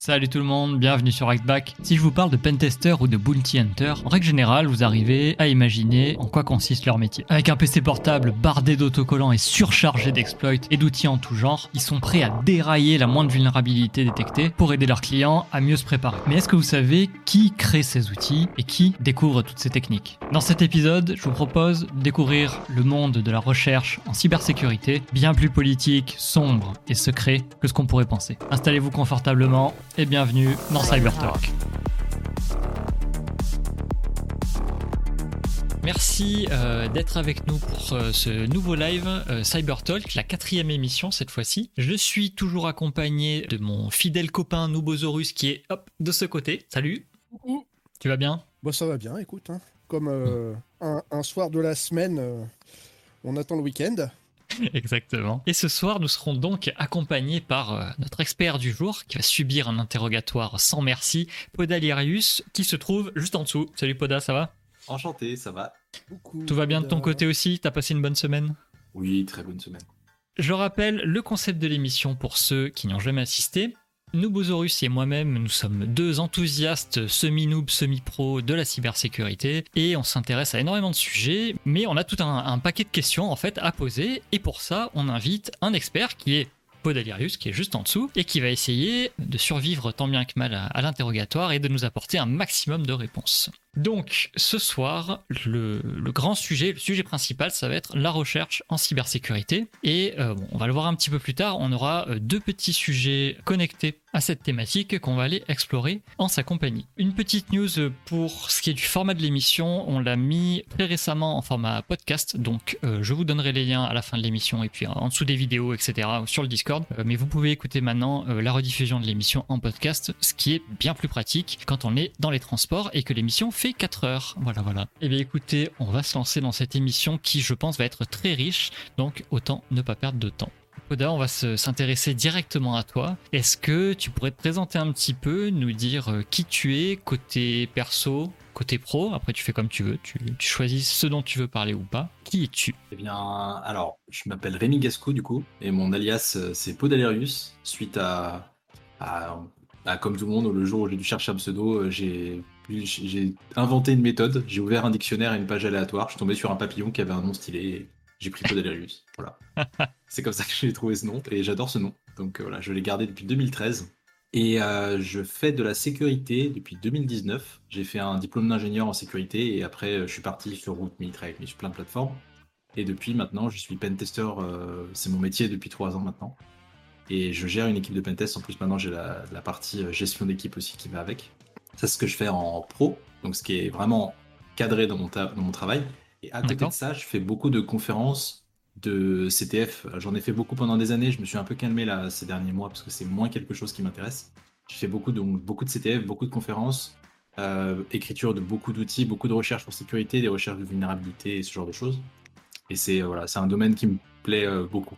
Salut tout le monde, bienvenue sur Actback. Si je vous parle de pentester ou de bounty hunter, en règle générale, vous arrivez à imaginer en quoi consiste leur métier. Avec un PC portable bardé d'autocollants et surchargé d'exploits et d'outils en tout genre, ils sont prêts à dérailler la moindre vulnérabilité détectée pour aider leurs clients à mieux se préparer. Mais est-ce que vous savez qui crée ces outils et qui découvre toutes ces techniques? Dans cet épisode, je vous propose de découvrir le monde de la recherche en cybersécurité, bien plus politique, sombre et secret que ce qu'on pourrait penser. Installez-vous confortablement et bienvenue dans Cybertalk. Merci euh, d'être avec nous pour euh, ce nouveau live euh, Cybertalk, la quatrième émission cette fois-ci. Je suis toujours accompagné de mon fidèle copain Nubosaurus qui est hop de ce côté. Salut. Tu vas bien? Bah ça va bien, écoute. hein. Comme un, un soir de la semaine, on attend le week-end. Exactement. Et ce soir, nous serons donc accompagnés par euh, notre expert du jour qui va subir un interrogatoire sans merci, Podalirius, qui se trouve juste en dessous. Salut Poda, ça va? Enchanté, ça va. Beaucoup Tout va bien de ton côté aussi? T'as passé une bonne semaine? Oui, très bonne semaine. Je rappelle le concept de l'émission pour ceux qui n'y ont jamais assisté. Nubosaurus et moi-même, nous sommes deux enthousiastes semi-noob, semi-pro de la cybersécurité et on s'intéresse à énormément de sujets, mais on a tout un, paquet de questions en fait à poser et pour ça, on invite un expert qui est Podalirius, qui est juste en dessous, et qui va essayer de survivre tant bien que mal à l'interrogatoire et de nous apporter un maximum de réponses. Donc, ce soir, le, grand sujet, le sujet principal, ça va être la recherche en cybersécurité. Et euh, on va le voir un petit peu plus tard, on aura euh, deux petits sujets connectés à cette thématique qu'on va aller explorer en sa compagnie. Une petite news pour ce qui est du format de l'émission, on l'a mis très récemment en format podcast, donc euh, je vous donnerai les liens à la fin de l'émission et puis en dessous des vidéos, etc. sur le Discord. Mais vous pouvez écouter maintenant la rediffusion de l'émission en podcast, ce qui est bien plus pratique quand on est dans les transports et que l'émission fait 4 heures. Voilà, voilà. Eh bien écoutez, on va se lancer dans cette émission qui, je pense, va être très riche, donc autant ne pas perdre de temps. Oda, on va se- s'intéresser directement à toi. Est-ce que tu pourrais te présenter un petit peu, nous dire euh, qui tu es, côté perso, côté pro? Après, tu fais comme tu veux, tu, tu choisis ce dont tu veux parler ou pas. Qui es-tu? Eh bien, alors, je m'appelle Rémi Gasco, du coup, et mon alias, euh, c'est Podalerius. Suite à, à, à, comme tout le monde, le jour où j'ai dû chercher un pseudo, euh, j'ai j'ai inventé une méthode. J'ai ouvert un dictionnaire et une page aléatoire. Je suis tombé sur un papillon qui avait un nom stylé. J'ai pris Podalerius. Voilà. c'est comme ça que j'ai trouvé ce nom, et j'adore ce nom. Donc euh, voilà, je l'ai gardé depuis 2013. Et euh, je fais de la sécurité depuis 2019. J'ai fait un diplôme d'ingénieur en sécurité et après euh, je suis parti sur route militaire avec sur plein de plateformes. Et depuis maintenant, je suis pentester. c'est mon métier depuis trois ans maintenant. Et je gère une équipe de pentest. En plus, maintenant, j'ai la, partie gestion d'équipe aussi qui va avec. Ça, c'est ce que je fais en pro. Donc, ce qui est vraiment cadré dans mon, ta- dans mon travail. Et à côté de ça, je fais beaucoup de conférences de CTF. J'en ai fait beaucoup pendant des années. Je me suis un peu calmé là ces derniers mois parce que c'est moins quelque chose qui m'intéresse. Je fais beaucoup, donc, beaucoup de CTF, beaucoup de conférences, euh, écriture de beaucoup d'outils, beaucoup de recherches pour sécurité, des recherches de vulnérabilité et ce genre de choses. Et c'est voilà, c'est un domaine qui me plaît euh, beaucoup.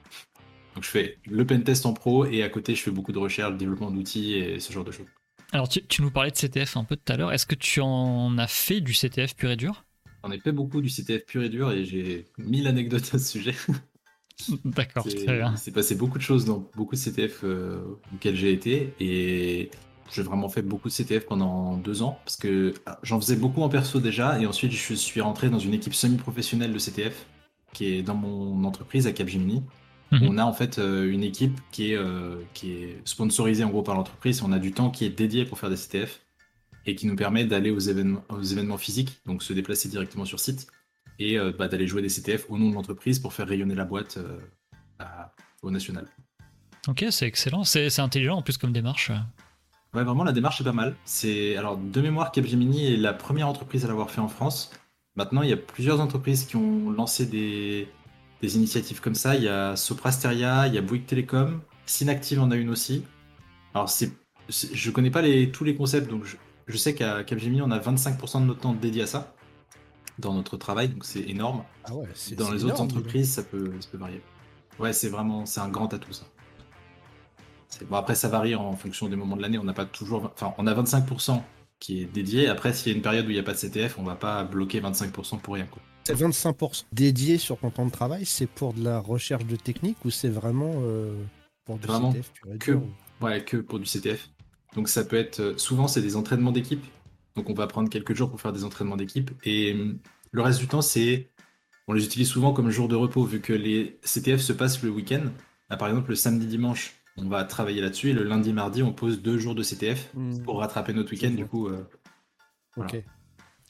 Donc je fais le pentest en pro et à côté je fais beaucoup de recherches, développement d'outils et ce genre de choses. Alors, tu, tu nous parlais de CTF un peu tout à l'heure. Est-ce que tu en as fait du CTF pur et dur? J'en ai fait beaucoup du CTF pur et dur et j'ai mille anecdotes à ce sujet. D'accord, C'est- très bien. Il s'est passé beaucoup de choses dans beaucoup de CTF euh, auxquels j'ai été et j'ai vraiment fait beaucoup de CTF pendant deux ans parce que ah, j'en faisais beaucoup en perso déjà et ensuite je suis rentré dans une équipe semi-professionnelle de CTF qui est dans mon entreprise à Capgemini. Mhm. On a en fait euh, une équipe qui est, euh, qui est sponsorisée en gros par l'entreprise. On a du temps qui est dédié pour faire des CTF et qui nous permet d'aller aux événements, aux événements physiques, donc se déplacer directement sur site et euh, bah, d'aller jouer des CTF au nom de l'entreprise pour faire rayonner la boîte euh, à- au national. Ok, c'est excellent. C'est c'est intelligent en plus comme démarche. Ouais, vraiment, la démarche est pas mal. C'est alors de mémoire, Capgemini est la première entreprise à l'avoir fait en France. Maintenant, il y a plusieurs entreprises qui ont lancé des, des initiatives comme ça. Il y a Soprasteria, il y a Bouygues Telecom, Synactive en a une aussi. Alors, c'est, je connais pas les, tous les concepts, donc je, je sais qu'à Capgemini, on a 25% de notre temps dédié à ça dans notre travail, donc c'est énorme. Ah ouais, c'est Dans c'est les autres entreprises, ça peut, ça peut varier. Ouais, c'est vraiment, c'est un grand atout ça. C'est- Bon, après, ça varie en fonction des moments de l'année. On n'a pas toujours, enfin, on a 25% qui est dédié. Après, s'il y a une période où il n'y a pas de CTF, on va pas bloquer 25% pour rien. Quoi. C'est 25% dédié sur ton temps de travail, c'est pour de la recherche de technique ou c'est vraiment euh, pour du Vraiment CTF que- Ouais, que pour du CTF. Donc ça peut être souvent c'est des entraînements d'équipe. Donc on va prendre quelques jours pour faire des entraînements d'équipe et hum, le reste du temps c'est on les utilise souvent comme jour de repos vu que les CTF se passent le week-end. par exemple le samedi dimanche on va travailler là-dessus et le lundi mardi on pose deux jours de CTF hmm. pour rattraper notre week-end du coup. Euh, ok.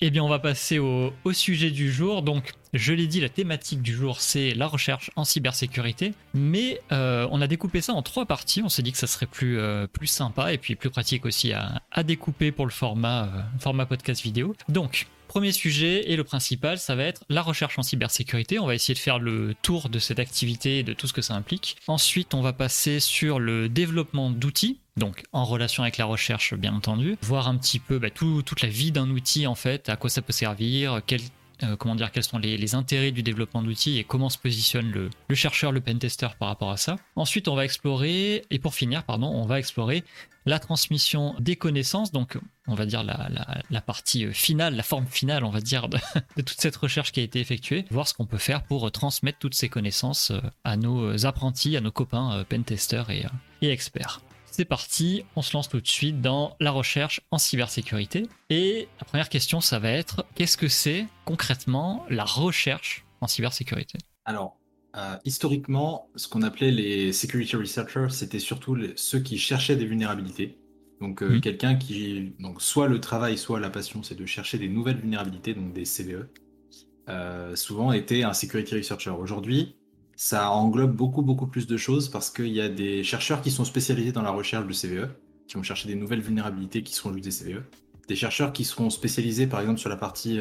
Eh bien, on va passer au, sujet du jour. Donc, je l'ai dit, la thématique du jour, c'est la recherche en cybersécurité. Mais euh, on a découpé ça en trois parties. On s'est dit que ça serait plus, euh, sympa et puis plus pratique aussi à, découper pour le format, euh, format podcast vidéo. Donc, Premier sujet et le principal, ça va être la recherche en cybersécurité. On va essayer de faire le tour de cette activité et de tout ce que ça implique. Ensuite, on va passer sur le développement d'outils donc en relation avec la recherche bien entendu, voir un petit peu bah, toute la vie d'un outil en fait, à quoi ça peut servir, euh, comment dire, quels sont les, intérêts du développement d'outils et comment se positionne le, le, chercheur, le pentester par rapport à ça. Ensuite, on va explorer, et pour finir, pardon, on va explorer la transmission des connaissances, donc on va dire la, partie euh, finale, la forme finale, on va dire, de, toute cette recherche qui a été effectuée, voir ce qu'on peut faire pour transmettre toutes ces connaissances euh, à nos apprentis, à nos copains pentesters et, et experts. C'est parti, on se lance tout de suite dans la recherche en cybersécurité. Et la première question, ça va être qu'est-ce que c'est concrètement la recherche en cybersécurité? Alors, euh, historiquement, ce qu'on appelait les security researchers, c'était surtout ceux qui cherchaient des vulnérabilités. Donc, euh, quelqu'un qui. Donc, soit le travail, soit la passion, c'est de chercher des nouvelles vulnérabilités, donc des CVE. Euh, souvent était un security researcher. Aujourd'hui, ça englobe beaucoup, beaucoup plus de choses parce qu'il y a des chercheurs qui sont spécialisés dans la recherche de CVE, qui vont chercher des nouvelles vulnérabilités qui seront juste des CVE. Des chercheurs qui seront spécialisés, par exemple, sur la partie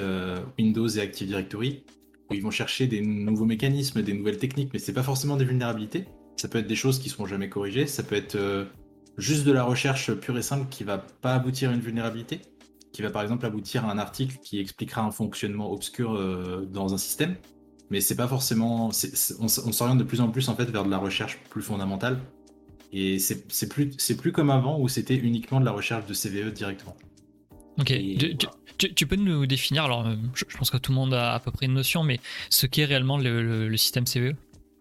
Windows et Active Directory, où ils vont chercher des nouveaux mécanismes, des nouvelles techniques, mais c'est pas forcément des vulnérabilités. Ça peut être des choses qui seront jamais corrigées, ça peut être euh, juste de la recherche pure et simple qui va pas aboutir à une vulnérabilité, qui va par exemple aboutir à un article qui expliquera un fonctionnement obscur euh, dans un système mais c'est pas forcément. on, s'oriente de plus en plus en fait vers de la recherche plus fondamentale. Et c'est plus, plus comme avant où c'était uniquement de la recherche de CVE directement. Ok. tu, peux nous définir, alors je, pense que tout le monde a à peu près une notion, mais ce qu'est réellement le, système CVE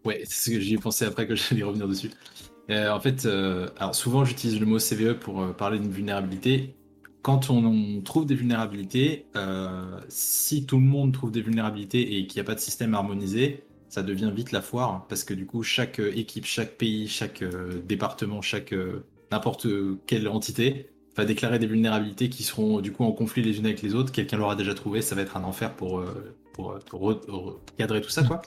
Ouais, c'est ce que j'y ai pensé après que j'allais revenir dessus. Euh, en fait, euh, alors souvent j'utilise le mot CVE pour euh, parler d'une vulnérabilité quand on, trouve des vulnérabilités, euh, si tout le monde trouve des vulnérabilités et qu'il n'y a pas de système harmonisé, ça devient vite la foire parce que du coup chaque équipe, chaque pays, chaque euh, département, chaque euh, n'importe quelle entité va déclarer des vulnérabilités qui seront du coup en conflit les unes avec les autres. Quelqu'un l'aura déjà trouvé, ça va être un enfer pour pour, cadrer tout ça quoi.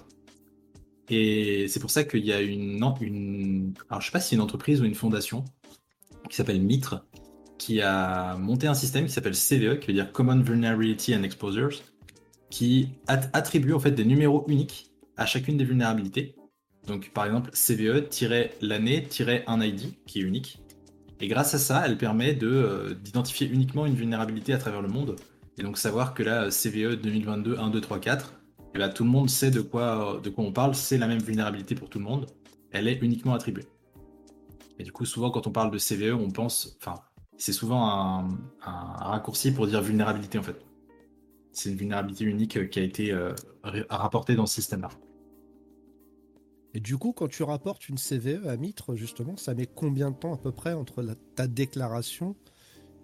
Et c'est pour ça qu'il y a une, une alors je sais pas si une entreprise ou une fondation qui s'appelle Mitre qui a monté un système qui s'appelle CVE, qui veut dire Common Vulnerability and Exposures, qui attribue en fait des numéros uniques à chacune des vulnérabilités. Donc par exemple CVE-l'année-un ID qui est unique. Et grâce à ça, elle permet euh, d'identifier uniquement une vulnérabilité à travers le monde. Et donc savoir que là, CVE 2022 1, 2, 3, 4, et là, tout le monde sait de quoi, on parle, c'est la même vulnérabilité pour tout le monde. Elle est uniquement attribuée. Et du coup, souvent quand on parle de CVE, on pense, enfin, c'est souvent un, raccourci pour dire vulnérabilité en fait. C'est une vulnérabilité unique qui a été euh, rapportée dans ce système-là. Et du coup, quand tu rapportes une CVE à Mitre, justement, ça met combien de temps à peu près entre ta déclaration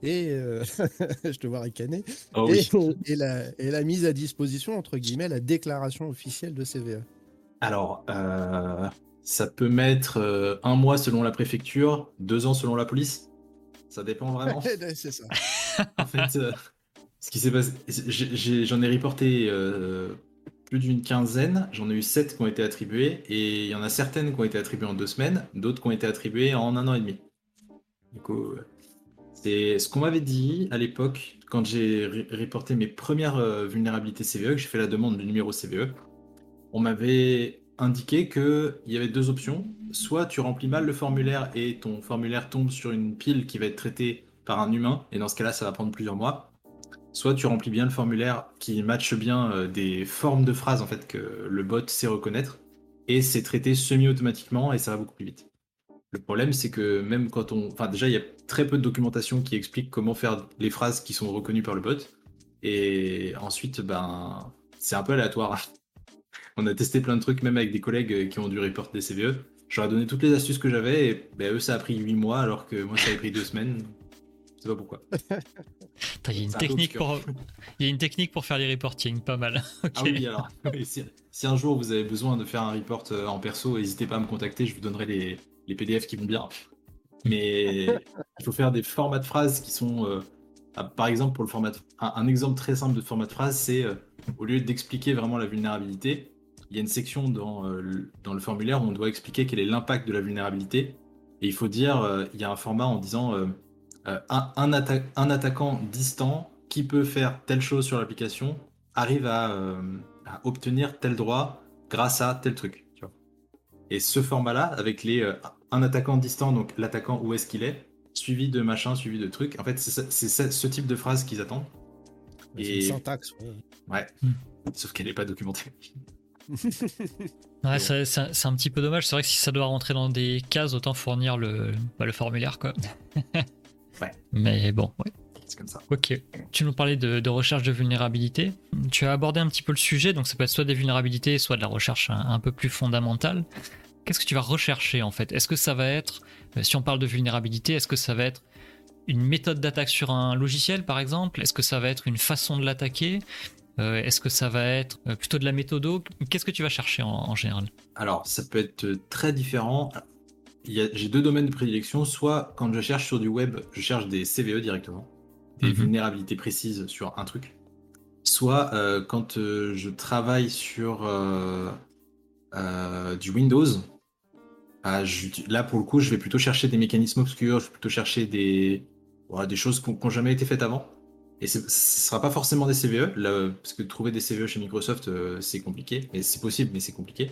et euh, je te vois ricaner oh et, la, mise à disposition entre guillemets la déclaration officielle de CVE Alors, ça peut mettre un mois selon la préfecture, deux ans selon la police. Ça dépend vraiment. c'est ça. en fait, euh, ce qui s'est passé, j'en ai, reporté euh, plus d'une quinzaine. J'en ai eu sept qui ont été attribuées et il y en a certaines qui ont été attribuées en deux semaines, d'autres qui ont été attribuées en un an et demi. Du coup, c'est ce qu'on m'avait dit à l'époque quand j'ai reporté mes premières euh, vulnérabilités CVE, que j'ai fait la demande du numéro CVE. On m'avait indiqué qu'il y avait deux options. Soit tu remplis mal le formulaire et ton formulaire tombe sur une pile qui va être traitée par un humain, et dans ce cas-là, ça va prendre plusieurs mois. Soit tu remplis bien le formulaire qui matche bien euh, des formes de phrases en fait que le bot sait reconnaître, et c'est traité semi-automatiquement et ça va beaucoup plus vite. Le problème, c'est que même quand on. Enfin, déjà, il y a très peu de documentation qui explique comment faire les phrases qui sont reconnues par le bot. Et ensuite, ben, c'est un peu aléatoire. On a testé plein de trucs, même avec des collègues euh, qui ont dû report des CVE. J'aurais donné toutes les astuces que j'avais et ben, eux, ça a pris 8 mois alors que moi, ça a pris 2 semaines. sais pas pourquoi. Il y, a une technique pour... il y a une technique pour faire les reporting, pas mal. Ah oui, alors, si, un jour vous avez besoin de faire un report euh, en perso, n'hésitez pas à me contacter, je vous donnerai les, les PDF qui vont bien. Mais il faut faire des formats de phrases qui sont. Euh, ah, par exemple, pour le format. Un, exemple très simple de format de phrase, c'est euh, au lieu d'expliquer vraiment la vulnérabilité, il y a une section dans, dans le formulaire où on doit expliquer quel est l'impact de la vulnérabilité. Et il faut dire, il y a un format en disant euh, un, attaquant distant qui peut faire telle chose sur l'application arrive euh, à, obtenir tel droit grâce à tel truc. Et ce format-là, avec les euh, un attaquant distant, donc l'attaquant où est-ce qu'il est, suivi de machin, suivi de trucs, en fait, c'est ce type de phrase qu'ils attendent. Et... Une syntaxe. Ouais. Hmm. Sauf qu'elle n'est pas documentée. ouais, c'est un petit peu dommage. C'est vrai que si ça doit rentrer dans des cases, autant fournir le, bah, le formulaire, quoi. Mais bon, ouais. C'est comme ça. Ok. Tu nous parlais de, recherche de vulnérabilité. Tu as abordé un petit peu le sujet, donc ça peut être soit des vulnérabilités, soit de la recherche un, peu plus fondamentale. Qu'est-ce que tu vas rechercher en fait? Est-ce que ça va être, euh, si on parle de vulnérabilité, est-ce que ça va être une méthode d'attaque sur un logiciel par exemple? Est-ce que ça va être une façon de l'attaquer? Euh, Est-ce que ça va être euh, plutôt de la méthodo? Qu'est-ce que tu vas chercher en général? Alors, ça peut être très différent j'ai deux domaines de prédilection. Soit quand je cherche sur du web, je cherche des CVE directement, des mhm. vulnérabilités précises sur un truc. Soit euh, quand euh, je travaille sur euh, du Windows, ah, là pour le coup, je vais plutôt chercher des mécanismes obscurs, je vais plutôt chercher des, des choses qui n'ont jamais été faites avant. Et ce ne sera pas forcément des CVE, parce que trouver des CVE chez Microsoft, c'est compliqué. C'est possible, mais c'est compliqué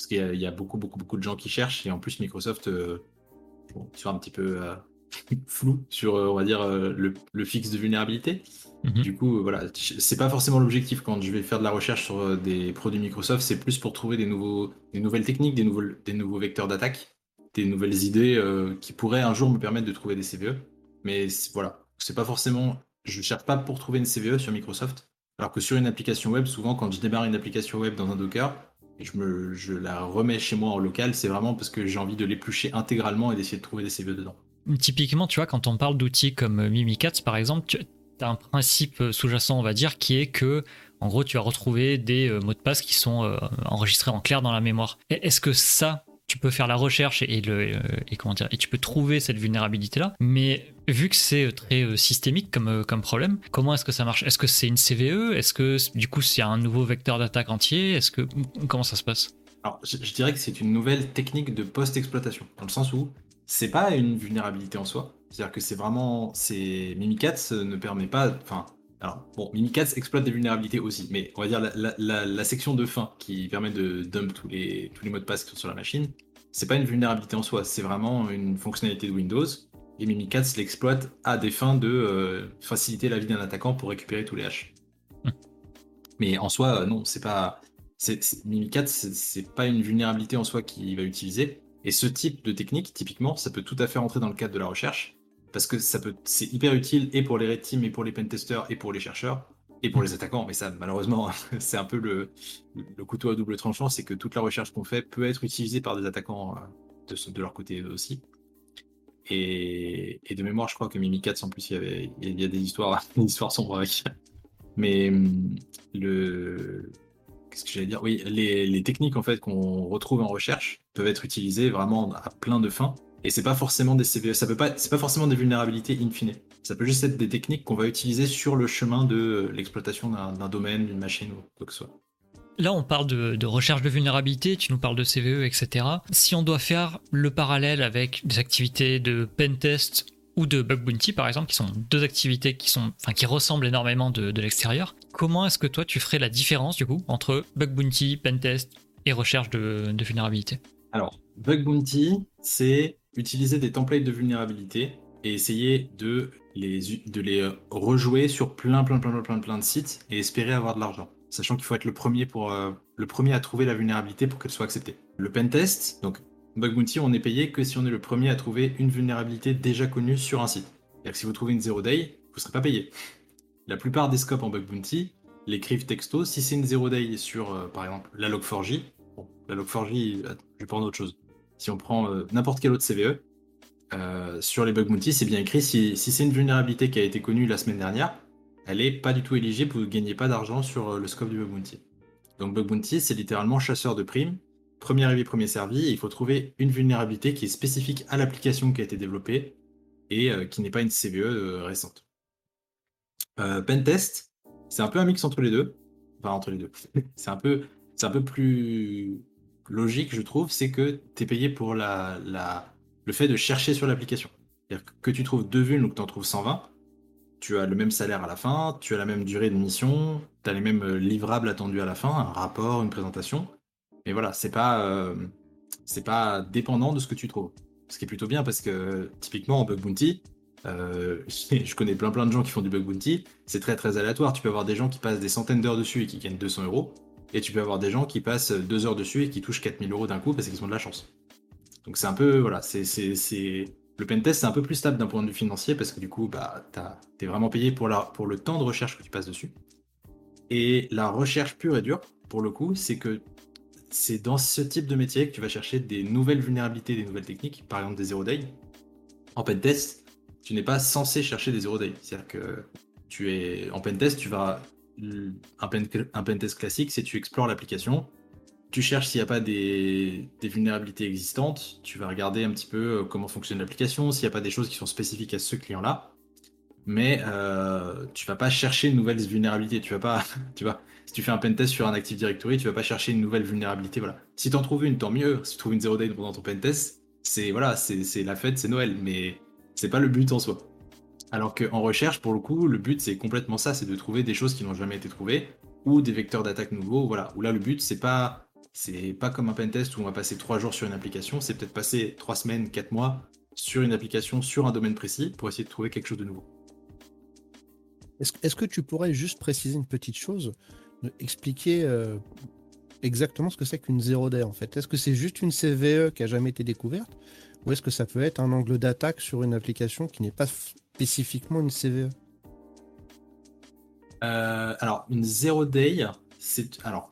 parce qu'il y, a beaucoup, beaucoup, beaucoup de gens qui cherchent, et en plus Microsoft, euh, sur un petit peu euh, flou sur, euh, on va dire, le, fixe de vulnérabilité. Mhm. Du coup, voilà, c'est pas forcément l'objectif quand je vais faire de la recherche sur des produits Microsoft, c'est plus pour trouver des, nouveaux, des nouvelles techniques, des nouveaux, des nouveaux vecteurs d'attaque, des nouvelles idées qui pourraient un jour me permettre de trouver des CVE. Mais voilà, c'est pas forcément, je cherche pas pour trouver une CVE sur Microsoft, alors que sur une application web, souvent quand je démarre une application web dans un Docker, je, la remets chez moi en local, c'est vraiment parce que j'ai envie de l'éplucher intégralement et d'essayer de trouver des CV dedans. Typiquement, tu vois, quand on parle d'outils comme Mimikatz, par exemple, tu as un principe sous-jacent, on va dire, qui est que, en gros, tu vas retrouver des euh, mots de passe qui sont euh, enregistrés en clair dans la mémoire. Est-ce que ça, tu peux faire la recherche et, le, euh, comment dire, et tu peux trouver cette vulnérabilité-là. Mais vu que c'est euh, très euh, systémique comme, problème, comment est-ce que ça marche? Est-ce que c'est une CVE Est-ce que du coup c'est un nouveau vecteur d'attaque entier? Est-ce que comment ça se passe? Alors je, dirais que c'est une nouvelle technique de post-exploitation, dans le sens où c'est pas une vulnérabilité en soi. C'est-à-dire que c'est vraiment, c'est ne permet pas, enfin alors, bon, Mimikatz exploite des vulnérabilités aussi, mais on va dire la, section de fin qui permet de dump tous les, tous les mots de passe qui sont sur la machine, c'est pas une vulnérabilité en soi, c'est vraiment une fonctionnalité de Windows. Et Mimikatz l'exploite à des fins de euh, faciliter la vie d'un attaquant pour récupérer tous les haches. Hmm. Mais en soi, euh, non, c'est pas. Mimikatz, c'est pas une vulnérabilité en soi qu'il va utiliser. Et ce type de technique, typiquement, ça peut tout à fait rentrer dans le cadre de la recherche parce que ça peut, c'est hyper utile et pour les red teams et pour les pentesters et pour les chercheurs et pour les attaquants. Mais ça, malheureusement, c'est un peu le, couteau à double tranchant, c'est que toute la recherche qu'on fait peut être utilisée par des attaquants euh, de, leur côté aussi. Et, de mémoire, je crois que Mimikatz, en plus, il y, a des histoires, des histoires sombres avec. Mais le, qu'est-ce que j'allais dire? Oui, les, les, techniques en fait qu'on retrouve en recherche peuvent être utilisées vraiment à plein de fins. Et c'est pas forcément des CVE, ça peut pas, c'est pas forcément des vulnérabilités in fine. Ça peut juste être des techniques qu'on va utiliser sur le chemin de l'exploitation d'un domaine, d'une machine ou quoi que ce soit. Là, on parle de, recherche de vulnérabilité, tu nous parles de CVE, etc. Si on doit faire le parallèle avec des activités de pentest ou de bug bounty, par exemple, qui sont deux activités qui, sont, enfin, qui ressemblent énormément de, l'extérieur, comment est-ce que toi tu ferais la différence du coup entre bug bounty, pentest et recherche de, de vulnérabilité? Alors, bug bounty, c'est utiliser des templates de vulnérabilité et essayer de les, de les rejouer sur plein, plein, plein, plein, plein de sites et espérer avoir de l'argent. Sachant qu'il faut être le premier, pour, euh, le premier à trouver la vulnérabilité pour qu'elle soit acceptée. Le pentest, donc Bug Bounty, on est payé que si on est le premier à trouver une vulnérabilité déjà connue sur un site. C'est-à-dire que si vous trouvez une zero day, vous ne serez pas payé. La plupart des scopes en Bug Bounty l'écrivent texto. Si c'est une zero day sur, euh, par exemple, la Log4j, bon, la Log4j, je vais prendre autre chose. Si on prend euh, n'importe quel autre CVE, sur les bug bounty, c'est bien écrit. Si, c'est une vulnérabilité qui a été connue la semaine dernière, elle est pas du tout éligible, vous ne gagnez pas d'argent sur le scope du bug bounty. Donc bug bounty, c'est littéralement chasseur de primes, premier arrivé, premier servi, il faut trouver une vulnérabilité qui est spécifique à l'application qui a été développée et qui n'est pas une CVE récente. Pentest, c'est un peu un mix entre les deux. Enfin, entre les deux. c'est un peu, c'est un peu plus logique, je trouve, c'est que tu es payé pour le fait de chercher sur l'application. C'est-à-dire que tu trouves deux vulnes ou que tu en trouves 120, tu as le même salaire à la fin, tu as la même durée de mission, tu as les mêmes euh, livrables attendus à la fin, un rapport, une présentation. Mais voilà, c'est pas, euh, pas dépendant de ce que tu trouves. Ce qui est plutôt bien parce que typiquement en bug bounty, euh, je connais plein plein de gens qui font du bug bounty, c'est très très aléatoire. Tu peux avoir des gens qui passent des centaines d'heures dessus et qui gagnent 200 euros, et tu peux avoir des gens qui passent deux heures dessus et qui touchent 4000 euros d'un coup parce qu'ils ont de la chance. Donc c'est un peu, voilà, c'est, c'est, le pentest c'est un peu plus stable d'un point de vue financier parce que du coup, bah, t'es vraiment payé pour, la, pour le temps de recherche que tu passes dessus. Et la recherche pure et dure, pour le coup, c'est que c'est dans ce type de métier que tu vas chercher des nouvelles vulnérabilités, des nouvelles techniques, par exemple des zero day. En pentest, tu n'es pas censé chercher des zero day. C'est-à-dire que tu es en pentest, tu vas un, pen, un pentest classique, c'est tu explores l'application, tu cherches s'il n'y a pas des, vulnérabilités existantes, tu vas regarder un petit peu euh, comment fonctionne l'application, s'il n'y a pas des choses qui sont spécifiques à ce client-là. Mais euh, tu vas pas chercher une nouvelle vulnérabilité. Tu vas pas, tu vas, si tu fais un pentest sur un Active Directory, tu vas pas chercher une nouvelle vulnérabilité. Voilà. Si tu en trouves une, tant mieux. Si tu trouves une zero day pendant ton pentest, c'est voilà, c'est la fête, c'est Noël. Mais c'est pas le but en soi. Alors qu'en recherche, pour le coup, le but c'est complètement ça, c'est de trouver des choses qui n'ont jamais été trouvées ou des vecteurs d'attaque nouveaux. Voilà. Où là, le but c'est pas pas comme un pentest où on va passer trois jours sur une application, c'est peut-être passer trois semaines, quatre mois sur une application, sur un domaine précis, pour essayer de trouver quelque chose de nouveau. Est-ce que tu pourrais juste préciser une petite chose, expliquer euh, exactement ce que c'est qu'une zero day en fait? Est-ce que c'est juste une CVE qui a jamais été découverte, ou est-ce que ça peut être un angle d'attaque sur une application qui n'est pas spécifiquement une CVE euh, Alors une zero day, c'est alors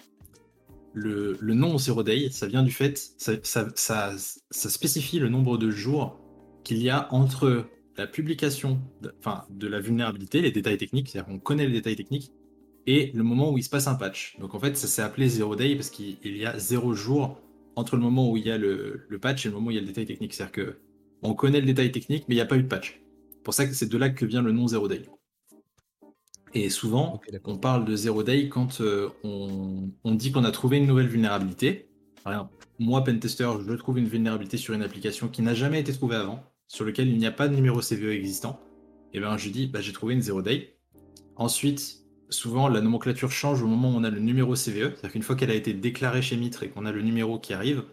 le, nom Zero Day, ça vient du fait, ça, ça, spécifie le nombre de jours qu'il y a entre la publication de, enfin, de la vulnérabilité, les détails techniques, c'est-à-dire qu'on connaît les détails techniques, et le moment où il se passe un patch. Donc en fait, ça s'est appelé Zero Day parce qu'il y a zéro jour entre le moment où il y a le, patch et le moment où il y a le détail technique. C'est-à-dire que on connaît le détail technique, mais il n'y a pas eu de patch. Pour ça que c'est de là que vient le nom Zero Day. Et souvent, on parle de zero day quand euh, on, dit qu'on a trouvé une nouvelle vulnérabilité. Par exemple, moi, pentester, je trouve une vulnérabilité sur une application qui n'a jamais été trouvée avant, sur lequel il n'y a pas de numéro CVE existant. Et bien, je dis, bah, j'ai trouvé une zero day. Ensuite, souvent, la nomenclature change au moment où on a le numéro CVE. C'est-à-dire qu'une fois qu'elle a été déclarée chez Mitre et qu'on a le numéro qui arrive,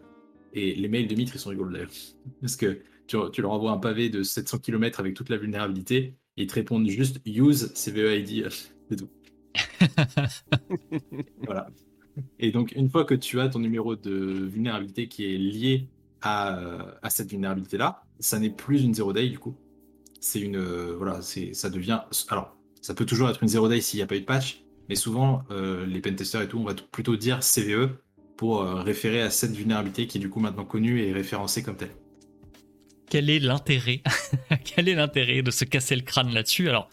et les mails de Mitre, ils sont rigolos d'ailleurs. Parce que tu, tu, leur envoies un pavé de 700 km avec toute la vulnérabilité, ils te répondent juste use CVEID, c'est tout. voilà. Et donc, une fois que tu as ton numéro de vulnérabilité qui est lié à, à cette vulnérabilité-là, ça n'est plus une zero day du coup. C'est une. voilà, c'est, ça devient. Alors, ça peut toujours être une zero day s'il n'y a pas eu de patch, mais souvent, euh, les pentesters et tout, on va plutôt dire CVE pour euh, référer à cette vulnérabilité qui est du coup maintenant connue et référencée comme telle quel est l'intérêt Quel est l'intérêt de se casser le crâne là-dessus? Alors,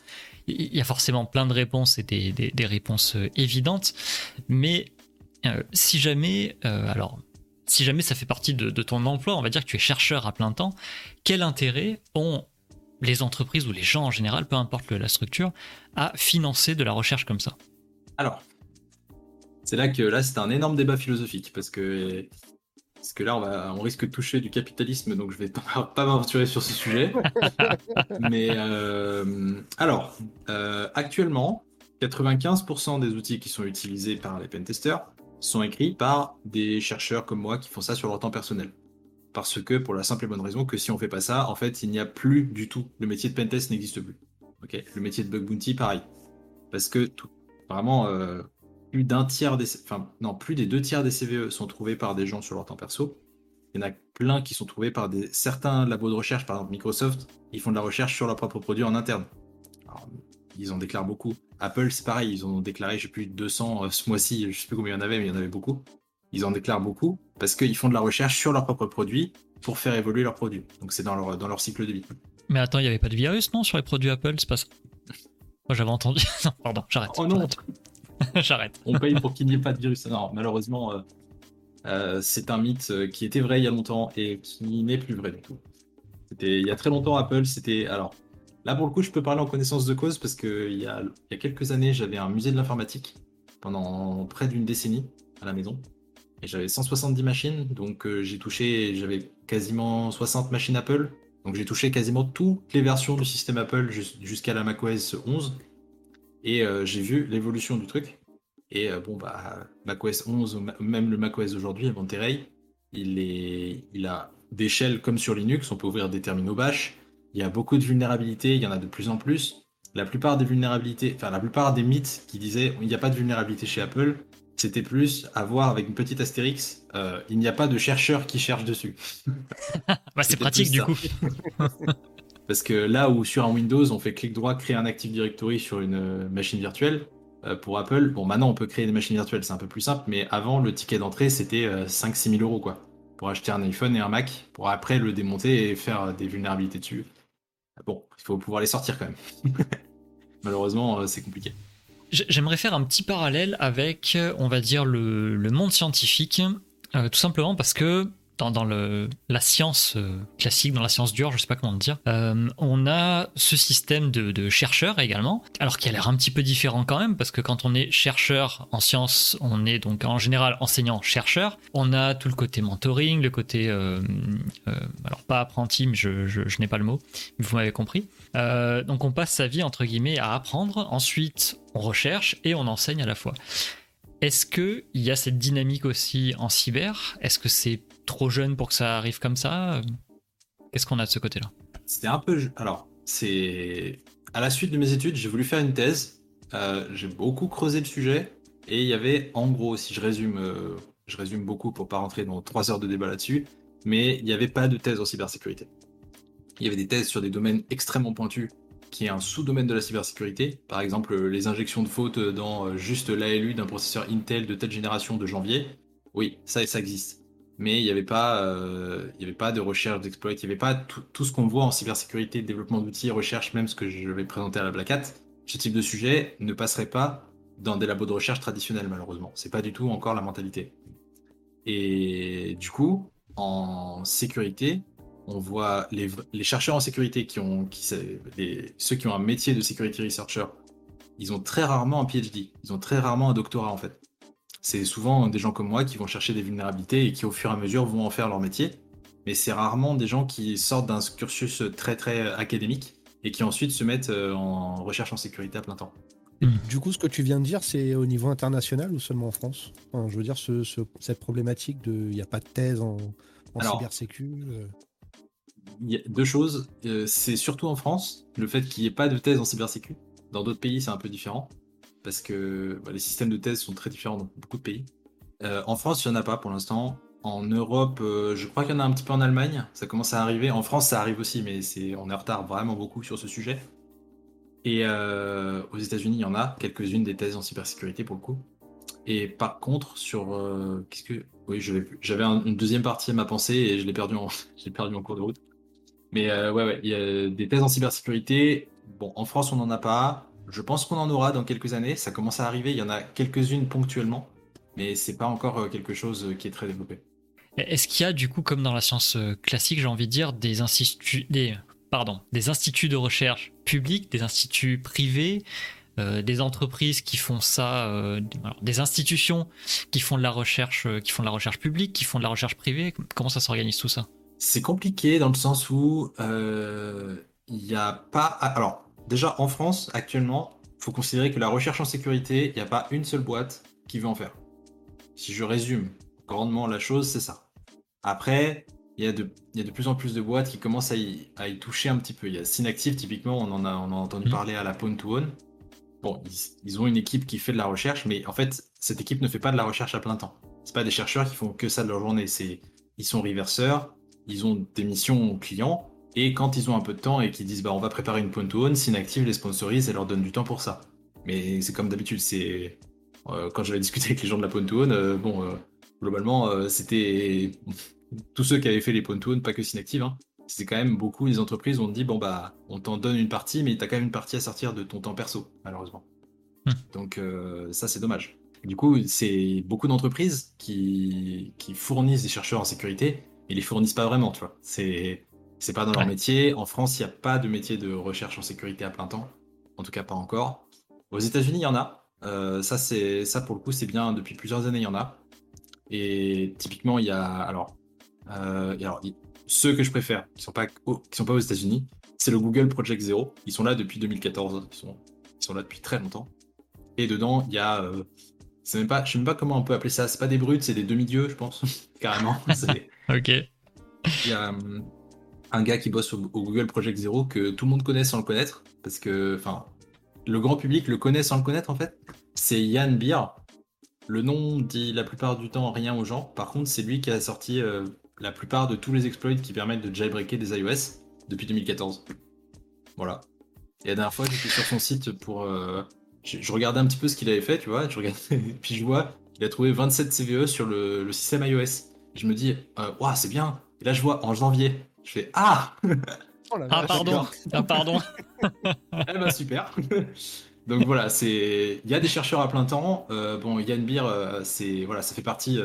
il y a forcément plein de réponses et des, réponses euh, évidentes, mais euh, si jamais, euh, alors, si jamais ça fait partie de, ton emploi, on va dire que tu es chercheur à plein temps, quel intérêt ont les entreprises ou les gens en général, peu importe la structure, à financer de la recherche comme ça? Alors, c'est là que là c'est un énorme débat philosophique parce que parce que là, on, va, on risque de toucher du capitalisme, donc je vais pas, pas m'aventurer sur ce sujet. Mais euh, alors, euh, actuellement, 95% des outils qui sont utilisés par les pentesters sont écrits par des chercheurs comme moi qui font ça sur leur temps personnel. Parce que, pour la simple et bonne raison que si on fait pas ça, en fait, il n'y a plus du tout. Le métier de pentest n'existe plus. Ok? Le métier de bug bounty, pareil. Parce que, tout, vraiment, euh, plus d'un tiers des, enfin non, plus des deux tiers des CVE sont trouvés par des gens sur leur temps perso. Il y en a plein qui sont trouvés par des certains labos de recherche, par exemple Microsoft, ils font de la recherche sur leurs propres produits en interne. ils en déclarent beaucoup. Apple, c'est pareil, ils ont déclaré, je sais plus, 200 euh, ce mois-ci, je sais plus combien il y en avait, mais il y en avait beaucoup. Ils en déclarent beaucoup parce qu'ils font de la recherche sur leurs propres produits pour faire évoluer leurs produits. Donc c'est dans leur, dans leur cycle de vie. Mais attends, il n'y avait pas de virus, non, sur les produits Apple? C'est pas ça Moi j'avais entendu. non, pardon, j'arrête. Oh non J'arrête. On paye pour qu'il n'y ait pas de virus. Non, malheureusement, euh, euh, c'est un mythe euh, qui était vrai il y a longtemps et qui n'est plus vrai du tout. C'était il y a très longtemps Apple, c'était alors là pour le coup je peux parler en connaissance de cause parce que il y a, il y a quelques années j'avais un musée de l'informatique pendant près d'une décennie à la maison et j'avais 170 machines donc j'ai touché j'avais quasiment 60 machines Apple donc j'ai touché quasiment toutes les versions du système Apple jusqu'à la macOS 11 et j'ai vu l'évolution du truc et euh, bon, bah, macOS 11, même le macOS d'aujourd'hui, Monterey, il, est, il a des shells comme sur Linux, on peut ouvrir des terminaux bash. Il y a beaucoup de vulnérabilités, il y en a de plus en plus. La plupart des vulnérabilités, enfin la plupart des mythes qui disaient il n'y a pas de vulnérabilité chez Apple, c'était plus à voir avec une petite astérix. Euh, il n'y a pas de chercheur qui cherche dessus. bah, c'est pratique du coup. Parce que là où sur un Windows, on fait clic droit, créer un Active Directory sur une euh, machine virtuelle, euh, pour Apple. Bon, maintenant on peut créer des machines virtuelles, c'est un peu plus simple, mais avant le ticket d'entrée c'était 5-6 euh, 000 euros quoi, pour acheter un iPhone et un Mac, pour après le démonter et faire des vulnérabilités dessus. Bon, il faut pouvoir les sortir quand même. Malheureusement, c'est compliqué. J'aimerais faire un petit parallèle avec, on va dire, le, monde scientifique, tout simplement parce que dans, la science euh, classique, dans la science dure, je sais pas comment dire, euh, on a ce système de, chercheurs également, alors qui a l'air un petit peu différent quand même, parce que quand on est chercheur en sciences, on est donc en général enseignant-chercheur. On a tout le côté mentoring, le côté, euh, alors pas apprenti, mais je, n'ai pas le mot, vous m'avez compris. donc on passe sa vie entre guillemets à apprendre, ensuite on recherche et on enseigne à la fois. Est-ce qu'il y a cette dynamique aussi en cyber? Est-ce que c'est trop jeune pour que ça arrive comme ça Qu'est-ce qu'on a de ce côté-là? C'était un peu. Alors, c'est. À la suite de mes études, j'ai voulu faire une thèse. Euh, j'ai beaucoup creusé le sujet. Et il y avait, en gros, si je résume, euh, je résume beaucoup pour pas rentrer dans trois heures de débat là-dessus, mais il n'y avait pas de thèse en cybersécurité. Il y avait des thèses sur des domaines extrêmement pointus qui est un sous-domaine de la cybersécurité. Par exemple, les injections de fautes dans euh, juste l'ALU d'un processeur Intel de telle génération de janvier. Oui, ça, ça existe. Mais il n'y avait, pas, euh, avait pas de recherche d'exploit, il n'y avait pas tout, ce qu'on voit en cybersécurité, développement d'outils, recherche, même ce que je vais présenter à la Black Hat. Ce type de sujet ne passerait pas dans des labos de recherche traditionnels, malheureusement. C'est pas du tout encore la mentalité. Et du coup, en sécurité, on voit les, chercheurs en sécurité qui ont, qui, ceux qui ont un métier de security researcher, ils ont très rarement un PhD, ils ont très rarement un doctorat en fait. C'est souvent des gens comme moi qui vont chercher des vulnérabilités et qui au fur et à mesure vont en faire leur métier, mais c'est rarement des gens qui sortent d'un cursus très très académique et qui ensuite se mettent euh, en recherche en sécurité à plein temps. Du coup, ce que tu viens de dire, c'est au niveau international ou seulement en France? Je veux dire, cette problématique de il n'y a pas de thèse en, en cybersécu. Euh il y a deux choses. Euh, c'est surtout en France, le fait qu'il n'y ait pas de thèse en cybersécu. Dans d'autres pays, c'est un peu différent. Parce que bah, les systèmes de thèse sont très différents dans beaucoup de pays. Euh, en France, il n'y en a pas pour l'instant. En Europe, euh, je crois qu'il y en a un petit peu en Allemagne. Ça commence à arriver. En France, ça arrive aussi, mais c'est on est en retard vraiment beaucoup sur ce sujet. Et aux États-Unis, il y en a quelques-unes des thèses en cybersécurité pour le coup. Et par contre, sur qu'est-ce que oui, j'avais une deuxième partie à ma pensée et je l'ai perdu en cours de route. Mais euh, ouais, ouais, il y a des thèses en cybersécurité. Bon, en France, on n'en a pas. Je pense qu'on en aura dans quelques années. Ça commence à arriver. Il y en a quelques-unes ponctuellement, mais c'est pas encore euh, quelque chose euh, qui est très développé. Est-ce qu'il y a du coup, comme dans la science classique, j'ai envie de dire, des instituts, des, pardon, des instituts de recherche publics, des instituts privés, des entreprises qui font ça, des institutions qui font de la recherche, qui font de la recherche publique, qui font de la recherche privée? Comment ça s'organise tout ça? C'est compliqué dans le sens où euh, il n'y a pas. Alors, déjà en France, actuellement, il faut considérer que la recherche en sécurité, il n'y a pas une seule boîte qui veut en faire. Si je résume grandement la chose, c'est ça. Après, il y, a de, de plus en plus de boîtes qui commencent à y, toucher un petit peu. Il y a Synactive, typiquement, on en a, on a entendu mmh. parler à la Pwn to Own. Bon, ils, ont une équipe qui fait de la recherche, mais en fait, cette équipe ne fait pas de la recherche à plein temps. C'est pas des chercheurs qui font que ça de leur journée. C'est, ils sont reverseurs, ils ont des missions clients, et quand ils ont un peu de temps et qu'ils disent bah on va préparer une point to own, Synactive les sponsorise et leur donne du temps pour ça. Mais c'est comme d'habitude, c'est euh, quand j'avais discuté avec les gens de la point to own, euh, bon euh, globalement c'était tous ceux qui avaient fait les Pontoon, pas que Synactive, hein, c'est quand même beaucoup les entreprises ont dit bon bah on t'en donne une partie, mais t'as quand même une partie à sortir de ton temps perso, malheureusement. Hmm. Donc ça c'est dommage. Du coup, c'est beaucoup d'entreprises qui, qui fournissent des chercheurs en sécurité, et les fournissent pas vraiment, tu vois. C'est c'est pas dans leur métier. En France, il n'y a pas de métier de recherche en sécurité à plein temps. En tout cas, pas encore. Aux États-Unis, il y en a. Euh, ça, c'est ça pour le coup, c'est bien. Depuis plusieurs années, il y en a. Et typiquement, il y a alors, euh, alors ceux que je préfère, qui sont pas qui sont pas aux États-Unis, c'est le Google Project Zero. Ils sont là depuis 2014. Ils sont, ils sont là depuis très longtemps. Et dedans, il y a, euh, c'est même pas, je sais même pas comment on peut appeler ça. C'est pas des brutes, c'est des demi-dieux, je pense, carrément. ok. Il y a hum, un gars qui bosse au, Google Project Zero que tout le monde connaît sans le connaître, parce que, enfin, le grand public le connaît sans le connaître en fait. C'est Yann Beer. Le nom dit la plupart du temps rien aux gens. Par contre, c'est lui qui a sorti euh, la plupart de tous les exploits qui permettent de jailbreaker des iOS depuis 2014. Voilà. Et la dernière fois, j'étais sur son site pour. Euh, je, regardais un petit peu ce qu'il avait fait, tu vois. Je puis je vois qu'il a trouvé 27 CVE sur le, système iOS. je me dis, waouh, c'est bien. Et là, je vois en janvier, je fais Ah oh Ah, pardon Ah, pardon Eh ben, super Donc voilà, c'est il y a des chercheurs à plein temps. Euh, bon, Yann Beer, c'est voilà, ça fait partie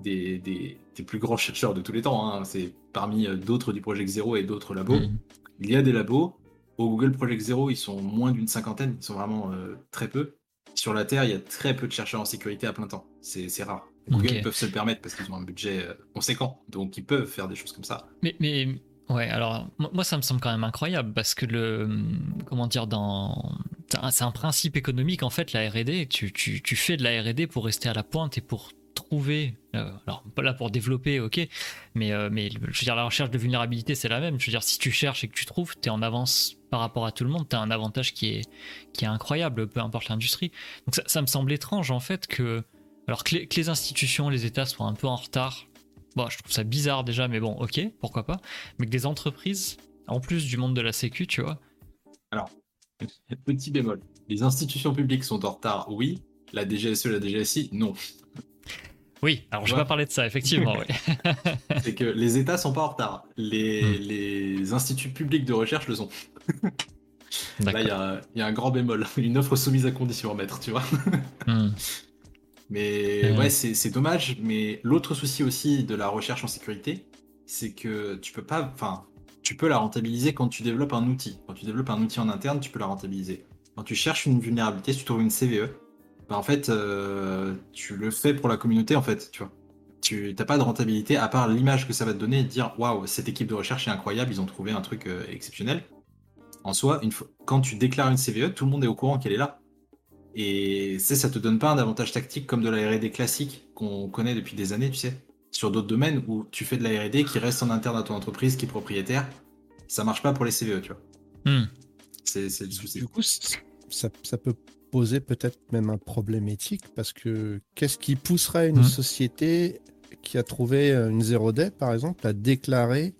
des, des, plus grands chercheurs de tous les temps. Hein. C'est parmi euh, d'autres du Project Zero et d'autres labos. Mhm. Il y a des labos. Au Google Project Zero, ils sont moins d'une cinquantaine. Ils sont vraiment euh, très peu. Sur la Terre, il y a très peu de chercheurs en sécurité à plein temps. C'est rare. Google peuvent se le permettre parce qu'ils ont un budget euh, conséquent. Donc, ils peuvent faire des choses comme ça. Mais, mais ouais, alors, moi, ça me semble quand même incroyable parce que le. Comment dire, dans. C'est un principe économique en fait, la RD. Tu, tu, tu fais de la RD pour rester à la pointe et pour trouver, euh, alors pas là pour développer, ok, mais, euh, mais je veux dire, la recherche de vulnérabilité, c'est la même. Je veux dire, si tu cherches et que tu trouves, tu es en avance par rapport à tout le monde, tu as un avantage qui est, qui est incroyable, peu importe l'industrie. Donc ça, me semble étrange, en fait, que, alors que les, institutions, les États soient un peu en retard. Bon, je trouve ça bizarre déjà, mais bon, ok, pourquoi pas. Mais que des entreprises, en plus du monde de la sécu, tu vois. Alors, petit bémol. Les institutions publiques sont en retard, oui. La DGSE, la DGSI, non. Oui, alors je vais pas parler de ça, effectivement. c'est que les États sont pas en retard. Les, hmm. les instituts publics de recherche le sont. Là, il y, a un grand bémol. Une offre soumise à condition à mettre, tu vois. Hmm. Mais ouais, c'est dommage. Mais l'autre souci aussi de la recherche en sécurité, c'est que tu peux pas. Enfin, tu peux la rentabiliser quand tu développes un outil. Quand tu développes un outil en interne, tu peux la rentabiliser. Quand tu cherches une vulnérabilité, si tu trouves une CVE, bah, en fait, euh, tu le fais pour la communauté, en fait, tu vois. Tu n'as pas de rentabilité à part l'image que ça va te donner et dire waouh, cette équipe de recherche est incroyable, ils ont trouvé un truc euh, exceptionnel. En soi, une fois, quand tu déclares une CVE, tout le monde est au courant qu'elle est là. Et ça te donne pas un avantage tactique comme de la R&D classique qu'on connaît depuis des années, tu sais. Sur d'autres domaines où tu fais de la R&D qui reste en interne à ton entreprise, qui est propriétaire, ça marche pas pour les CVE, tu vois. Hmm. C'est le souci. Du coup, ça, ça peut poser peut-être même un problème éthique parce que qu'est-ce qui pousserait une mmh. société qui a trouvé une 0D par exemple à déclarer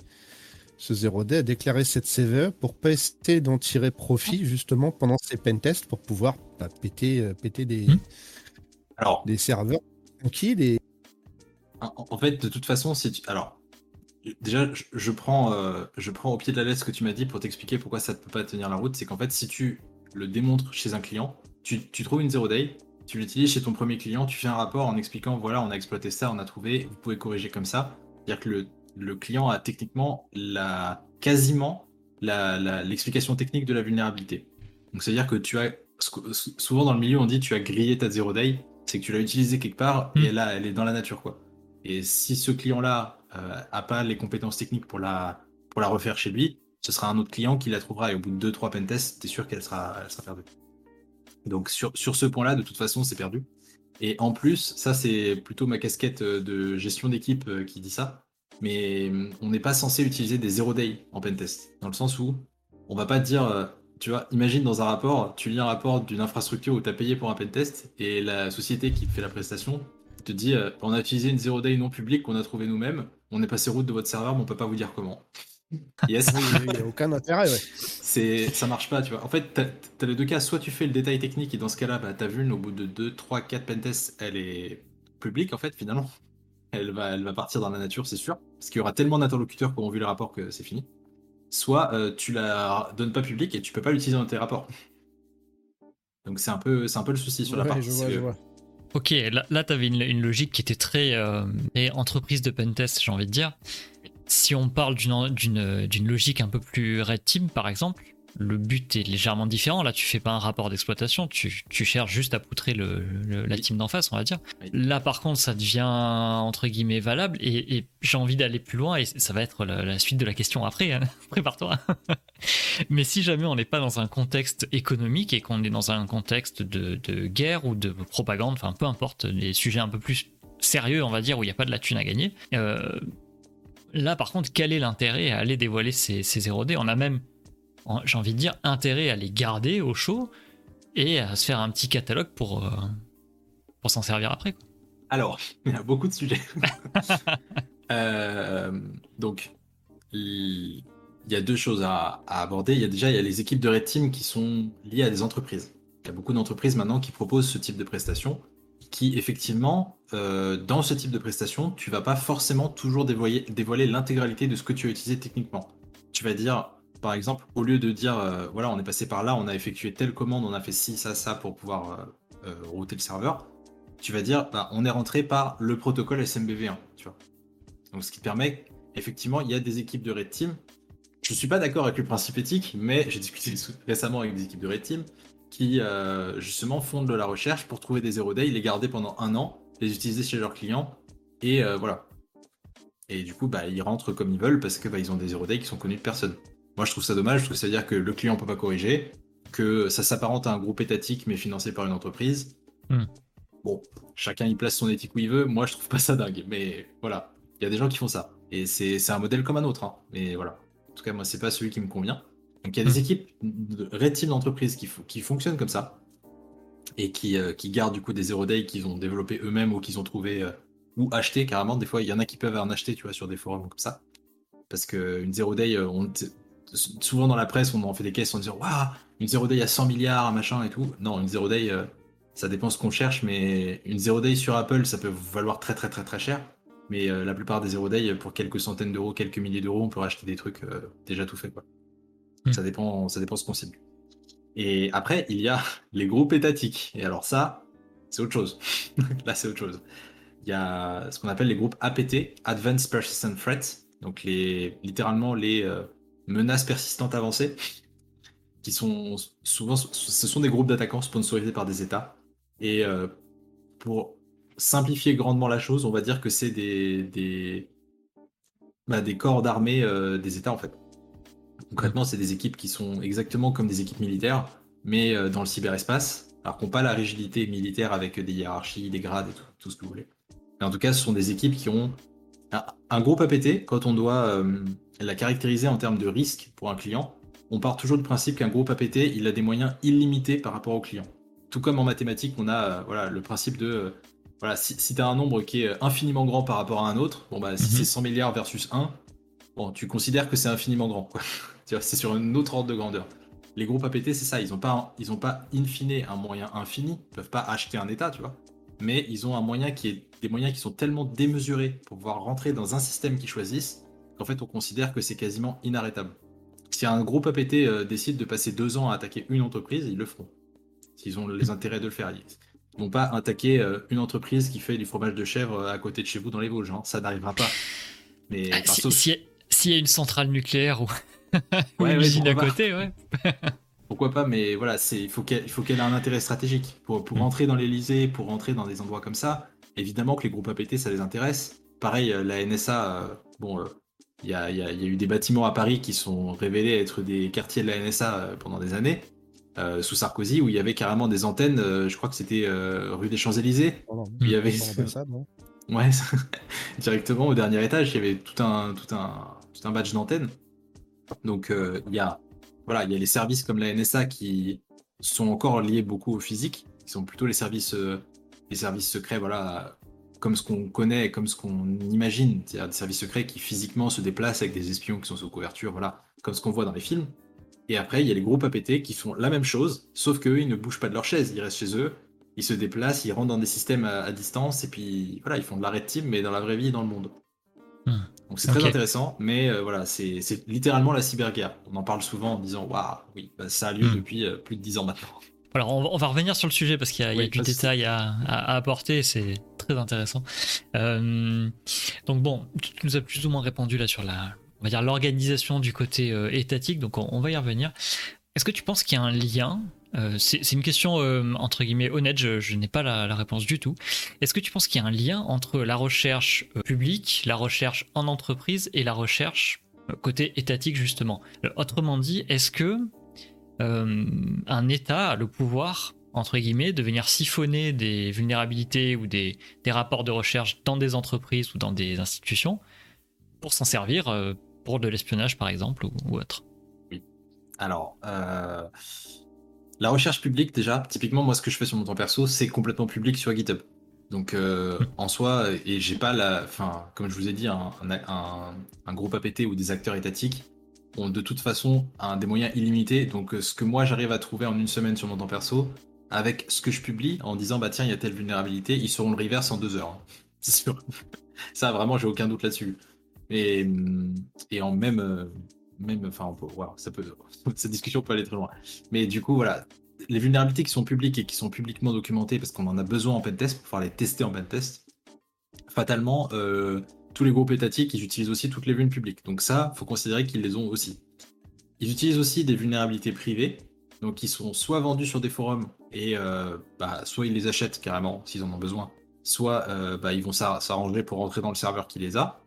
ce 0D, à déclarer cette CVE pour pas essayer d'en tirer profit justement pendant ces pentests pour pouvoir bah, péter, euh, péter des, mmh. Alors, des serveurs tranquilles et... En fait, de toute façon, si tu... Alors, déjà, je, prends, euh, je prends au pied de la lettre ce que tu m'as dit pour t'expliquer pourquoi ça ne peut pas tenir la route. C'est qu'en fait, si tu le démontres chez un client, tu, trouves une zero day, tu l'utilises chez ton premier client, tu fais un rapport en expliquant voilà, on a exploité ça, on a trouvé, vous pouvez corriger comme ça. C'est-à-dire que le, client a techniquement la, quasiment l'explication technique de la vulnérabilité. Donc c'est-à-dire que tu as souvent dans le milieu on dit tu as grillé ta zero day, c'est que tu l'as utilisé quelque part et hmm. elle, elle est dans la nature quoi. Et si ce client-là euh, a pas les compétences techniques pour la, pour la refaire chez lui, ce sera un autre client qui la trouvera et au bout de 2-3 pentests, tu es sûr qu'elle sera, elle sera perdue. Donc sur, sur ce point-là, de toute façon, c'est perdu. Et en plus, ça c'est plutôt ma casquette euh, de gestion d'équipe euh, qui dit ça, mais hum, on n'est pas censé utiliser des zero day en pentest, dans le sens où on va pas dire, euh, tu vois, imagine dans un rapport, tu lis un rapport d'une infrastructure où tu as payé pour un pentest, et la société qui fait la prestation te dit, on a utilisé une zero day non publique qu'on a trouvé nous-mêmes, on est passé route de votre serveur, mais on peut pas vous dire comment. Yes. Il n'y a aucun intérêt, ouais. C'est, ça marche pas, tu vois. En fait, tu as, les deux cas. Soit tu fais le détail technique et dans ce cas-là, bah, ta vulne, au bout de 2, 3, 4 pentests, elle est publique, en fait, finalement. elle va, elle va partir dans la nature, c'est sûr, parce qu'il y aura tellement d'interlocuteurs qui auront vu le rapport que c'est fini. Soit euh, tu la donnes pas publique et tu peux pas l'utiliser dans tes rapports. Donc c'est un peu, c'est un peu le souci sur la partie. Ok, là, tu avais une, logique qui était très euh, entreprise de pentest, j'ai envie de dire. Si on parle d'une logique un peu plus red team, par exemple, le but est légèrement différent. Là, tu fais pas un rapport d'exploitation, tu, cherches juste à poutrer le, la team d'en face, on va dire. Là, par contre, ça devient entre guillemets valable et, j'ai envie d'aller plus loin et ça va être la, suite de la question après. Hein. Prépare-toi. Mais si jamais on n'est pas dans un contexte économique et qu'on est dans un contexte de, guerre ou de propagande, enfin peu importe, les sujets un peu plus sérieux, on va dire, où il n'y a pas de la thune à gagner. Euh, là, par contre, quel est l'intérêt à aller dévoiler ces, ces 0D On a même j'ai envie de dire, intérêt à les garder au chaud et à se faire un petit catalogue pour, euh, pour s'en servir après. Alors, il y a beaucoup de sujets. Euh, donc, il y a deux choses à, aborder. Il y a déjà il y a les équipes de Red Team qui sont liées à des entreprises. Il y a beaucoup d'entreprises maintenant qui proposent ce type de prestations qui, effectivement, euh, dans ce type de prestations, tu vas pas forcément toujours dévoiler l'intégralité de ce que tu as utilisé techniquement. Tu vas dire, par exemple, au lieu de dire, euh, voilà, on est passé par là, on a effectué telle commande, on a fait ci, ça, ça pour pouvoir euh, euh, router le serveur, tu vas dire, bah, on est rentré par le protocole SMBV1, tu vois. Donc, ce qui permet, effectivement, il y a des équipes de Red Team. Je ne suis pas d'accord avec le principe éthique, mais j'ai discuté récemment avec des équipes de Red Team qui, justement, font de la recherche pour trouver des zero day, les garder pendant un an, les utiliser chez leurs clients, et voilà. Et du coup, bah, ils rentrent comme ils veulent parce que bah, ont des zero day qui sont connus de personne. Moi, je trouve ça dommage, parce que ça veut dire que le client ne peut pas corriger, que ça s'apparente à un groupe étatique, mais financé par une entreprise. Hmm. Bon, chacun y place son éthique où il veut. Moi, je trouve pas ça dingue. Mais voilà, il y a des gens qui font ça. Et c'est un modèle comme un autre. Hein. Mais voilà. En tout cas, moi, c'est pas celui qui me convient. Donc, il y a des hmm. équipes de red d'entreprises qui, qui fonctionnent comme ça. Et qui, euh, qui gardent du coup des zero day qu'ils ont développés eux-mêmes ou qu'ils ont trouvé euh, ou acheté carrément. Des fois, il y en a qui peuvent en acheter, tu vois, sur des forums comme ça. Parce qu'une zero day, euh, on, souvent dans la presse, on en fait des caisses en disant Waouh, une zero day à 100 milliards, machin et tout. Non, une zero day, euh, ça dépend ce qu'on cherche, mais une zero day sur Apple, ça peut valoir très très très très cher. Mais euh, la plupart des zero day, pour quelques centaines d'euros, quelques milliers d'euros, on peut racheter des trucs euh, déjà tout fait. Quoi. Hmm. Ça dépend, ça dépend ce qu'on cible. Et après, il y a les groupes étatiques. Et alors ça, c'est autre chose. Là, c'est autre chose. Il y a ce qu'on appelle les groupes APT, Advanced Persistent Threats. Donc les, littéralement les menaces persistantes avancées, qui sont souvent, ce sont des groupes d'attaquants sponsorisés par des États. Et euh, pour simplifier grandement la chose, on va dire que c'est des, des, bah, des corps d'armée euh, des États en fait. Concrètement, c'est des équipes qui sont exactement comme des équipes militaires, mais euh, dans le cyberespace, alors qu'on pas la rigidité militaire avec des hiérarchies, des grades et tout, tout, ce que vous voulez. Mais en tout cas, ce sont des équipes qui ont un, un groupe APT quand on doit la caractériser en termes de risque pour un client, on part toujours du principe qu'un groupe APT, il a des moyens illimités par rapport au client. Tout comme en mathématiques, on a euh, voilà, le principe de euh, voilà, si, tu as un nombre qui est infiniment grand par rapport à un autre, bon bah si mhm. c'est 100 milliards versus 1, bon, tu considères que c'est infiniment grand. c'est sur une autre ordre de grandeur. Les groupes APT, c'est ça, ils n'ont pas, ils ont pas in fine un moyen infini, ils peuvent pas acheter un état, tu vois. Mais ils ont un moyen qui est des moyens qui sont tellement démesurés pour pouvoir rentrer dans un système qu'ils choisissent en fait, on considère que c'est quasiment inarrêtable. Si un groupe APT euh, décide de passer deux ans à attaquer une entreprise, ils le feront. S'ils ont les intérêts de le faire. Ils vont pas attaquer euh, une entreprise qui fait du fromage de chèvre euh, à côté de chez vous dans les Vosges. Hein. Ça n'arrivera pas. Mais ah, s'il y, a une centrale nucléaire ou, une usine à côté, ouais. Pourquoi pas, mais voilà, il faut qu'elle ait un intérêt stratégique. Pour, pour mm. rentrer dans l'Elysée, pour rentrer dans des endroits comme ça, évidemment que les groupes APT, ça les intéresse. Pareil, la NSA, bon, il y, a, eu des bâtiments à Paris qui sont révélés être des quartiers de la NSA euh, pendant des années, euh, sous Sarkozy, où il y avait carrément des antennes, euh, je crois que c'était rue des Champs-Élysées. il y avait. ouais, directement au dernier étage, il y avait tout un, tout un, tout un badge d'antenne. Donc il y a voilà, il y a les services comme la NSA qui sont encore liés beaucoup au physique, qui sont plutôt les services, les services secrets, voilà, comme ce qu'on connaît, comme ce qu'on imagine, c'est-à-dire des services secrets qui physiquement se déplacent avec des espions qui sont sous couverture, voilà, comme ce qu'on voit dans les films. Et après, il y a les groupes APT qui font la même chose, sauf qu'eux, ils ne bougent pas de leur chaise, ils restent chez eux, ils se déplacent, ils rentrent dans des systèmes à, distance, et puis voilà, ils font de l'arrêt de team, mais dans la vraie vie et dans le monde. Hmm. Donc c'est très intéressant, mais euh, voilà, c'est littéralement la cyberguerre. On en parle souvent en disant, waouh, oui, bah, ça a lieu hmm. depuis euh, plus de 10 ans maintenant. Alors on, va revenir sur le sujet parce qu'il y a, du détail à, apporter, c'est très intéressant. Euh, donc bon, tu nous as plus ou moins répondu là sur la, on va dire l'organisation du côté étatique, donc on, va y revenir. Est-ce que tu penses qu'il y a un lien euh, c'est une question euh, entre guillemets honnête, je, n'ai pas la, réponse du tout. Est-ce que tu penses qu'il y a un lien entre la recherche euh, publique, la recherche en entreprise et la recherche côté étatique justement? Autrement dit, est-ce que un État a le pouvoir entre guillemets de venir siphonner des vulnérabilités ou des, rapports de recherche dans des entreprises ou dans des institutions pour s'en servir pour de l'espionnage par exemple ou, autre Oui. Alors. La recherche publique, déjà, typiquement, moi, ce que je fais sur mon temps perso, c'est complètement public sur GitHub. Donc, euh, hmm. en soi, et j'ai pas la. Enfin, comme je vous ai dit, un, groupe APT ou des acteurs étatiques ont de toute façon un, des moyens illimités. Donc, euh, ce que moi, j'arrive à trouver en une semaine sur mon temps perso, avec ce que je publie, en disant, bah tiens, il y a telle vulnérabilité, ils seront le reverse en deux heures. Hein. C'est sûr. Ça, vraiment, j'ai aucun doute là-dessus. Et, et en même, euh, même, enfin, ça peut, cette discussion peut aller très loin. Mais du coup, voilà, les vulnérabilités qui sont publiques et qui sont publiquement documentées parce qu'on en a besoin en pentest pour pouvoir les tester en pentest, fatalement, euh, tous les groupes étatiques, ils utilisent aussi toutes les vulnes publiques. Donc ça, faut considérer qu'ils les ont aussi. Ils utilisent aussi des vulnérabilités privées, donc qui sont soit vendues sur des forums et euh, bah, soit ils les achètent carrément s'ils en ont besoin, soit euh, bah, ils vont s'arranger pour rentrer dans le serveur qui les a.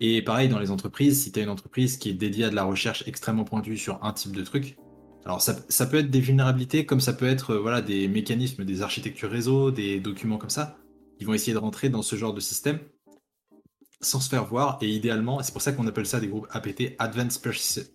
Et pareil, dans les entreprises, si tu as une entreprise qui est dédiée à de la recherche extrêmement pointue sur un type de truc, alors ça, peut être des vulnérabilités comme ça peut être euh, voilà, des mécanismes, des architectures réseau, des documents comme ça, qui vont essayer de rentrer dans ce genre de système sans se faire voir et idéalement, c'est pour ça qu'on appelle ça des groupes APT, Advanced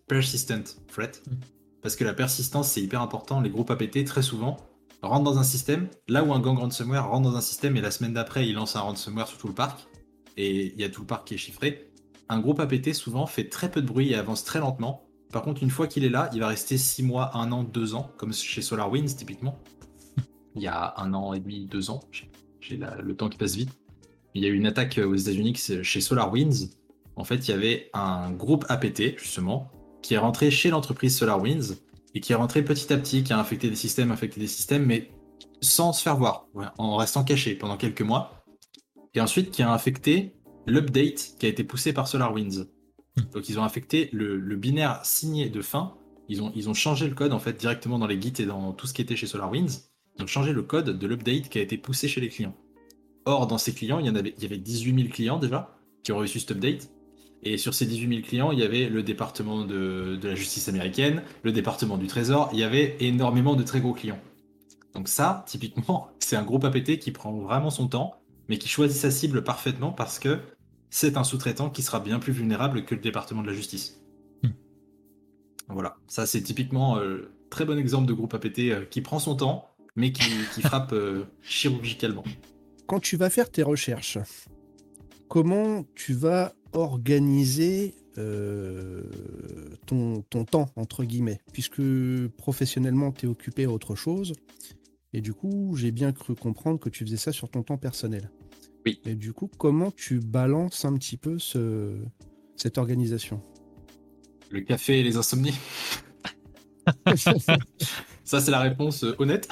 Persistent Threat, mm. Parce que la persistance c'est hyper important, les groupes APT très souvent rentrent dans un système, là où un gang ransomware rentre dans un système et la semaine d'après il lance un ransomware sur tout le parc, et il y a tout le parc qui est chiffré, un groupe APT souvent fait très peu de bruit et avance très lentement. Par contre, une fois qu'il est là, il va rester 6 mois, 1 an, 2 ans, comme chez SolarWinds typiquement. Il y a un an et demi, 2 ans, j'ai le temps qui passe vite. Il y a eu une attaque aux États-Unis chez SolarWinds. En fait, il y avait un groupe APT, justement, qui est rentré chez l'entreprise SolarWinds et qui est rentré petit à petit, qui a infecté des systèmes, infecté des systèmes, mais sans se faire voir, en restant caché pendant quelques mois. Et ensuite, qui a infecté l'update qui a été poussé par SolarWinds. Hmm. Donc ils ont affecté le, binaire signé de fin. Ils ont, ils ont changé le code en fait directement dans les Git et dans tout ce qui était chez SolarWinds. Ils ont changé le code de l'update qui a été poussé chez les clients. Or, dans ces clients, il y, en avait, il y avait 18 000 clients déjà qui ont reçu cet update. Et sur ces 18 000 clients, il y avait le département de, de la justice américaine, le département du trésor, il y avait énormément de très gros clients. Donc ça, typiquement, c'est un groupe APT qui prend vraiment son temps, mais qui choisit sa cible parfaitement parce que c'est un sous-traitant qui sera bien plus vulnérable que le département de la justice. Hmm. Voilà, ça c'est typiquement euh, très bon exemple de groupe APT euh, qui prend son temps, mais qui, frappe euh, chirurgicalement. Quand tu vas faire tes recherches, comment tu vas organiser ton, ton, temps, entre guillemets, puisque professionnellement tu es occupé à autre chose, et du coup j'ai bien cru comprendre que tu faisais ça sur ton temps personnel. Et du coup, comment tu balances un petit peu ce, cette organisation? Le café et les insomnies Ça, c'est la réponse euh, honnête.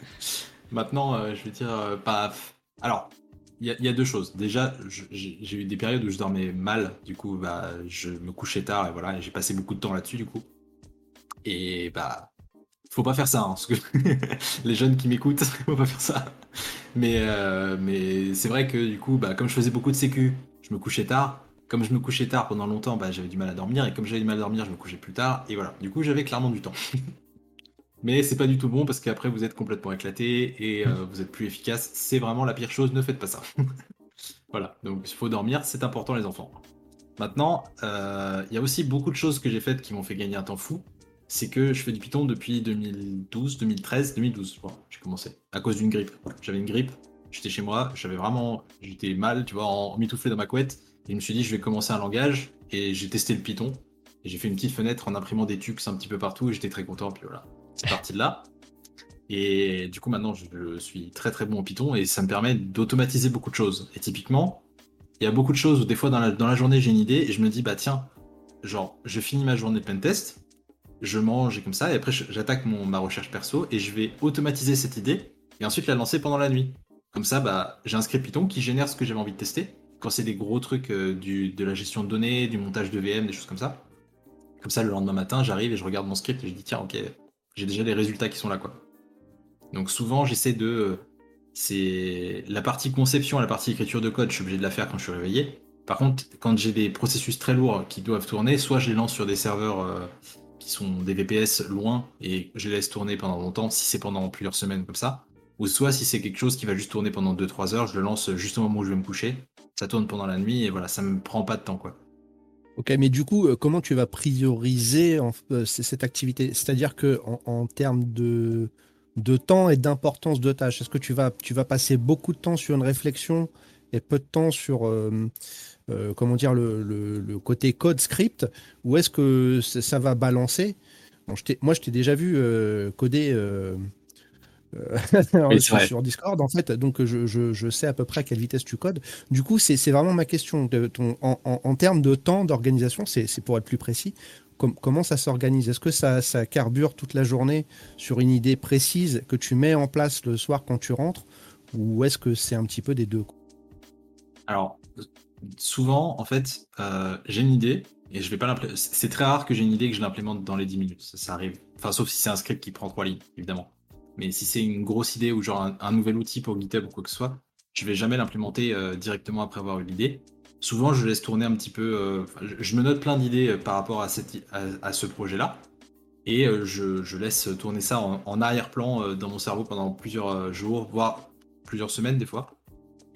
Maintenant, euh, je vais dire, euh, pas. Alors, il y, a deux choses. Déjà, j'ai eu des périodes où je dormais mal. Du coup, bah, je me couchais tard et voilà, j'ai passé beaucoup de temps là-dessus, du coup. Et bah, faut pas faire ça, hein, les jeunes qui m'écoutent, faut pas faire ça. Mais, euh, mais c'est vrai que du coup, bah, comme je faisais beaucoup de sécu, je me couchais tard. Comme je me couchais tard pendant longtemps, bah, j'avais du mal à dormir. Et comme j'avais du mal à dormir, je me couchais plus tard. Et voilà, du coup, j'avais clairement du temps. mais c'est pas du tout bon parce qu'après, vous êtes complètement éclaté et euh, vous êtes plus efficace. C'est vraiment la pire chose, ne faites pas ça. voilà, donc il faut dormir, c'est important les enfants. Maintenant, euh, il y a aussi beaucoup de choses que j'ai faites qui m'ont fait gagner un temps fou. C'est que je fais du Python depuis 2012, 2013, 2012, j'ai commencé, à cause d'une grippe. J'avais une grippe, j'étais chez moi, j'avais vraiment, j'étais mal, tu vois, en dans ma couette, et je me suis dit, je vais commencer un langage, et j'ai testé le Python, et j'ai fait une petite fenêtre en imprimant des tux un petit peu partout, et j'étais très content, puis voilà, c'est parti de là. Et du coup, maintenant, je suis très très bon en Python et ça me permet d'automatiser beaucoup de choses. Et typiquement, il y a beaucoup de choses où des fois dans la, dans la journée, j'ai une idée et je me dis, bah tiens, genre, je finis ma journée de pentest, je mange et comme ça, et après j'attaque ma recherche perso et je vais automatiser cette idée et ensuite la lancer pendant la nuit. Comme ça, bah, j'ai un script Python qui génère ce que j'avais envie de tester. Quand c'est des gros trucs euh, du, de la gestion de données, du montage de VM, des choses comme ça. Comme ça, le lendemain matin, j'arrive et je regarde mon script et je dis, tiens, ok, j'ai déjà les résultats qui sont là, quoi. Donc souvent, j'essaie de. Euh, c'est la partie conception, la partie écriture de code, je suis obligé de la faire quand je suis réveillé. Par contre, quand j'ai des processus très lourds qui doivent tourner, soit je les lance sur des serveurs euh, qui sont des VPS loin et je les laisse tourner pendant longtemps, si c'est pendant plusieurs semaines comme ça. Ou soit si c'est quelque chose qui va juste tourner pendant 2-3 heures, je le lance juste au moment où je vais me coucher. Ça tourne pendant la nuit et voilà, ça me prend pas de temps quoi. Ok, mais du coup, euh, comment tu vas prioriser euh, cette activité? C'est-à-dire que en, termes de, de temps et d'importance de tâches, est-ce que tu vas, tu vas passer beaucoup de temps sur une réflexion et peu de temps sur euh, comment dire le, côté code script? Ou est-ce que ça va balancer? Moi, je t'ai déjà vu coder euh, sur, Discord en fait, donc je, sais à peu près à quelle vitesse tu codes. Du coup, c'est vraiment ma question. De ton, en, termes de temps, d'organisation, c'est pour être plus précis, comment ça s'organise? Est-ce que ça, ça, carbure toute la journée sur une idée précise que tu mets en place le soir quand tu rentres Ou est-ce que c'est un petit peu des deux Alors, souvent, en fait, euh, j'ai une idée et je vais pas C'est très rare que j'ai une idée que je l'implémente dans les 10 minutes. Ça, ça arrive. Enfin, sauf si c'est un script qui prend trois lignes, évidemment. Mais si c'est une grosse idée ou genre un, nouvel outil pour GitHub ou quoi que ce soit, je vais jamais l'implémenter euh, directement après avoir eu l'idée. Souvent, je laisse tourner un petit peu. Euh, je, me note plein d'idées euh, par rapport à, cette, à, ce projet-là. Et je, laisse tourner ça en, arrière-plan dans mon cerveau pendant plusieurs jours, voire plusieurs semaines des fois.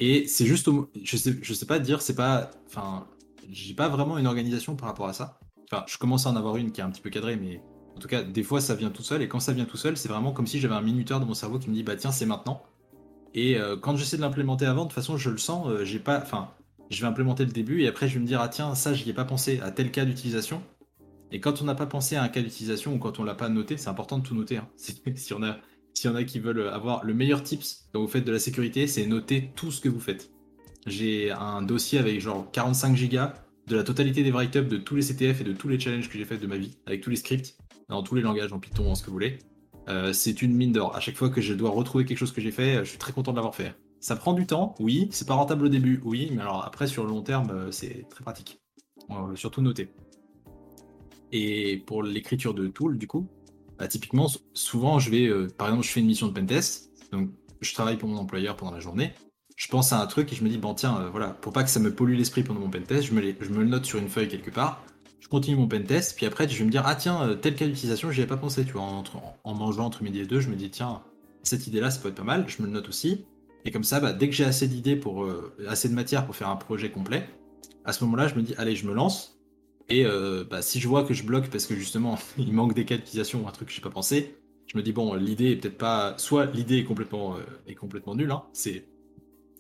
Et c'est juste. je, sais, je sais pas dire, c'est pas. Enfin, j'ai pas vraiment une organisation par rapport à ça. Enfin, je commence à en avoir une qui est un petit peu cadrée, mais en tout cas, des fois, ça vient tout seul. Et quand ça vient tout seul, c'est vraiment comme si j'avais un minuteur dans mon cerveau qui me dit bah tiens, c'est maintenant. Et euh, quand j'essaie de l'implémenter avant, de toute façon, je le sens. Euh, j'ai pas, enfin, je vais implémenter le début et après, je vais me dire ah tiens, ça, j'y ai pas pensé à tel cas d'utilisation. Et quand on n'a pas pensé à un cas d'utilisation ou quand on l'a pas noté, c'est important de tout noter. Hein. si on a, si y a qui veulent avoir le meilleur tips quand vous faites de la sécurité, c'est noter tout ce que vous faites. J'ai un dossier avec genre 45 gigas de la totalité des write-ups de tous les CTF et de tous les challenges que j'ai fait de ma vie, avec tous les scripts dans tous les langages, en Python, en ce que vous voulez. Euh, c'est une mine d'or. À chaque fois que je dois retrouver quelque chose que j'ai fait, je suis très content de l'avoir fait. Ça prend du temps, oui. C'est pas rentable au début, oui. Mais alors après, sur le long terme, euh, c'est très pratique. surtout noter. Et pour l'écriture de tool, du coup, bah, typiquement, souvent, je vais, euh, par exemple, je fais une mission de pentest. Donc, je travaille pour mon employeur pendant la journée. Je pense à un truc et je me dis, bon, tiens, voilà, pour pas que ça me pollue l'esprit pendant mon pentest, je me, je me le note sur une feuille quelque part je continue mon pentest, puis après je vais me dire, ah tiens, euh, tel cas d'utilisation, j'y avais pas pensé, tu vois, en, mangeant entre midi et deux, je me dis, tiens, cette idée-là, ça peut être pas mal, je me le note aussi. Et comme ça, bah, dès que j'ai assez d'idées pour euh, assez de matière pour faire un projet complet, à ce moment-là, je me dis, allez, je me lance. Et euh, bah, si je vois que je bloque parce que justement, il manque des d'utilisation ou un truc que j'ai pas pensé, je me dis, bon, l'idée est peut-être pas. Soit l'idée est complètement, est complètement nulle, hein, c'est.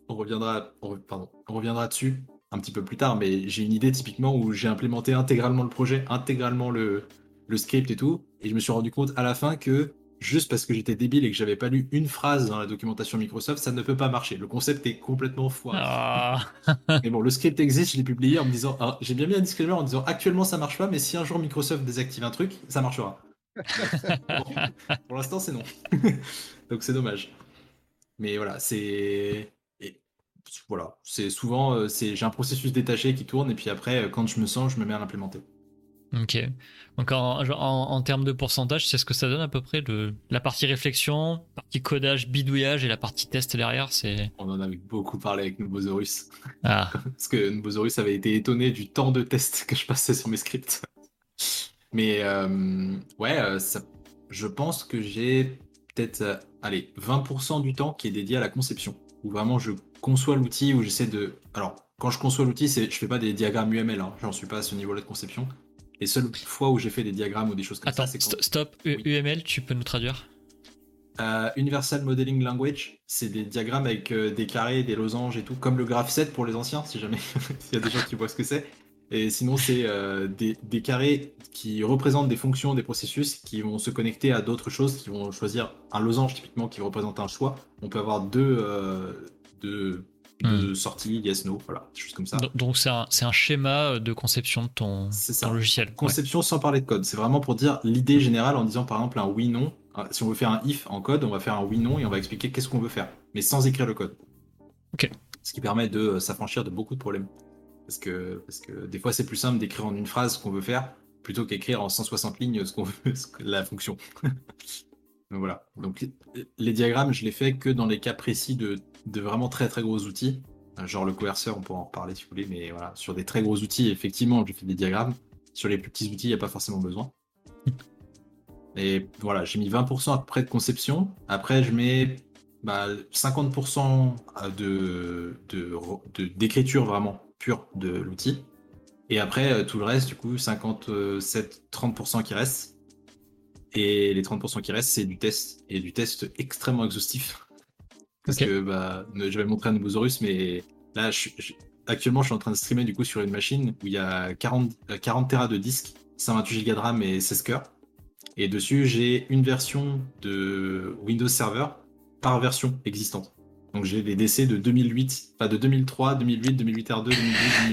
On reviendra, pardon, on reviendra dessus un petit peu plus tard, mais j'ai une idée typiquement où j'ai implémenté intégralement le projet, intégralement le, le script et tout, et je me suis rendu compte à la fin que juste parce que j'étais débile et que j'avais pas lu une phrase dans la documentation Microsoft, ça ne peut pas marcher. Le concept est complètement foireux. Ah. mais bon, le script existe, je l'ai publié en me disant, j'ai bien mis un disclaimer en disant actuellement ça marche pas, mais si un jour Microsoft désactive un truc, ça marchera. pour l'instant, c'est non. Donc c'est dommage. Mais voilà, c'est voilà, c'est souvent, euh, c'est, j'ai un processus détaché qui tourne et puis après, euh, quand je me sens, je me mets à l'implémenter. Ok. Donc en, termes de pourcentage, c'est ce que ça donne à peu près de la partie réflexion, partie codage, bidouillage et la partie test derrière. C'est. On en avait beaucoup parlé avec Nubosaurus. Ah. Parce que Nubosaurus avait été étonné du temps de test que je passais sur mes scripts. Mais euh, ouais, ça, je pense que j'ai peut-être, allez, 20% du temps qui est dédié à la conception, où vraiment je conçois l'outil, où j'essaie de. Alors, quand je conçois l'outil, c'est, je fais pas des diagrammes UML, hein. j'en suis pas à ce niveau-là de conception. Les seules fois où j'ai fait des diagrammes ou des choses comme ça, c'est stop, UML, tu peux nous traduire? Euh, Universal Modeling Language, c'est des diagrammes avec euh, des carrés, des losanges et tout, comme le graph 7 pour les anciens, si jamais il y a des gens qui voient ce que c'est. Et sinon, c'est euh, des, des, carrés qui représentent des fonctions, des processus qui vont se connecter à d'autres choses, qui vont choisir un losange typiquement qui représente un choix. On peut avoir deux, euh, deux, hmm. sorties, yes, no, voilà, des choses comme ça. Donc c'est un, un, schéma de conception de ton, ton logiciel. Conception sans parler de code. C'est vraiment pour dire l'idée générale en disant par exemple un oui-non. Si on veut faire un if en code, on va faire un oui-non et on va expliquer qu'est-ce qu'on veut faire, mais sans écrire le code. Ok. Ce qui permet de s'affranchir de beaucoup de problèmes. Parce que, parce que des fois, c'est plus simple d'écrire en une phrase ce qu'on veut faire plutôt qu'écrire en 160 lignes ce qu'on veut, la fonction. Donc voilà. Donc les diagrammes, je les fais que dans les cas précis de, de vraiment très très gros outils. Euh, genre le coerceur, on pourra en reparler si vous voulez, mais voilà, sur des très gros outils, effectivement, je fais des diagrammes. Sur les plus petits outils, il n'y a pas forcément besoin. Et voilà, j'ai mis 20% à peu près de conception. Après, je mets 50% bah, de, d'écriture de, vraiment pure de l'outil. Et après, euh, tout le reste, du coup, 57-30% qui reste. Et les 30% qui restent, c'est du test. Et du test extrêmement exhaustif. Parce que bah, je vais le montrer à Nobosaurus, mais là, actuellement, je suis en train de streamer du coup sur une machine où il y a 40, 40 Tera de disque, 128 Go de RAM et 16 cœurs. Et dessus, j'ai une version de Windows Server par version existante. Donc j'ai les DC de 2008, pas de 2003, 2008, 2008 R2, 2012,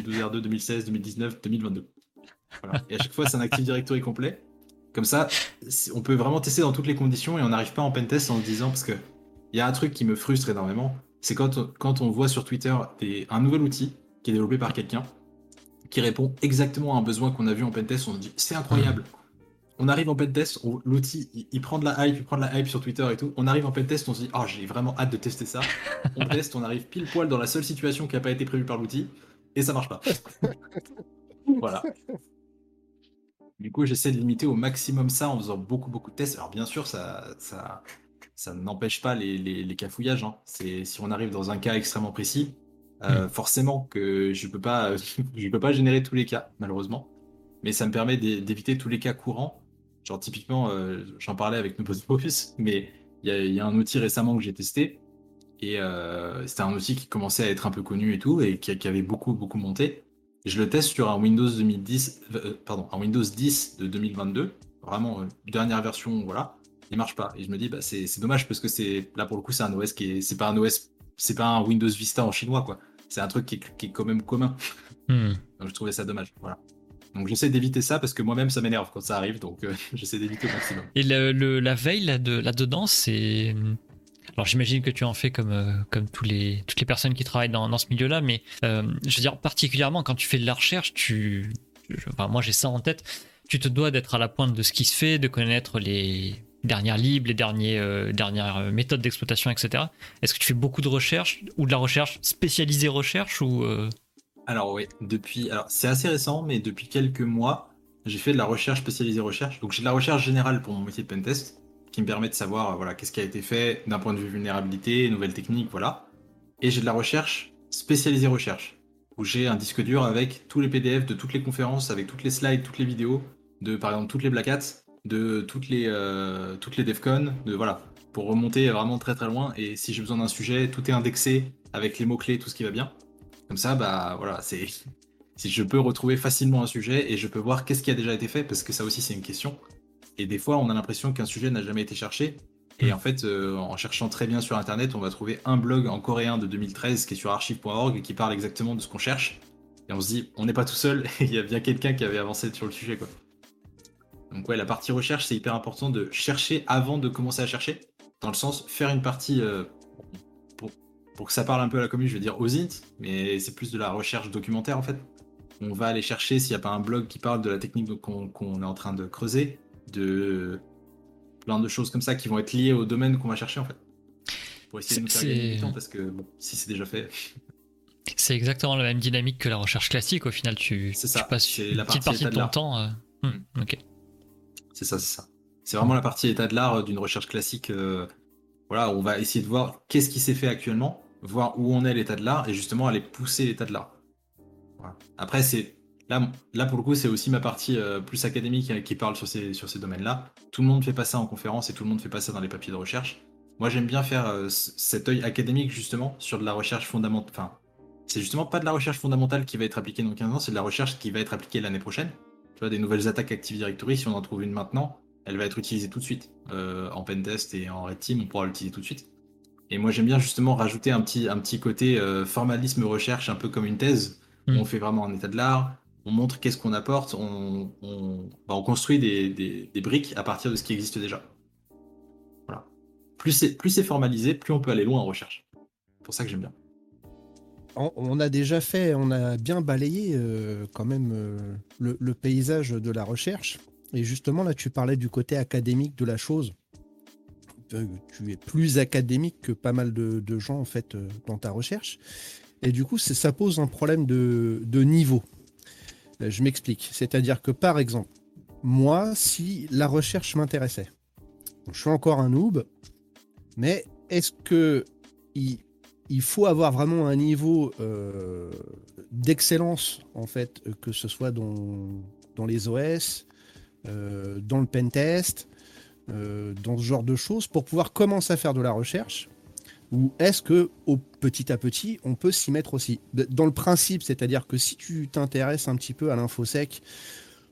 2012 R2, 2016, 2019, 2022. Et à chaque fois, c'est un Active Directory complet. Comme ça, on peut vraiment tester dans toutes les conditions et on n'arrive pas en pentest en se disant, parce que il y a un truc qui me frustre énormément, c'est quand, on, quand on voit sur Twitter un nouvel outil qui est développé par quelqu'un qui répond exactement à un besoin qu'on a vu en pentest, on se dit c'est incroyable on arrive en pentest, l'outil il, prend de la hype, il prend de la hype sur Twitter et tout. On arrive en pentest, on se dit oh j'ai vraiment hâte de tester ça. on teste, on arrive pile poil dans la seule situation qui n'a pas été prévue par l'outil et ça marche pas. voilà. Du coup, j'essaie de limiter au maximum ça en faisant beaucoup beaucoup de tests. Alors bien sûr, ça ça ça n'empêche pas les, les, cafouillages. Hein. C'est si on arrive dans un cas extrêmement précis, euh, hmm. forcément que je peux pas je peux pas générer tous les cas malheureusement, mais ça me permet d'éviter tous les cas courants Genre, typiquement, euh, j'en parlais avec nos post mais il y, a un outil récemment que j'ai testé. Et euh, c'était un outil qui commençait à être un peu connu et tout, et qui, avait beaucoup, beaucoup monté. je le teste sur un Windows 2010, euh, pardon, un Windows 10 de 2022. Vraiment, dernière version, voilà. Il marche pas. Et je me dis, bah, c'est dommage parce que c'est là pour le coup, c'est un OS qui est, c'est pas un OS, c'est pas un Windows Vista en chinois, quoi. C'est un truc qui est, quand même commun. Hmm. Donc je trouvais ça dommage. Voilà. Donc j'essaie d'éviter ça parce que moi-même ça m'énerve quand ça arrive, donc euh, j'essaie d'éviter au maximum. Et le, la veille là-dedans, c'est. Alors j'imagine que tu en fais comme, euh, comme tous les, toutes les personnes qui travaillent dans, dans ce milieu-là, mais euh, je veux dire, particulièrement quand tu fais de la recherche, tu. Enfin, moi j'ai ça en tête, tu te dois d'être à la pointe de ce qui se fait, de connaître les dernières libres, les derniers, dernières méthodes d'exploitation, etc. Est-ce que tu fais beaucoup de recherche ou de la recherche spécialisée recherche ou alors oui, depuis, c'est assez récent, mais depuis quelques mois, j'ai fait de la recherche spécialisée recherche. Donc j'ai de la recherche générale pour mon métier de pentest, qui me permet de savoir euh, voilà qu'est-ce qui a été fait d'un point de vue vulnérabilité, nouvelles techniques, voilà. Et j'ai de la recherche spécialisée recherche, où j'ai un disque dur avec tous les PDF de toutes les conférences, avec toutes les slides, toutes les vidéos, de par exemple toutes les Black Hats, de toutes les euh, toutes les DevCon, de voilà, pour remonter vraiment très très loin. Et si j'ai besoin d'un sujet, tout est indexé avec les mots clés, tout ce qui va bien. Comme ça, bah voilà, c'est si je peux retrouver facilement un sujet et je peux voir qu'est-ce qui a déjà été fait, parce que ça aussi c'est une question. Et des fois, on a l'impression qu'un sujet n'a jamais été cherché. Et en fait, euh, en cherchant très bien sur Internet, on va trouver un blog en coréen de 2013 qui est sur archive.org et qui parle exactement de ce qu'on cherche. Et on se dit, on n'est pas tout seul, il y a bien quelqu'un qui avait avancé sur le sujet. Quoi. Donc ouais, la partie recherche, c'est hyper important de chercher avant de commencer à chercher. Dans le sens, faire une partie euh, pour que ça parle un peu à la commune, je vais dire aux int, mais c'est plus de la recherche documentaire en fait. On va aller chercher s'il n'y a pas un blog qui parle de la technique qu'on est en train de creuser, de plein de choses comme ça qui vont être liées au domaine qu'on va chercher en fait. Pour essayer de nous faire gagner du temps parce que bon, si c'est déjà fait. C'est exactement la même dynamique que la recherche classique. Au final, tu, ça, tu passes une petite partie de ton temps. Euh, hmm, mm. ok. C'est ça, c'est ça. C'est vraiment la partie état de l'art d'une recherche classique. Euh, voilà, on va essayer de voir qu'est-ce qui s'est fait actuellement voir où on est l'état de l'art et justement aller pousser l'état de l'art. Après, c'est là, pour le coup, c'est aussi ma partie euh, plus académique euh, qui parle sur ces, domaines-là. Tout le monde ne fait pas ça en conférence et tout le monde ne fait pas ça dans les papiers de recherche. Moi, j'aime bien faire euh, cet œil académique justement sur de la recherche fondamentale, enfin c'est justement pas de la recherche fondamentale qui va être appliquée dans 15 ans, c'est de la recherche qui va être appliquée l'année prochaine. Vois, des nouvelles attaques Active Directory, si on en trouve une maintenant, elle va être utilisée tout de suite. Euh, en pentest et en red team, on pourra l'utiliser tout de suite. Et moi, j'aime bien justement rajouter un petit, un petit côté euh, formalisme recherche, un peu comme une thèse. Mm. On fait vraiment un état de l'art, on montre qu'est-ce qu'on apporte, on, bah, on, construit des, des, briques à partir de ce qui existe déjà. Voilà. Plus c'est formalisé, plus on peut aller loin en recherche. C'est pour ça que j'aime bien. On, a déjà fait, on a bien balayé euh, quand même euh, le, paysage de la recherche. Et justement, là, tu parlais du côté académique de la chose. Euh, tu es plus académique que pas mal de, gens, en fait, dans ta recherche. Et du coup, ça pose un problème de, niveau. Je m'explique. C'est-à-dire que, par exemple, moi, si la recherche m'intéressait, je suis encore un noob, mais est-ce que il faut avoir vraiment un niveau euh, d'excellence, en fait, que ce soit dans, dans les OS, euh, dans le pentest, euh, dans ce genre de choses, pour pouvoir commencer à faire de la recherche. Ou est-ce que, au, petit à petit, on peut s'y mettre aussi? Dans le principe, c'est-à-dire que si tu t'intéresses un petit peu à l'infosec,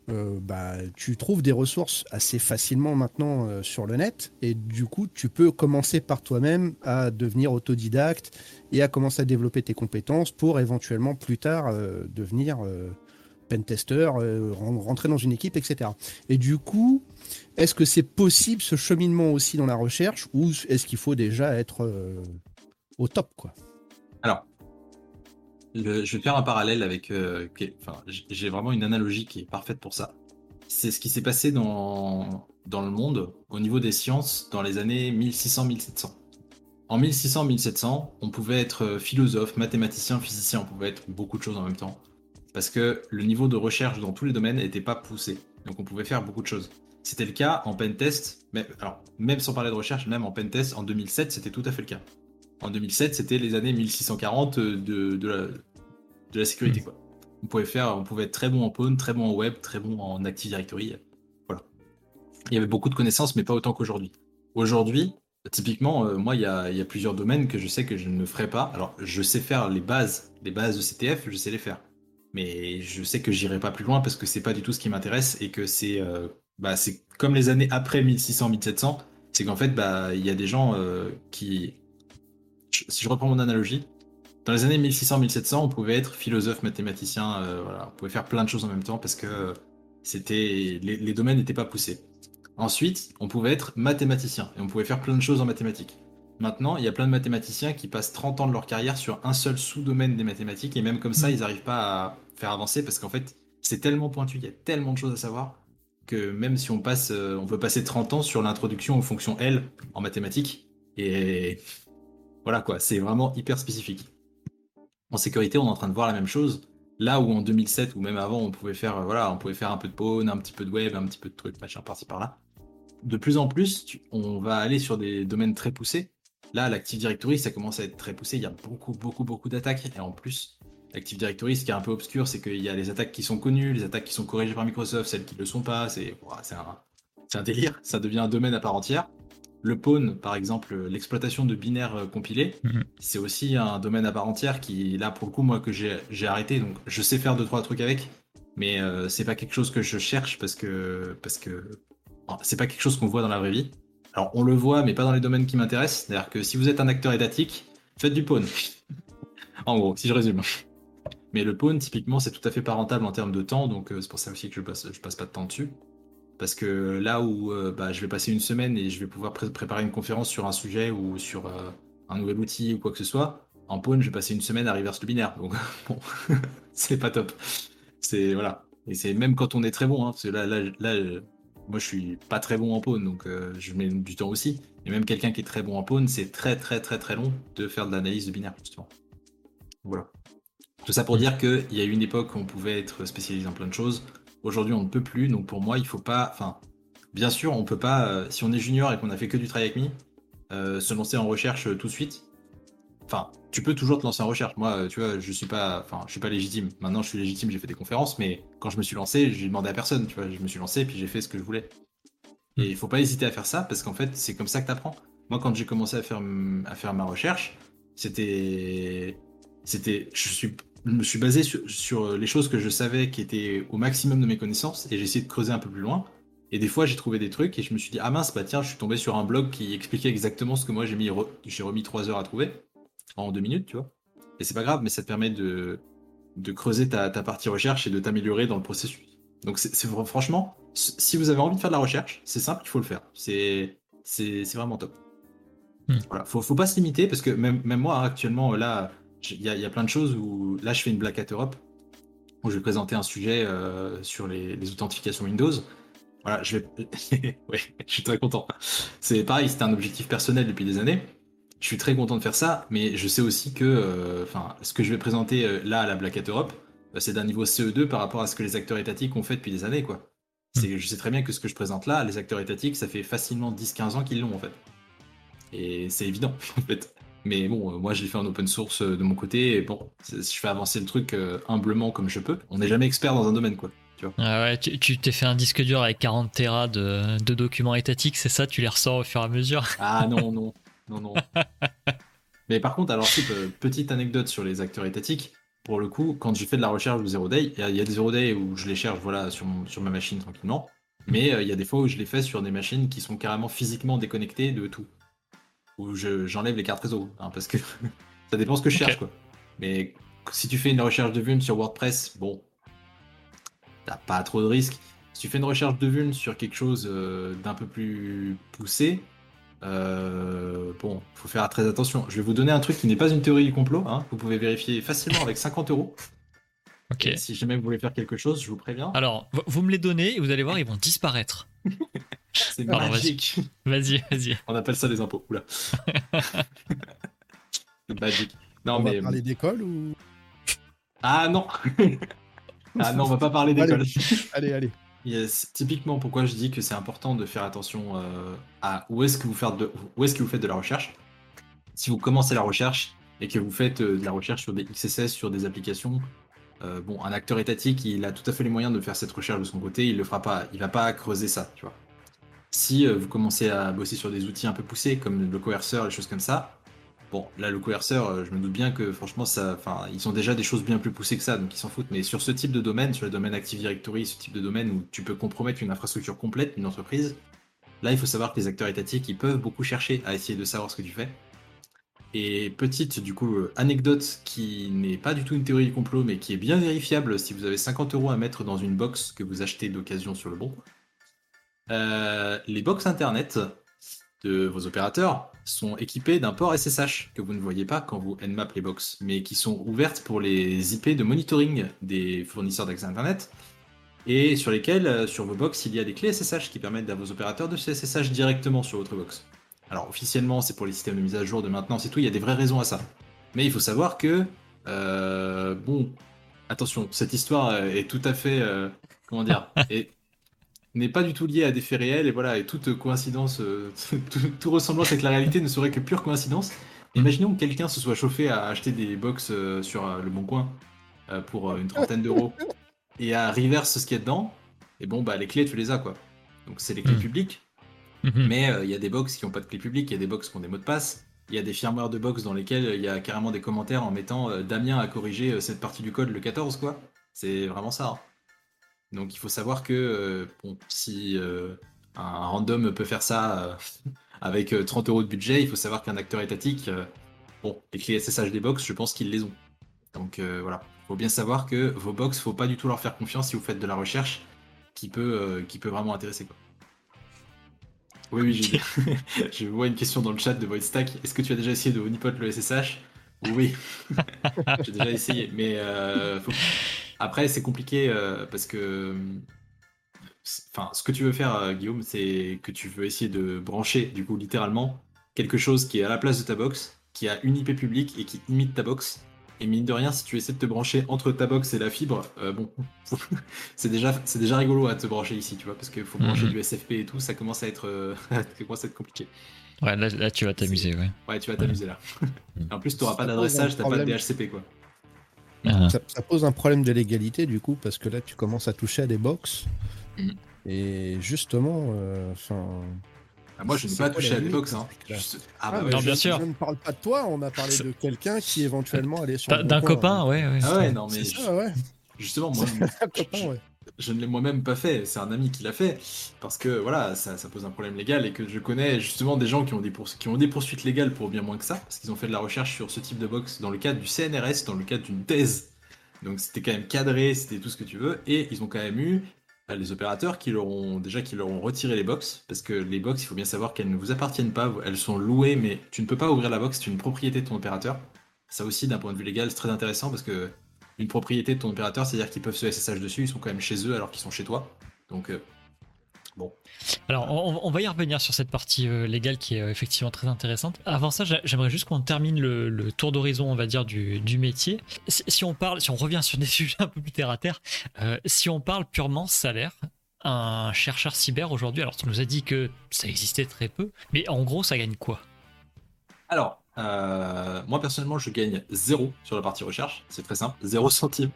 euh, bah, tu trouves des ressources assez facilement maintenant euh, sur le net et du coup tu peux commencer par toi-même à devenir autodidacte et à commencer à développer tes compétences pour éventuellement plus tard euh, devenir pentester, rentrer dans une équipe, etc. Et du coup, est-ce que c'est possible ce cheminement aussi dans la recherche ou est-ce qu'il faut déjà être au top quoi? Alors, je vais faire un parallèle avec. Euh, j'ai vraiment une analogie qui est parfaite pour ça. C'est ce qui s'est passé dans, dans le monde au niveau des sciences dans les années 1600-1700. En 1600-1700, on pouvait être philosophe, mathématicien, physicien, on pouvait être beaucoup de choses en même temps. Parce que le niveau de recherche dans tous les domaines n'était pas poussé. Donc on pouvait faire beaucoup de choses. C'était le cas en pentest, mais alors même sans parler de recherche, même en pentest en 2007, c'était tout à fait le cas en 2007, c'était les années 1640 de, de, la, de la, sécurité. Hmm. Quoi. On, pouvait faire, on pouvait être très bon en Pawn, très bon en web, très bon en Active Directory. Voilà. Il y avait beaucoup de connaissances, mais pas autant qu'aujourd'hui. Aujourd'hui, typiquement, euh, moi, il y, a, il y, a, plusieurs domaines que je sais que je ne ferai pas. Alors, je sais faire les bases, les bases de CTF, je sais les faire. Mais je sais que j'irai pas plus loin parce que c'est pas du tout ce qui m'intéresse et que c'est euh, bah, comme les années après 1600-1700, c'est qu'en fait, bah, il y a des gens euh, qui si je reprends mon analogie, dans les années 1600-1700, on pouvait être philosophe, mathématicien, euh, voilà, on pouvait faire plein de choses en même temps parce que c'était les, domaines n'étaient pas poussés. Ensuite, on pouvait être mathématicien et on pouvait faire plein de choses en mathématiques. Maintenant, il y a plein de mathématiciens qui passent 30 ans de leur carrière sur un seul sous-domaine des mathématiques et même comme ça, mm. ils n'arrivent pas à faire avancer parce qu'en fait, c'est tellement pointu, il y a tellement de choses à savoir que même si on passe, euh, on peut passer 30 ans sur l'introduction aux fonctions L en mathématiques et voilà quoi, c'est vraiment hyper spécifique. En sécurité, on est en train de voir la même chose. Là où en 2007 ou même avant, on pouvait faire, euh, voilà, on pouvait faire un peu de pawn, un petit peu de web, un petit peu de trucs, machin par-ci par-là. De plus en plus, on va aller sur des domaines très poussés. Là, l'Active Directory, ça commence à être très poussé. Il y a beaucoup, beaucoup, beaucoup d'attaques. Et en plus, l'Active Directory, ce qui est un peu obscur, c'est qu'il y a les attaques qui sont connues, les attaques qui sont corrigées par Microsoft, celles qui ne le sont pas. C'est un, un délire. Ça devient un domaine à part entière. Le pawn, par exemple, l'exploitation de binaires euh, compilés, mhm. c'est aussi un domaine à part entière qui, là, pour le coup, moi, que j'ai arrêté. Donc, je sais faire deux, trois trucs avec, mais euh, c'est pas quelque chose que je cherche parce que, parce que c'est pas quelque chose qu'on voit dans la vraie vie. Alors, on le voit, mais pas dans les domaines qui m'intéressent. C'est-à-dire que si vous êtes un acteur étatique, faites du pawn. en gros, si je résume. Mais le pawn, typiquement, c'est tout à fait pas rentable en termes de temps, donc euh, c'est pour ça aussi que je passe, je passe pas de temps dessus. Parce que là où euh, bah, je vais passer une semaine et je vais pouvoir préparer une conférence sur un sujet ou sur euh, un nouvel outil ou quoi que ce soit, en Pawn, je vais passer une semaine à reverse le binaire. Donc, bon, c'est pas top. C'est voilà. Et c'est même quand on est très bon, hein, parce que là, là, là, moi je suis pas très bon en Pawn, donc euh, je mets du temps aussi. Et même quelqu'un qui est très bon en Pawn, c'est très très très très long de faire de l'analyse de binaire, justement. Voilà. Tout ça pour dire qu'il y a eu une époque où on pouvait être spécialisé en plein de choses. Aujourd'hui, on ne peut plus. Donc pour moi, il faut pas. Enfin, bien sûr, on peut pas. Euh, si on est junior et qu'on a fait que du travail avec me, euh, se lancer en recherche euh, tout de suite. Enfin, tu peux toujours te lancer en recherche. Moi, tu vois, je suis pas. Enfin, je suis pas légitime. Maintenant, je suis légitime. J'ai fait des conférences, mais quand je me suis lancé, j'ai demandé à personne. Je me suis lancé puis j'ai fait ce que je voulais. Et il faut pas hésiter à faire ça parce qu'en fait, c'est comme ça que tu apprends. Moi, quand j'ai commencé à faire à faire ma recherche, c'était c'était, je suis, je me suis basé sur, sur les choses que je savais qui étaient au maximum de mes connaissances et j'ai essayé de creuser un peu plus loin. Et des fois, j'ai trouvé des trucs et je me suis dit, ah mince, bah tiens, je suis tombé sur un blog qui expliquait exactement ce que moi j'ai mis, j'ai remis trois heures à trouver en deux minutes, tu vois. Et c'est pas grave, mais ça te permet de, de creuser ta, ta partie recherche et de t'améliorer dans le processus. Donc, c'est franchement, si vous avez envie de faire de la recherche, c'est simple, il faut le faire. C'est vraiment top. Hmm. Voilà, faut, faut pas se limiter parce que même, même moi, actuellement, là, il y, y, a plein de choses où là, je fais une Black Hat Europe où je vais présenter un sujet euh, sur les, les authentifications Windows. Voilà, je vais. ouais, je suis très content. C'est pareil, c'était un objectif personnel depuis des années. Je suis très content de faire ça, mais je sais aussi que, euh, ce que je vais présenter euh, là à la Black Hat Europe, bah, c'est d'un niveau CE2 par rapport à ce que les acteurs étatiques ont fait depuis des années, quoi. C'est, je sais très bien que ce que je présente là, les acteurs étatiques, ça fait facilement 10-15 ans qu'ils l'ont en fait. Et c'est évident en fait. Mais bon, euh, moi j'ai fait en open source de mon côté, et bon, je fais avancer le truc humblement comme je peux. On n'est jamais expert dans un domaine, quoi. Ah ouais, tu t'es fait un disque dur avec 40 Tera de, documents étatiques, c'est ça Tu les ressors au fur et à mesure? Ah non, non, non, non. Mais par contre, alors, euh, petite anecdote sur les acteurs étatiques. Pour le coup, quand j'ai fait de la recherche de Zero Day, il y, a des Zero Day où je les cherche voilà, sur, sur ma machine tranquillement. Mais euh, il y a des fois où je les fais sur des machines qui sont carrément physiquement déconnectées de tout. Où j'enlève les cartes réseau. Hein, parce que ça dépend ce que je cherche. Quoi. Mais si tu fais une recherche de Vuln sur WordPress, bon, t'as pas trop de risques. Si tu fais une recherche de vuln sur quelque chose euh, d'un peu plus poussé, euh, bon, faut faire très attention. Je vais vous donner un truc qui n'est pas une théorie du complot. Hein. Vous pouvez vérifier facilement avec 50 euros. Ok. si jamais vous voulez faire quelque chose, je vous préviens. Alors, vous me les donnez et vous allez voir, ils vont disparaître. C'est magique. Vas-y, vas-y. On appelle ça des impôts. Oula. magique. Non, on mais... va parler d'école ou? Ah non Ah non, on va pas parler d'école. Allez, allez. Typiquement, pourquoi je dis que c'est important de faire attention euh, à où est-ce que vous faites de, où est-ce que vous faites de la recherche? Si vous commencez la recherche et que vous faites euh, de la recherche sur des XSS, sur des applications, euh, bon, un acteur étatique, il a tout à fait les moyens de faire cette recherche de son côté. Il le fera pas. Il va pas creuser ça, tu vois. Si vous commencez à bosser sur des outils un peu poussés comme le coerceur, les choses comme ça, Bon, là, le coerceur, euh, je me doute bien que franchement, ça, ils ont déjà des choses bien plus poussées que ça, donc ils s'en foutent. Mais sur ce type de domaine, sur le domaine Active Directory, ce type de domaine où tu peux compromettre une infrastructure complète d'une entreprise, là, il faut savoir que les acteurs étatiques, ils peuvent beaucoup chercher à essayer de savoir ce que tu fais. Et petite, du coup, euh, anecdote qui n'est pas du tout une théorie du complot, mais qui est bien vérifiable si vous avez 50 euros à mettre dans une box que vous achetez d'occasion sur le bon. Euh, les box internet de vos opérateurs, sont équipées d'un port SSH que vous ne voyez pas quand vous nmap les box, mais qui sont ouvertes pour les IP de monitoring des fournisseurs d'accès Internet et sur lesquels, euh, sur vos box, il y a des clés SSH qui permettent à vos opérateurs de se SSH directement sur votre box. Alors officiellement, c'est pour les systèmes de mise à jour de maintenance et tout, il y a des vraies raisons à ça. Mais il faut savoir que, euh, bon, attention, cette histoire est tout à fait, comment dire, est n'est pas du tout lié à des faits réels et voilà et toute coïncidence euh, tout, ressemblance avec la réalité ne serait que pure coïncidence mm. imaginons que quelqu'un se soit chauffé à acheter des box euh, sur euh, le bon coin pour une trentaine d'euros et à reverse ce qu'il y a dedans et bon bah les clés tu les as quoi donc c'est les clés mm. publiques mm-hmm. mais il y a des box qui n'ont pas de clés publiques il y a des box qui ont des mots de passe il y a des firmware de box dans lesquels il y a carrément des commentaires en mettant Damien a corrigé cette partie du code le 14 quoi c'est vraiment ça hein. Donc il faut savoir que euh, bon, si euh, un random peut faire ça euh, avec 30 euros de budget, il faut savoir qu'un acteur étatique, bon, les clés SSH des box, je pense qu'ils les ont. Donc voilà, il faut bien savoir que vos box, faut pas du tout leur faire confiance si vous faites de la recherche qui peut, qui peut vraiment intéresser. Quoi. Oui, oui, je vois une question dans le chat de VoidStack. Est-ce que tu as déjà essayé de honeypot le SSH Oui, j'ai déjà essayé, mais faut... Après, c'est compliqué euh, parce que. Enfin, ce que tu veux faire, euh, Guillaume, c'est que tu veux essayer de brancher, du coup, littéralement, quelque chose qui est à la place de ta box, qui a une IP publique et qui imite ta box. Et mine de rien, si tu essaies de te brancher entre ta box et la fibre, euh, bon, c'est déjà, c'est déjà rigolo à te brancher ici, tu vois, parce qu'il faut brancher mhm. du SFP et tout, ça commence à être, ça commence à être compliqué. Ouais, là, tu vas t'amuser, ouais. Ouais, tu vas t'amuser là. en plus, tu n'auras pas d'adressage, t'as pas de DHCP, quoi. Ah. Ça, pose un problème de légalité du coup, parce que là tu commences à toucher à des box. Mm. Et justement, euh, enfin. Ah, moi, je n'ai pas touché à l'époque. Hein. Ah, bah, non, bien sûr. Je ne parle pas de toi, on a parlé de quelqu'un qui éventuellement allait sur. D'un copain, ouais, ouais. Ah ouais, non, mais. Ça, ouais. Justement, moi. copain, ouais je ne l'ai moi-même pas fait, c'est un ami qui l'a fait, parce que voilà, ça, pose un problème légal et que je connais justement des gens qui ont des, poursuites légales pour bien moins que ça, parce qu'ils ont fait de la recherche sur ce type de box dans le cadre du CNRS, dans le cadre d'une thèse. Donc c'était quand même cadré, c'était tout ce que tu veux, et ils ont quand même eu bah, les opérateurs qui leur ont déjà qui leur ont retiré les box, parce que les box, il faut bien savoir qu'elles ne vous appartiennent pas, elles sont louées, mais tu ne peux pas ouvrir la box, c'est une propriété de ton opérateur. Ça aussi, d'un point de vue légal, c'est très intéressant parce que une propriété de ton opérateur, c'est-à-dire qu'ils peuvent se SSH dessus, ils sont quand même chez eux alors qu'ils sont chez toi. Donc, euh, bon. Alors, on, va y revenir sur cette partie euh, légale qui est euh, effectivement très intéressante. Avant ça, j'aimerais juste qu'on termine le, tour d'horizon, on va dire, du, métier. Si, on parle, si on revient sur des sujets un peu plus terre à terre, si on parle purement salaire, un chercheur cyber aujourd'hui, alors tu nous as dit que ça existait très peu, mais en gros, ça gagne quoi? Alors, euh, moi personnellement, je gagne 0 sur la partie recherche. C'est très simple, 0 centimes.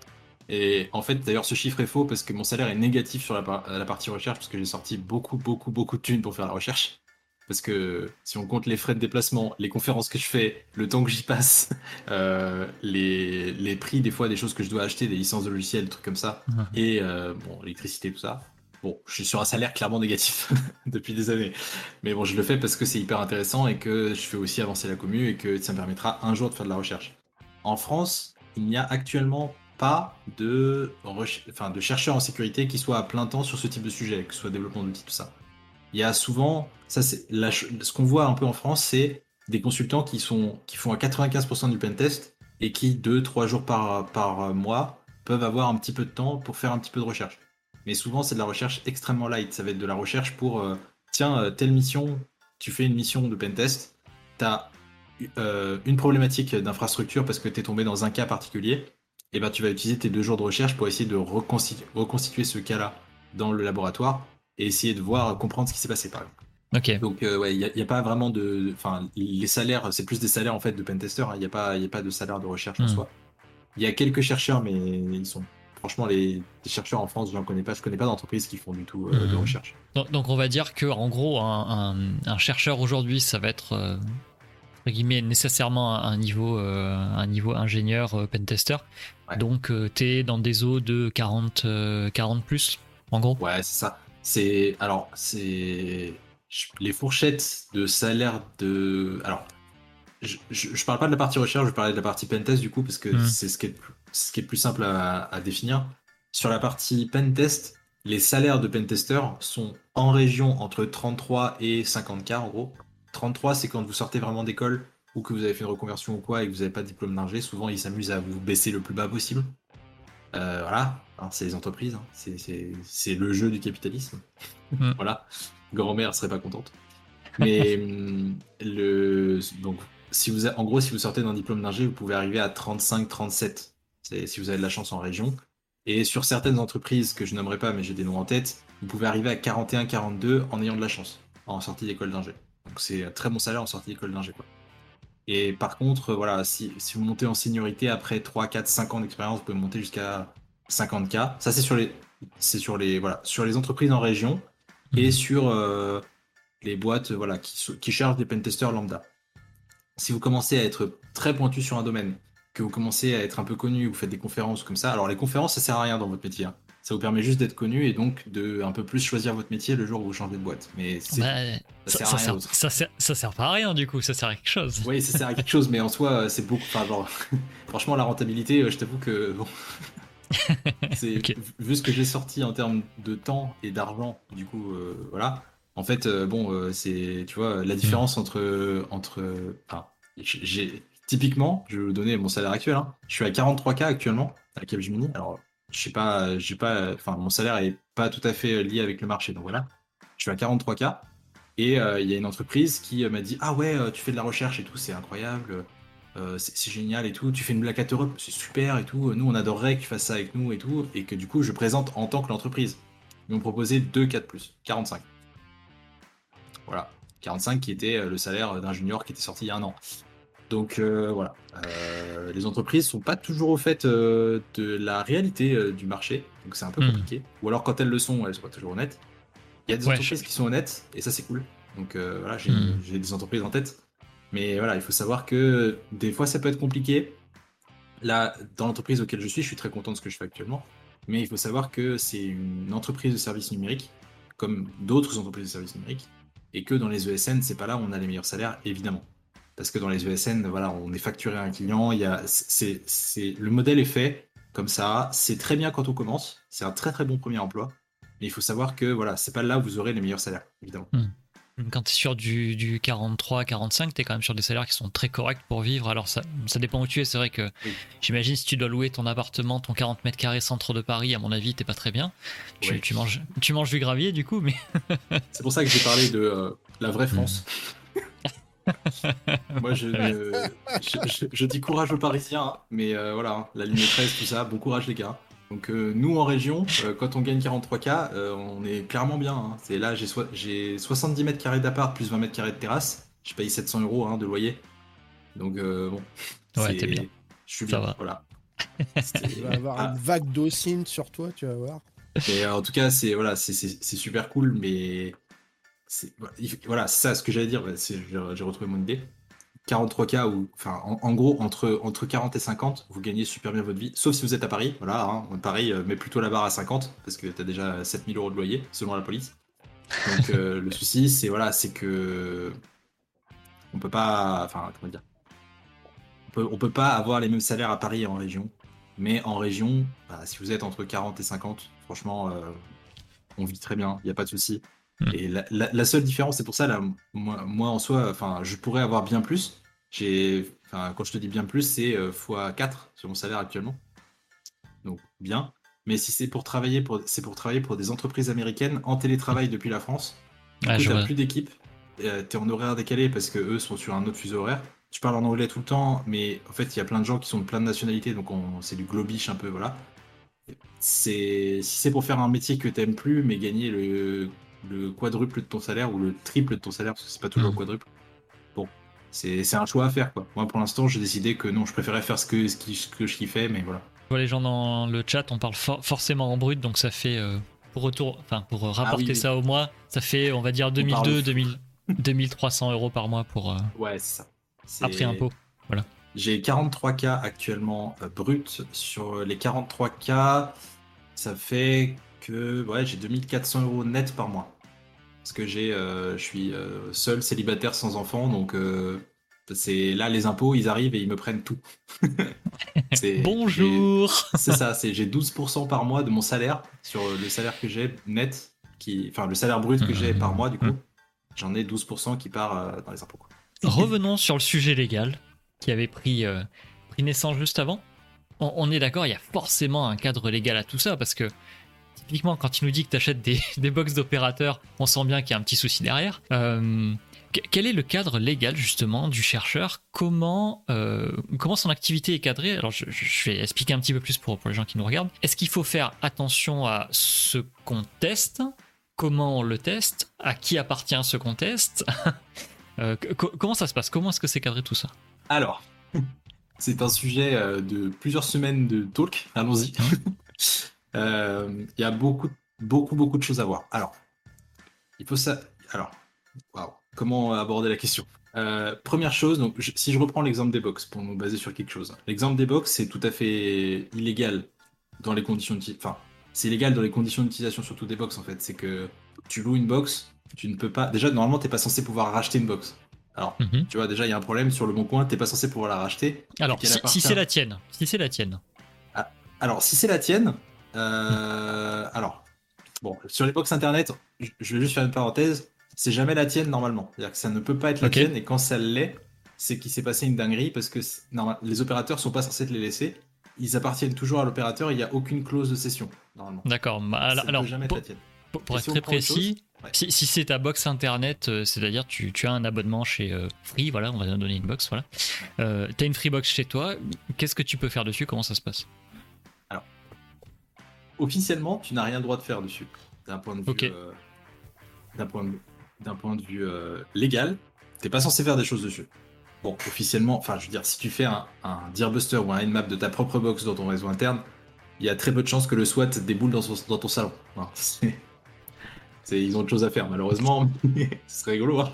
Et en fait, d'ailleurs, ce chiffre est faux parce que mon salaire est négatif sur la, partie recherche parce que j'ai sorti beaucoup, beaucoup, beaucoup de thunes pour faire la recherche. Parce que si on compte les frais de déplacement, les conférences que je fais, le temps que j'y passe, euh, les, les, prix des fois des choses que je dois acheter, des licences de logiciels, des trucs comme ça, et euh, bon, l'électricité, tout ça, Bon, je suis sur un salaire clairement négatif depuis des années. Mais bon, je le fais parce que c'est hyper intéressant et que je fais aussi avancer la commune et que ça me permettra un jour de faire de la recherche. En France, il n'y a actuellement pas de, enfin, chercheurs en sécurité qui soient à plein temps sur ce type de sujet, que ce soit développement d'outils, tout ça. Il y a souvent, ça c'est ce qu'on voit un peu en France, c'est des consultants qui, font à 95% du pentest et qui, 2-3 jours par mois, peuvent avoir un petit peu de temps pour faire un petit peu de recherche mais souvent c'est de la recherche extrêmement light. Ça va être de la recherche pour, euh, tiens, euh, telle mission, tu fais une mission de pentest, tu as euh, une problématique d'infrastructure parce que tu es tombé dans un cas particulier, et ben tu vas utiliser tes deux jours de recherche pour essayer de reconstituer, ce cas-là dans le laboratoire et essayer de voir, comprendre ce qui s'est passé par exemple. Donc ouais, il n'y a, pas vraiment de, enfin les salaires, c'est plus des salaires en fait de pentester. Hein. Il n'y a pas, a pas de salaire de recherche en hmm. soi. Il y a quelques chercheurs, mais ils sont franchement, les, chercheurs en France, je ne connais pas. Je connais pas d'entreprises qui font du tout euh, de mhm. recherche. Donc, on va dire que en gros, un, chercheur aujourd'hui, ça va être euh, guillemets nécessairement un niveau, euh, un niveau ingénieur pentester. Donc, tu es dans des eaux de 40, 40 plus, en gros. Ouais, c'est ça. C'est alors c'est les fourchettes de salaire de alors je, je, parle pas de la partie recherche, je parlais de la partie pentest du coup parce que mhm. c'est ce qui est plus ce qui est plus simple à, définir. Sur la partie pentest, les salaires de pentesters sont en région entre 33 et 50K en gros. 33, c'est quand vous sortez vraiment d'école ou que vous avez fait une reconversion ou quoi et que vous n'avez pas de diplôme d'ingé. Souvent, ils s'amusent à vous baisser le plus bas possible. Euh, voilà, c'est les entreprises, hein. c'est le jeu du capitalisme. Mm. voilà, grand-mère serait pas contente. Mais le, donc, si vous en gros, si vous sortez d'un diplôme d'ingé, vous pouvez arriver à 35-37 si vous avez de la chance en région. Et sur certaines entreprises que je nommerai pas, mais j'ai des noms en tête, vous pouvez arriver à 41-42 en ayant de la chance en sortie d'école d'ingé. Donc c'est un très bon salaire en sortie d'école d'ingé. Et par contre, voilà, si, vous montez en seniorité après 3, 4, 5 ans d'expérience, vous pouvez monter jusqu'à 50K. Ça, c'est sur les, sur entreprises en région et sur euh, les boîtes voilà, qui, qui chargent des pentesters lambda. Si vous commencez à être très pointu sur un domaine, que vous commencez à être un peu connu, vous faites des conférences comme ça. Alors les conférences, ça sert à rien dans votre métier. Hein. Ça vous permet juste d'être connu et donc de un peu plus choisir votre métier le jour où vous changez de boîte. Mais bah, ça, sert à rien. Ça, sert, pas à rien du coup, ça sert à quelque chose. Oui, ça sert à quelque chose, mais en soi, c'est beaucoup. Enfin, genre, franchement, la rentabilité, euh, je t'avoue que bon. vu ce que j'ai sorti en termes de temps et d'argent, du coup, euh, voilà. En fait, euh, bon, c'est, tu vois, la différence entre entre, enfin, j'ai Typiquement, je vais vous donner mon salaire actuel. Hein. Je suis à 43K actuellement à Capgemini. Alors, je sais pas, j'ai pas, enfin, mon salaire est pas tout à fait lié avec le marché. Donc voilà, je suis à 43K. Et euh, il y a une entreprise qui euh, m'a dit Ah ouais, euh, tu fais de la recherche et tout, c'est incroyable, c'est génial et tout. Tu fais une Black Hat Europe, c'est super et tout. Nous, on adorerait que tu fasses ça avec nous et tout. Et que du coup, je présente en tant que l'entreprise. Ils m'ont proposé 2 4 plus, 45. Voilà, 45 qui était le salaire d'un junior qui était sorti il y a un an. Donc euh, voilà, euh, les entreprises sont pas toujours au fait euh, de la réalité du marché, donc c'est un peu hmm. compliqué. Ou alors quand elles le sont, elles sont pas toujours honnêtes. Il y a des entreprises qui sont honnêtes et ça c'est cool. Donc voilà, hmm. j'ai des entreprises en tête. Mais voilà, il faut savoir que des fois, ça peut être compliqué. Là, dans l'entreprise auquel je suis, je suis très content de ce que je fais actuellement. Mais il faut savoir que c'est une entreprise de services numériques, comme d'autres entreprises de services numériques, et que dans les ESN, c'est pas là où on a les meilleurs salaires, évidemment. Parce que dans les ESN, voilà, on est facturé à un client, il y a, c'est, le modèle est fait comme ça, c'est très bien quand on commence, c'est un très très bon premier emploi, mais il faut savoir que voilà, c'est pas là où vous aurez les meilleurs salaires, évidemment. Hmm. Quand tu es sur du, du 43-45, tu es quand même sur des salaires qui sont très corrects pour vivre. Alors ça, ça dépend où tu es. C'est vrai que j'imagine si tu dois louer ton appartement, ton 40 mètres carrés centre de Paris, à mon avis, t'es pas très bien. Tu, manges, tu manges du gravier du coup, mais. C'est pour ça que j'ai parlé de euh, la vraie France. Moi, je, je, dis courage aux Parisiens, hein, mais euh, voilà, hein, la ligne 13, tout ça, bon courage les gars. Donc euh, nous en région, euh, quand on gagne 43K, on est clairement bien. Hein. C'est là, j'ai 70 mètres carrés d'appart plus 20 mètres carrés de terrasse. Je paye 700 euros de loyer. Donc bon. Ouais, t'es bien. Je suis bien. Voilà. Tu vas avoir une vague d'ocine sur toi, tu vas voir. Et en tout cas, c'est voilà, c'est super cool, mais voilà, c'est ça ce que j'allais dire. J'ai retrouvé mon idée. 43K ou enfin en, gros entre entre 40 et 50 vous gagnez super bien votre vie sauf si vous êtes à Paris voilà hein, pareil euh, mais plutôt la barre à 50 parce que tu as déjà 7000 euros de loyer selon la police donc euh, le souci c'est voilà c'est que on peut pas enfin comment dire on peut, peut pas avoir les mêmes salaires à Paris et en région mais en région bah, si vous êtes entre 40 et 50 franchement euh, on vit très bien il n'y a pas de souci Hmm. Et la, seule différence, c'est pour ça, là, moi, en soi, enfin, je pourrais avoir bien plus. J'ai, quand je te dis bien plus, c'est x4 euh, sur mon salaire actuellement. Donc bien. Mais si c'est pour travailler pour, c'est pour travailler pour des entreprises américaines en télétravail depuis la France. Tu n'as plus d'équipe. Euh, tu es en horaire décalé parce que eux sont sur un autre fuseau horaire. Tu parles en anglais tout le temps, mais en fait, il y a plein de gens qui sont de plein de nationalités, donc c'est du globish un peu, voilà. C'est si c'est pour faire un métier que tu t'aimes plus, mais gagner le le quadruple de ton salaire ou le triple de ton salaire, parce que c'est pas toujours le mm. quadruple. Bon, c'est un choix à faire, quoi. Moi, pour l'instant, j'ai décidé que non, je préférais faire ce que, ce, que je kiffais, mais voilà. les gens dans le chat, on parle forcément en brut, donc ça fait euh, pour retour, enfin pour euh, rapporter ah ça au mois, ça fait on va dire 2002, 2000, 2300 euros par mois pour. Euh, ouais, c'est ça. Après impôt, voilà. J'ai 43K actuellement brut. Sur les 43K, ça fait que ouais, j'ai 2400 euros net par mois parce que j'ai, euh, je suis euh, seul célibataire sans enfant, donc euh, c'est là les impôts, ils arrivent et ils me prennent tout. Bonjour. C'est ça, c'est j'ai 12% par mois de mon salaire sur le salaire que j'ai net, qui, enfin le salaire brut que j'ai par mois du coup, j'en ai 12% qui part dans les impôts. Revenons sur le sujet légal qui avait pris, pris naissance juste avant. on est d'accord, il y a forcément un cadre légal à tout ça parce que typiquement, quand il nous dit que tu achètes des, des box d'opérateurs, on sent bien qu'il y a un petit souci derrière. Euh, quel est le cadre légal justement du chercheur? Comment, euh, comment son activité est cadrée? Alors je, vais expliquer un petit peu plus pour, pour les gens qui nous regardent. Est-ce qu'il faut faire attention à ce qu'on teste? Comment on le teste? À qui appartient ce qu'on teste? Euh, Comment ça se passe? Comment est-ce que c'est cadré tout ça? Alors, c'est un sujet de plusieurs semaines de talk. Allons-y. Euh, il y a beaucoup, beaucoup, beaucoup de choses à voir. Alors, il faut ça. Alors, comment aborder la question? Euh, Première chose, donc, si je reprends l'exemple des box pour nous baser sur quelque chose, l'exemple des box c'est tout à fait illégal dans les conditions enfin, c'est illégal dans les conditions d'utilisation surtout des box en fait. C'est que tu loues une box, tu ne peux pas. Déjà, normalement, t'es pas censé pouvoir racheter une box. Alors, mhm. tu vois, déjà, il y a un problème sur le bon coin, t'es pas censé pouvoir la racheter. Alors, si, c'est la tienne, si c'est la tienne. Ah, alors, si c'est la tienne, euh, alors, bon, sur les box internet, je vais juste faire une parenthèse. C'est jamais la tienne normalement. C'est-à-dire que ça ne peut pas être la tienne et quand ça l'est, c'est qu'il s'est passé une dinguerie parce que les opérateurs sont pas censés te les laisser. Ils appartiennent toujours à l'opérateur. Il n'y a aucune clause de cession normalement. D'accord. Alors, pour, être très précis, si, c'est ta box internet, euh, c'est-à-dire tu, tu as un abonnement chez euh, Free, voilà, on va donner une box, voilà. tu as une Freebox chez toi. Qu'est-ce que tu peux faire dessus Comment ça se passe? Officiellement, tu n'as rien le droit de faire dessus. D'un point de vue, euh, d'un point de, d'un point de vue euh, légal, t'es pas censé faire des choses dessus. Bon, officiellement, enfin, je veux dire, si tu fais un, un Dearbuster ou un Nmap de ta propre box dans ton réseau interne, il y a très peu de chances que le SWAT déboule dans, dans ton salon. Ils ont autre chose à faire, malheureusement. Ce serait rigolo. Hein.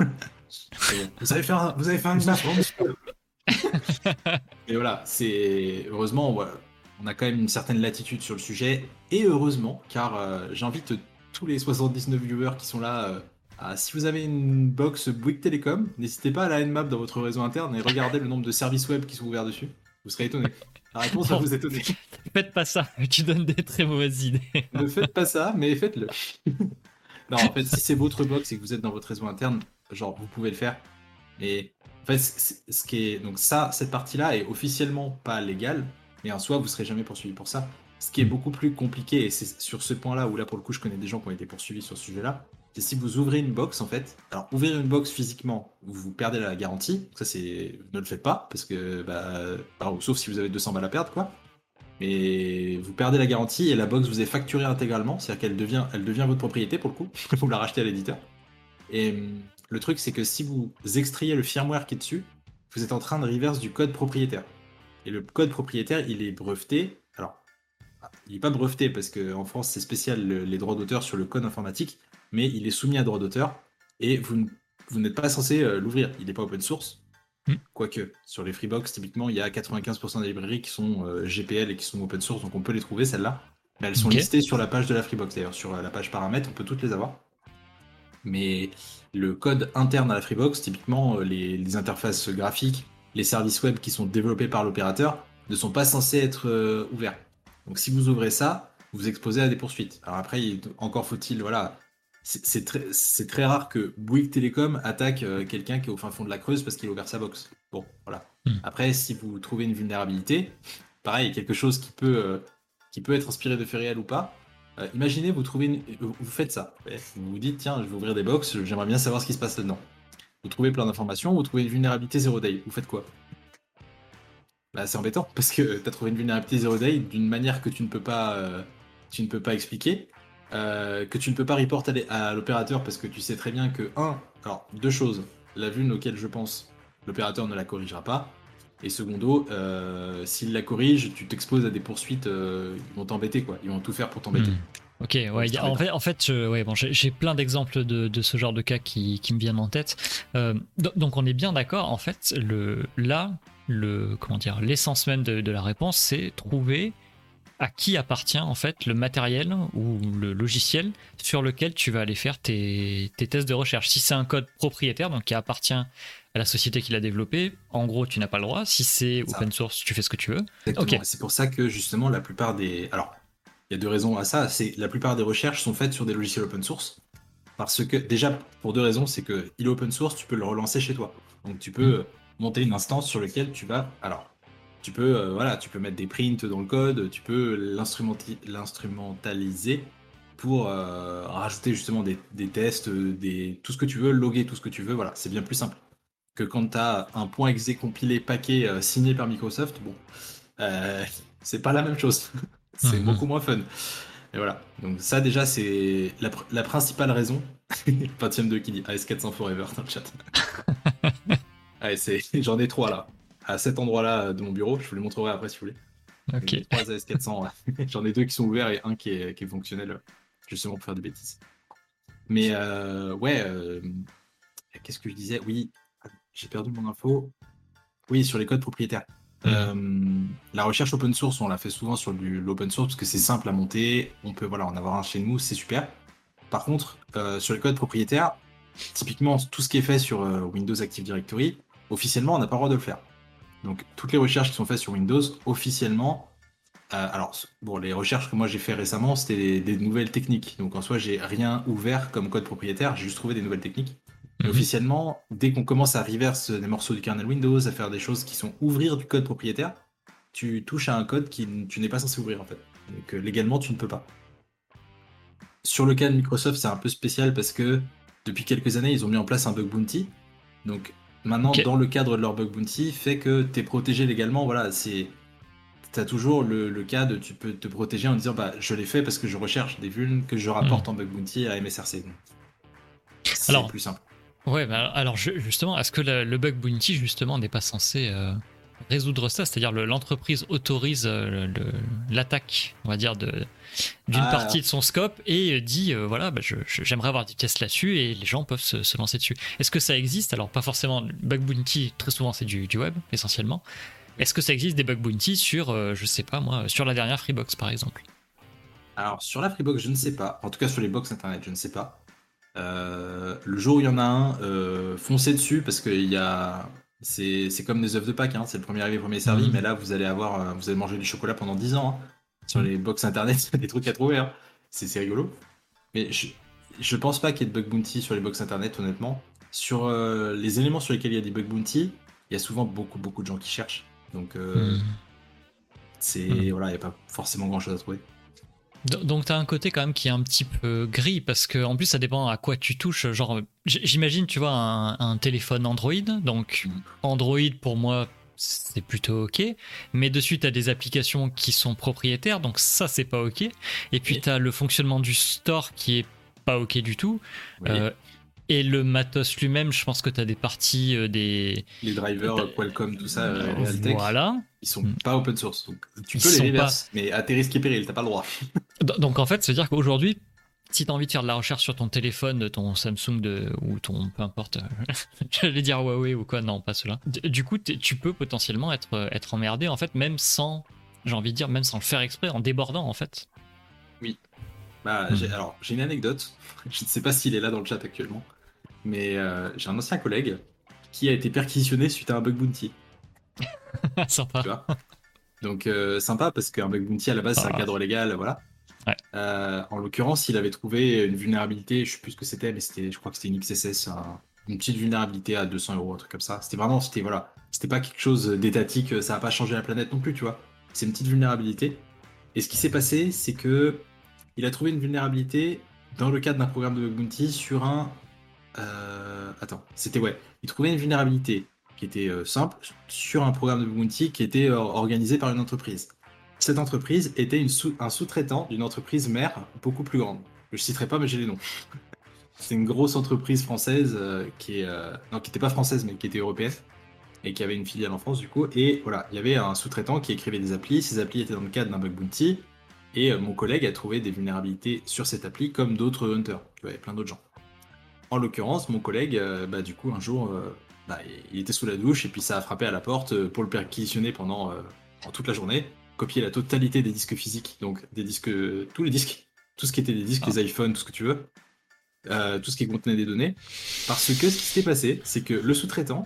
vous avez fait un, vous avez fait un Et voilà, c'est heureusement, on a quand même une certaine latitude sur le sujet. Et heureusement, car euh, j'invite tous les 79 viewers qui sont là. Euh, à, si vous avez une box Bouygues Telecom, n'hésitez pas à la Nmap dans votre réseau interne et regardez le nombre de services web qui sont ouverts dessus. Vous serez étonné. La réponse va vous étonner. Faites pas ça, tu donnes des très mauvaises idées. ne faites pas ça, mais faites-le. non, en fait, si c'est votre box et que vous êtes dans votre réseau interne, genre, vous pouvez le faire. Et en fait, ce qui est. Donc, ça, cette partie-là est officiellement pas légale, mais en soi, vous serez jamais poursuivi pour ça. Ce qui est beaucoup plus compliqué, et c'est sur ce point-là où là, pour le coup, je connais des gens qui ont été poursuivis sur ce sujet-là, c'est si vous ouvrez une box, en fait. Alors, ouvrir une box physiquement, vous perdez la garantie. Ça, c'est. Ne le faites pas, parce que. Bah, sauf si vous avez 200 balles à perdre, quoi. Mais vous perdez la garantie et la box vous est facturée intégralement, c'est-à-dire qu'elle devient, elle devient votre propriété pour le coup. vous la rachetez à l'éditeur. Et le truc, c'est que si vous extrayez le firmware qui est dessus, vous êtes en train de reverse du code propriétaire. Et le code propriétaire, il est breveté. Alors, il n'est pas breveté parce qu'en France, c'est spécial les droits d'auteur sur le code informatique, mais il est soumis à droit d'auteur et vous, vous n'êtes pas censé euh, l'ouvrir. Il n'est pas open source. Hmm. Quoique, sur les Freebox, typiquement, il y a 95% des librairies qui sont euh, GPL et qui sont open source, donc on peut les trouver, celles-là. Mais elles sont listées sur la page de la Freebox. D'ailleurs, sur euh, la page paramètres, on peut toutes les avoir. Mais le code interne à la Freebox, typiquement les, interfaces graphiques, les services web qui sont développés par l'opérateur, ne sont pas censés être euh, ouverts. Donc si vous ouvrez ça, vous exposez à des poursuites. Alors après, encore faut-il, voilà, c'est très, très, rare que Bouygues Télécom attaque euh, quelqu'un qui est au fin fond de la Creuse parce qu'il a ouvert sa box. Bon, voilà. Hmm. Après, si vous trouvez une vulnérabilité, pareil, quelque chose qui peut, qui peut être inspiré de réels ou pas, euh, imaginez, vous trouvez, euh, vous faites ça. Vous vous dites, tiens, je vais ouvrir des box, j'aimerais bien savoir ce qui se passe là-dedans. Vous trouvez plein d'informations, vous trouvez une vulnérabilité 0 day. Vous faites quoi? Bah, c'est embêtant parce que tu as trouvé une vulnérabilité 0 day d'une manière que tu ne peux pas, euh, tu ne peux pas expliquer, que tu ne peux pas reporter à l'opérateur parce que tu sais très bien que un, alors deux choses. La vulne auquel je pense, l'opérateur ne la corrigera pas. Et secondo, euh, s'il la corrige, tu t'exposes à des poursuites, euh, ils vont t'embêter, quoi. Ils vont tout faire pour t'embêter. Hmm. Ok, ouais, en fait, en fait ouais, bon, j'ai plein d'exemples de, de, ce genre de cas qui, qui me viennent en tête. Euh, donc, on est bien d'accord. En fait, le, là, le, comment dire, l'essence même de, de, la réponse, c'est trouver à qui appartient en fait le matériel ou le logiciel sur lequel tu vas aller faire tes, tes tests de recherche. Si c'est un code propriétaire, donc qui appartient à la société qui l'a développé, en gros, tu n'as pas le droit. Si c'est open source, tu fais ce que tu veux. C'est pour ça que justement, la plupart des. Alors, il y a deux raisons à ça. C'est la plupart des recherches sont faites sur des logiciels open source. Parce que, déjà, pour deux raisons, c'est que il est open source, tu peux le relancer chez toi. Donc, tu peux mm. monter une instance sur laquelle tu vas. Alors, tu peux, euh, voilà, tu peux mettre des prints dans le code, tu peux l'instrumentaliser pour euh, rajouter justement des, des, tests, des, tout ce que tu veux, loguer tout ce que tu veux. Voilà, c'est bien plus simple que quand tu as un point exe compilé paquet euh, signé par Microsoft, bon, euh, c'est pas la même chose. C'est mhm. beaucoup moins fun. Et voilà. Donc ça déjà c'est la, principale raison. Pentium 2 qui dit AS400 Forever dans le chat. J'en ai trois là. À cet endroit-là de mon bureau, je vous les montrerai après si vous voulez. Ok. Trois AS400. j'en ai deux qui sont ouverts et un qui est, qui est fonctionnel justement pour faire des bêtises. Mais euh, ouais, qu'est-ce que je disais? Oui, j'ai perdu mon info. Oui, sur les codes propriétaires. Mmh. Euh, la recherche open source, on la fait souvent sur l'open source parce que c'est simple à monter. On peut voilà, en avoir un chez nous, c'est super. Par contre, euh, sur les codes propriétaires, typiquement tout ce qui est fait sur euh, Windows Active Directory, officiellement, on n'a pas le droit de le faire. Donc toutes les recherches qui sont faites sur Windows, officiellement, alors bon, les recherches que moi j'ai fait récemment, c'était des, nouvelles techniques. Donc en soi, j'ai rien ouvert comme code propriétaire, j'ai juste trouvé des nouvelles techniques. Mhm. officiellement, dès qu'on commence à reverse des morceaux du kernel Windows, à faire des choses qui sont ouvrir du code propriétaire, tu touches à un code qui tu n'es pas censé ouvrir en fait. Donc légalement, tu ne peux pas. Sur le cas de Microsoft, c'est un peu spécial parce que depuis quelques années, ils ont mis en place un bug bounty. Donc maintenant, dans le cadre de leur bug bounty, fait que tu es protégé légalement. Voilà, c'est tu as toujours le, cas de tu peux te protéger en disant bah je l'ai fait parce que je recherche des vulnes que je rapporte mhm. en bug bounty à MSRC. C'est plus simple. Ouais, bah alors justement, est-ce que le, bug bounty justement n'est pas censé euh, résoudre ça, c'est-à-dire l'entreprise autorise l'attaque, on va dire, d'une ah. partie de son scope et dit voilà, bah, j'aimerais avoir des tests là-dessus et les gens peuvent se, lancer dessus. Est-ce que ça existe? Alors pas forcément bug bounty, très souvent c'est du, du, web essentiellement. Est-ce que ça existe des bug bounty sur, je sais pas moi, sur la dernière Freebox par exemple? Alors sur la Freebox, je ne sais pas. En tout cas sur les box internet, je ne sais pas. Euh, le jour où il y en a un, euh, foncez dessus parce que y a. C'est, comme des œufs de Pâques, hein. c'est le premier arrivé, premier servi, mhm. mais là vous allez avoir, euh, vous allez manger du chocolat pendant 10 ans. Hein. Sur les box internet, il y a des trucs à trouver. Hein. C'est, rigolo. Mais je, je pense pas qu'il y ait de bug bounty sur les box internet, honnêtement. Sur les éléments sur lesquels il y a des bug bounty, il y a souvent beaucoup, beaucoup de gens qui cherchent. Donc, mhm. c'est, mhm. voilà, il n'y a pas forcément grand chose à trouver. Donc tu as un côté quand même qui est un petit peu gris parce que en plus ça dépend à quoi tu touches. Genre j'imagine tu vois un, téléphone Android. Donc. Android pour moi c'est plutôt ok. Mais dessus tu as des applications qui sont propriétaires donc ça c'est pas ok. Et puis tu as le fonctionnement du store qui est pas ok du tout. Euh, et le matos lui-même, je pense que tu as des parties euh, des. Les drivers, euh, Qualcomm, tout ça, euh, Voilà. Ils sont mm. pas open source. Donc tu peux les reverse, mais à tes risques et périls, t'as pas le droit. donc en fait, c'est-à-dire qu'aujourd'hui, si tu as envie de faire de la recherche sur ton téléphone, ton Samsung de, ou ton peu importe, j'allais dire Huawei ou quoi, non, pas cela. Du coup, tu peux potentiellement être, être emmerdé en fait, même sans, j'ai envie de dire, même sans le faire exprès, en débordant en fait. Oui. Bah, mm. alors, j'ai une anecdote. Je ne sais pas s'il est là dans le chat actuellement mais euh, j'ai un ancien collègue qui a été perquisitionné suite à un bug bounty. sympa. Donc euh, sympa parce qu'un bug bounty à la base c'est un ah. cadre légal, voilà. Euh, en l'occurrence, il avait trouvé une vulnérabilité, je sais plus ce que c'était, mais c'était, je crois que c'était une XSS, une petite vulnérabilité à 200 euros, un truc comme ça. C'était vraiment, c'était voilà, c'était pas quelque chose d'étatique, ça a pas changé la planète non plus, tu vois. C'est une petite vulnérabilité. Et ce qui s'est passé, c'est que il a trouvé une vulnérabilité dans le cadre d'un programme de bug bounty sur un euh, attends, c'était ouais. Il trouvait une vulnérabilité qui était euh, simple sur un programme de bounty qui était euh, organisé par une entreprise. Cette entreprise était un sous-traitant d'une entreprise mère beaucoup plus grande. Je citerai pas, mais j'ai les noms. C'est une grosse entreprise française qui qui n'était pas française mais qui était européenne et qui avait une filiale en France du coup. Et voilà, il y avait un sous-traitant qui écrivait des applis. Ces applis étaient dans le cadre d'un bug bounty. Et mon collègue a trouvé des vulnérabilités sur cette appli comme d'autres hunters. Il y avait plein d'autres gens. En l'occurrence, mon collègue, euh, bah, du coup, un jour, euh, bah, il était sous la douche et puis ça a frappé à la porte euh, pour le perquisitionner pendant toute la journée, copier la totalité des disques physiques, donc des disques, tous les disques, tout ce qui était des disques, ah. les iPhones, tout ce que tu veux, tout ce qui contenait des données. Parce que ce qui s'était passé, c'est que le sous-traitant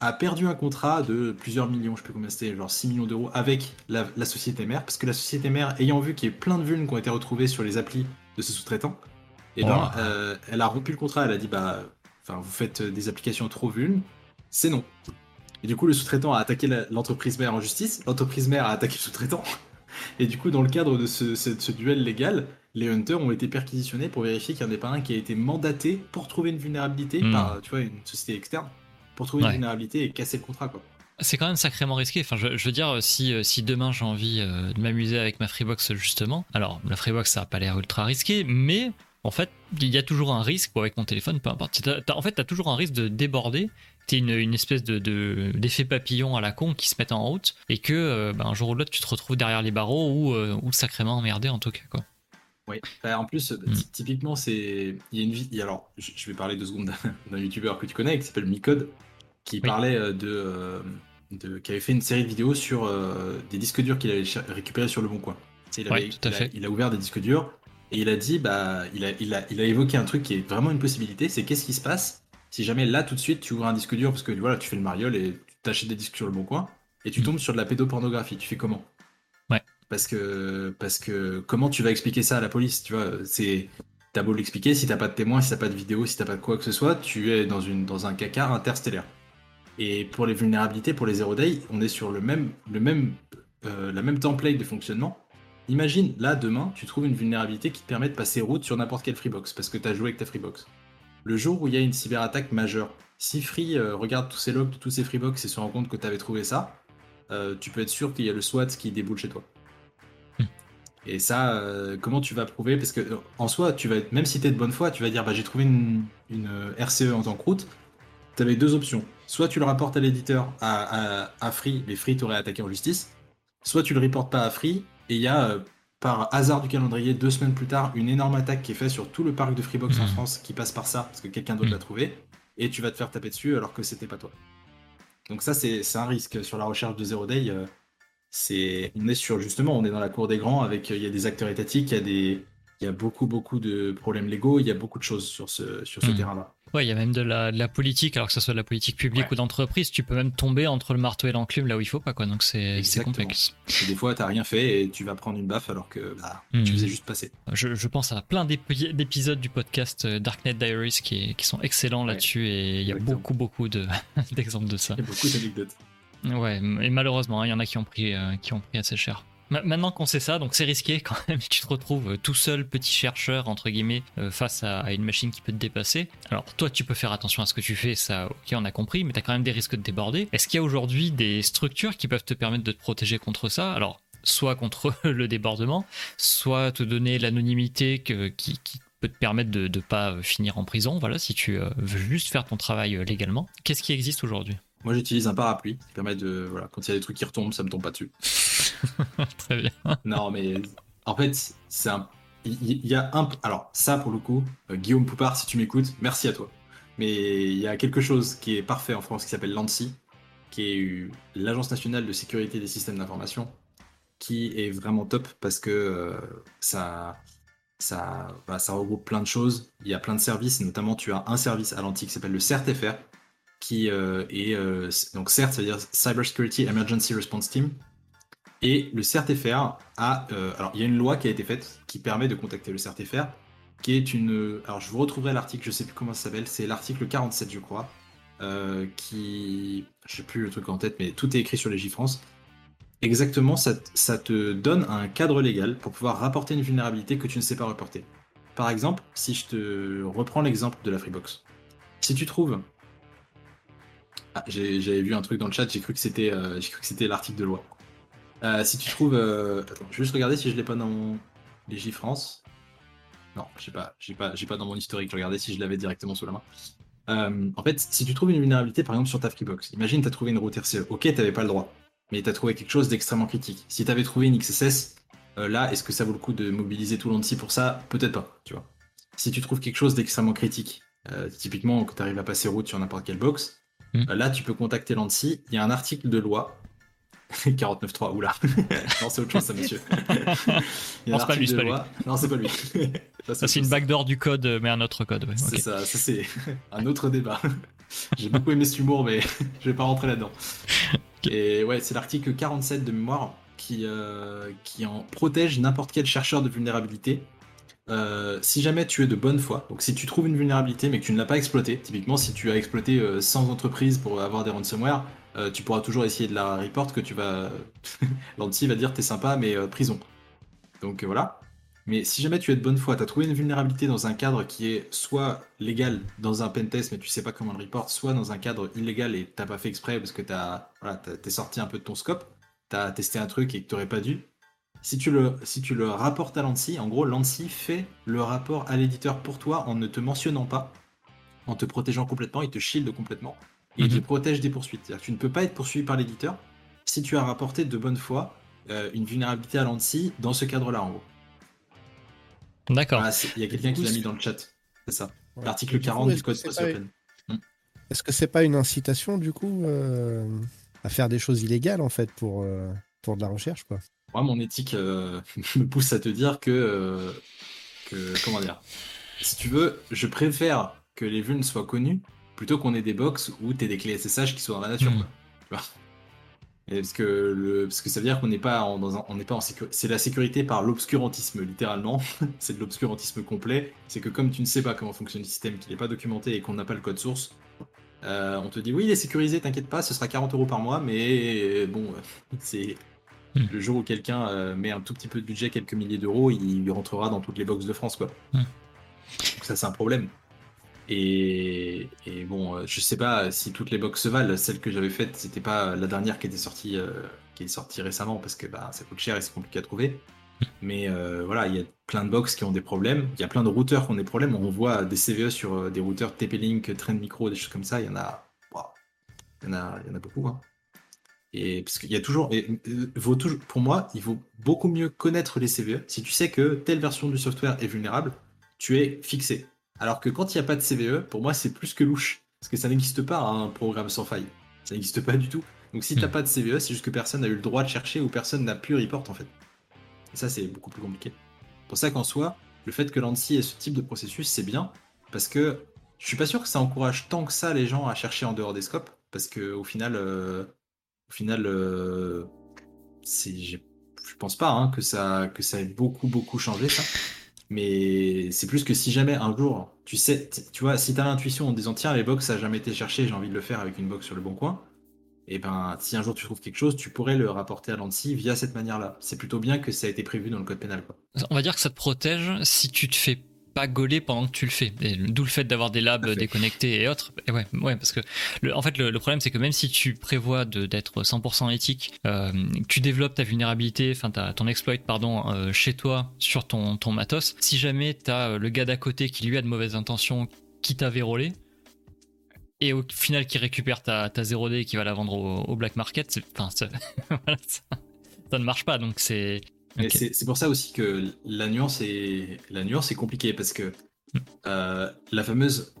a perdu un contrat de plusieurs millions, je sais plus combien c'était, genre 6 millions d'euros avec la, la, société mère, parce que la société mère, ayant vu qu'il y a plein de vulnes qui ont été retrouvées sur les applis de ce sous-traitant, et ben, euh, elle a rompu le contrat. Elle a dit bah, enfin, vous faites des applications trop vulnes, c'est non. Et du coup, le sous-traitant a attaqué l'entreprise mère en justice. L'entreprise mère a attaqué le sous-traitant. Et du coup, dans le cadre de ce, duel légal, les hunters ont été perquisitionnés pour vérifier qu'il n'y en ait pas un qui a été mandaté pour trouver une vulnérabilité hmm. par, tu vois, une société externe pour trouver une vulnérabilité et casser le contrat, quoi. C'est quand même sacrément risqué. Enfin, je, veux dire, si, si demain j'ai envie euh, de m'amuser avec ma Freebox justement, alors la Freebox ça n'a pas l'air ultra risqué, mais en fait, il y a toujours un risque avec mon téléphone, peu importe. en fait, tu as toujours un risque de déborder. Tu une, une espèce de, d'effet papillon à la con qui se met en route et que euh, ben, un jour ou l'autre, tu te retrouves derrière les barreaux ou, euh, ou sacrément emmerdé en tout cas. Quoi. Oui, en plus, mm. typiquement, c'est. Il y a une vie. Alors, je vais parler deux secondes d'un youtubeur que tu connais qui s'appelle Micode, qui parlait euh, de, de, qui avait fait une série de vidéos sur des disques durs qu'il avait récupérés sur le bon coin. Il, avait, tout à fait. il a ouvert des disques durs et il a dit, bah, il a, il, a, il a évoqué un truc qui est vraiment une possibilité, c'est qu'est-ce qui se passe si jamais là tout de suite tu ouvres un disque dur parce que voilà, tu fais le mariole et tu t'achètes des disques sur le bon coin et tu mm. tombes sur de la pédopornographie, tu fais comment Ouais. Parce que, parce que comment tu vas expliquer ça à la police, tu vois? C'est t'as beau l'expliquer, si t'as pas de témoins, si t'as pas de vidéo, si t'as pas de quoi que ce soit, tu es dans une dans un caca interstellaire. Et pour les vulnérabilités, pour les zero day, on est sur le même le même euh, la même template de fonctionnement Imagine, là, demain, tu trouves une vulnérabilité qui te permet de passer route sur n'importe quelle Freebox, parce que tu as joué avec ta Freebox. Le jour où il y a une cyberattaque majeure, si Free euh, regarde tous ces logs de tous ces Freebox et se rend compte que tu avais trouvé ça, euh, tu peux être sûr qu'il y a le SWAT qui déboule chez toi. Hmm. Et ça, euh, comment tu vas prouver? Parce que en soi, tu vas être, même si tu es de bonne foi, tu vas dire bah, j'ai trouvé une, RCE en tant que route. Tu avais deux options. soit tu le rapportes à l'éditeur, à, à, Free, les Free t'auraient attaqué en justice, soit tu le reportes pas à Free, et il y a, euh, par hasard du calendrier, deux semaines plus tard, une énorme attaque qui est faite sur tout le parc de Freebox en mhm. France, qui passe par ça, parce que quelqu'un d'autre l'a mhm. trouvé, et tu vas te faire taper dessus alors que c'était pas toi. Donc ça, c'est un risque sur la recherche de Zero Day. Euh, c'est, on est sur justement, on est dans la cour des grands avec, il y a des acteurs étatiques, il y a des, il y a beaucoup, beaucoup de problèmes légaux, il y a beaucoup de choses sur ce, sur ce hmm. terrain-là. Ouais, il y a même de la, de la, politique, alors que ce soit de la politique publique ou d'entreprise, tu peux même tomber entre le marteau et l'enclume là où il faut pas, quoi. Donc c'est complexe. des fois, tu n'as rien fait et tu vas prendre une baffe alors que bah, tu hmm. faisais juste passer. Je, je pense à plein d'épisodes du podcast euh, Darknet Diaries qui, qui sont excellents là-dessus et il y a beaucoup, beaucoup d'exemples de, ça. Il y a beaucoup d'anecdotes. Ouais, et malheureusement, hein, il y en a qui ont pris, euh, qui ont pris assez cher. Maintenant qu'on sait ça, donc c'est risqué quand même, tu te retrouves euh, tout seul, petit chercheur, entre guillemets, euh, face à, une machine qui peut te dépasser. Alors toi, tu peux faire attention à ce que tu fais, ça, ok, on a compris, mais tu as quand même des risques de déborder. Est-ce qu'il y a aujourd'hui des structures qui peuvent te permettre de te protéger contre ça? Alors, soit contre le débordement, soit te donner l'anonymité qui, peut te permettre de ne pas finir en prison, voilà, si tu veux juste faire ton travail légalement. Qu'est-ce qui existe aujourd'hui? Moi, j'utilise un parapluie qui permet de. Voilà, quand il y a des trucs qui retombent, ça me tombe pas dessus. Très bien. Non, mais en fait, c'est un. Il y, a un. Alors, ça, pour le coup, euh, Guillaume Poupard, si tu m'écoutes, merci à toi. Mais il y a quelque chose qui est parfait en France qui s'appelle l'ANSI, qui est l'Agence nationale de sécurité des systèmes d'information, qui est vraiment top parce que euh, ça. Bah, ça regroupe plein de choses. Il y a plein de services, notamment tu as un service à l'anti qui s'appelle le CERTFR, qui euh, est donc CERT, ça veut dire Cybersecurity Emergency Response Team. Et le CERTFR a, euh, alors il y a une loi qui a été faite qui permet de contacter le CERTFR, qui est une, alors je vous retrouverai l'article, je sais plus comment ça s'appelle, c'est l'article 47 je crois, qui, je sais plus le truc en tête, mais tout est écrit sur les France. Exactement, ça, te donne un cadre légal pour pouvoir rapporter une vulnérabilité que tu ne sais pas reporter. Par exemple, si je te reprends l'exemple de la Freebox. Si tu trouves ah, j'avais vu un truc dans le chat, j'ai cru que c'était euh, c'était l'article de loi. Euh, si tu trouves. Euh, attends, je vais juste regarder si je l'ai pas dans mon. Les France. Non, je sais pas, j'ai pas, pas dans mon historique, je regardais si je l'avais directement sous la main. en fait, si tu trouves une vulnérabilité par exemple sur ta Freebox, imagine tu as trouvé une route RCE, ok, t'avais pas le droit, mais tu as trouvé quelque chose d'extrêmement critique. Si tu avais trouvé une XSS, là, est-ce que ça vaut le coup de mobiliser tout l'anti pour ça? Peut-être pas, tu vois. Si tu trouves quelque chose d'extrêmement critique, typiquement que tu arrives à passer route sur n'importe quelle box, Hmm. Là, tu peux contacter l'ANSI. Il y a un article de loi. 49.3, oula. non, c'est autre chose, ça, monsieur. non, c'est pas lui, c'est pas lui. Non, c'est pas lui. ça, c'est une backdoor du code, mais un autre code. C'est ça, ça c'est un autre débat. J'ai beaucoup aimé ce humour, mais je vais pas rentrer là-dedans. Et ouais, c'est l'article 47 de mémoire qui, euh, qui en protège n'importe quel chercheur de vulnérabilité euh, si jamais tu es de bonne foi, donc si tu trouves une vulnérabilité mais que tu ne l'as pas exploitée, typiquement si tu as exploité 100 euh, entreprises pour avoir des ransomware, euh, tu pourras toujours essayer de la report que tu vas. L'anti va dire t'es sympa mais prison. Donc voilà. Mais si jamais tu es de bonne foi, tu as trouvé une vulnérabilité dans un cadre qui est soit légal dans un pentest mais tu sais pas comment le report, soit dans un cadre illégal et t'as pas fait exprès parce que t'as voilà, t'es sorti un peu de ton scope, t'as testé un truc et que t'aurais pas dû, si tu le, si tu le rapportes à l'ANSI, en gros, l'ANSI fait le rapport à l'éditeur pour toi en ne te mentionnant pas, en te protégeant complètement, il te shield complètement, et il te mhm. protège des poursuites. tu ne peux pas être poursuivi par l'éditeur si tu as rapporté de bonne foi euh, une vulnérabilité à l'ANSI dans ce cadre-là, en gros. D'accord. Ah, il y a quelqu'un qui l'a mis dans le chat. C'est ça. L'article 40 du code post open. Hmm. Est-ce que c'est pas une incitation, du coup, euh, à faire des choses illégales, en fait, pour, euh, pour de la recherche, quoi? Moi, mon éthique euh, me pousse à te dire euh, que, comment dire, si tu veux, je préfère que les vulnes soient connues plutôt qu'on ait des box où tu des clés SSH qui sont dans la nature. Hmm. parce que le, parce que ça veut dire qu'on n'est pas en, dans on n'est pas en sécurité. C'est la sécurité par l'obscurantisme, littéralement. c'est de l'obscurantisme complet. C'est que comme tu ne sais pas comment fonctionne le système, qu'il n'est pas documenté et qu'on n'a pas le code source, euh, on te dit oui, il est sécurisé, t'inquiète pas, ce sera 40 euros par mois, mais bon, c'est Hmm. Le jour où quelqu'un euh, met un tout petit peu de budget, quelques milliers d'euros, il rentrera dans toutes les boxes de France, quoi. Hmm. Donc ça, c'est un problème. Et, bon, euh, je sais pas si toutes les box se valent. Celle que j'avais faite, c'était pas la dernière qui était sortie, euh, qui est sortie récemment parce que bah, ça coûte cher et c'est compliqué à trouver. Mais voilà, il y a plein de box qui ont des problèmes. Il y a plein de routeurs qui ont des problèmes. On voit des CVE sur des routeurs TP-Link, Trend Micro, des choses comme ça. Il y en a Il y en a, il y en a beaucoup. Hein. Et parce qu'il y a euh, pour moi, il vaut beaucoup mieux connaître les CVE. Si tu sais que telle version du software est vulnérable, tu es fixé. Alors que quand il n'y a pas de CVE, pour moi, c'est plus que louche. Parce que ça n'existe pas un programme sans faille. Ça n'existe pas du tout. Donc si tu n'as hmm. pas de CVE, c'est juste que personne n'a eu le droit de chercher ou personne n'a pu report en fait. Et ça, c'est beaucoup plus compliqué. Pour ça qu'en soi, le fait que l'ANSI ait ce type de processus, c'est bien. Parce que je suis pas sûr que ça encourage tant que ça les gens à chercher en dehors des scopes. Parce que au final, euh, au final, euh, je pense pas hein, que ça que ça ait beaucoup beaucoup changé ça. Mais c'est plus que si jamais un jour, tu sais, tu vois, si tu as l'intuition en disant tiens, les box ça n'a jamais été cherché, j'ai envie de le faire avec une box sur le bon coin, et eh ben si un jour tu trouves quelque chose, tu pourrais le rapporter à l'ANSI via cette manière-là. C'est plutôt bien que ça a été prévu dans le code pénal. Quoi. On va dire que ça te protège si tu te fais pas gauler pendant que tu le fais. D'où le fait d'avoir des labs déconnectés et autres. Et ouais, ouais, parce que le, en fait, le, problème, c'est que même si tu prévois d'être 100% éthique, euh, tu développes ta vulnérabilité, enfin ton exploit, pardon, euh, chez toi sur ton, ton matos. Si jamais tu as euh, le gars d'à côté qui lui a de mauvaises intentions, qui t'a vérolé, et au final qui récupère ta, ta 0D et qui va la vendre au, black market, enfin, ça, ça, ne marche pas. Donc c'est c'est pour ça aussi que la nuance est, la nuance est compliquée parce que hmm. euh, la fameuse.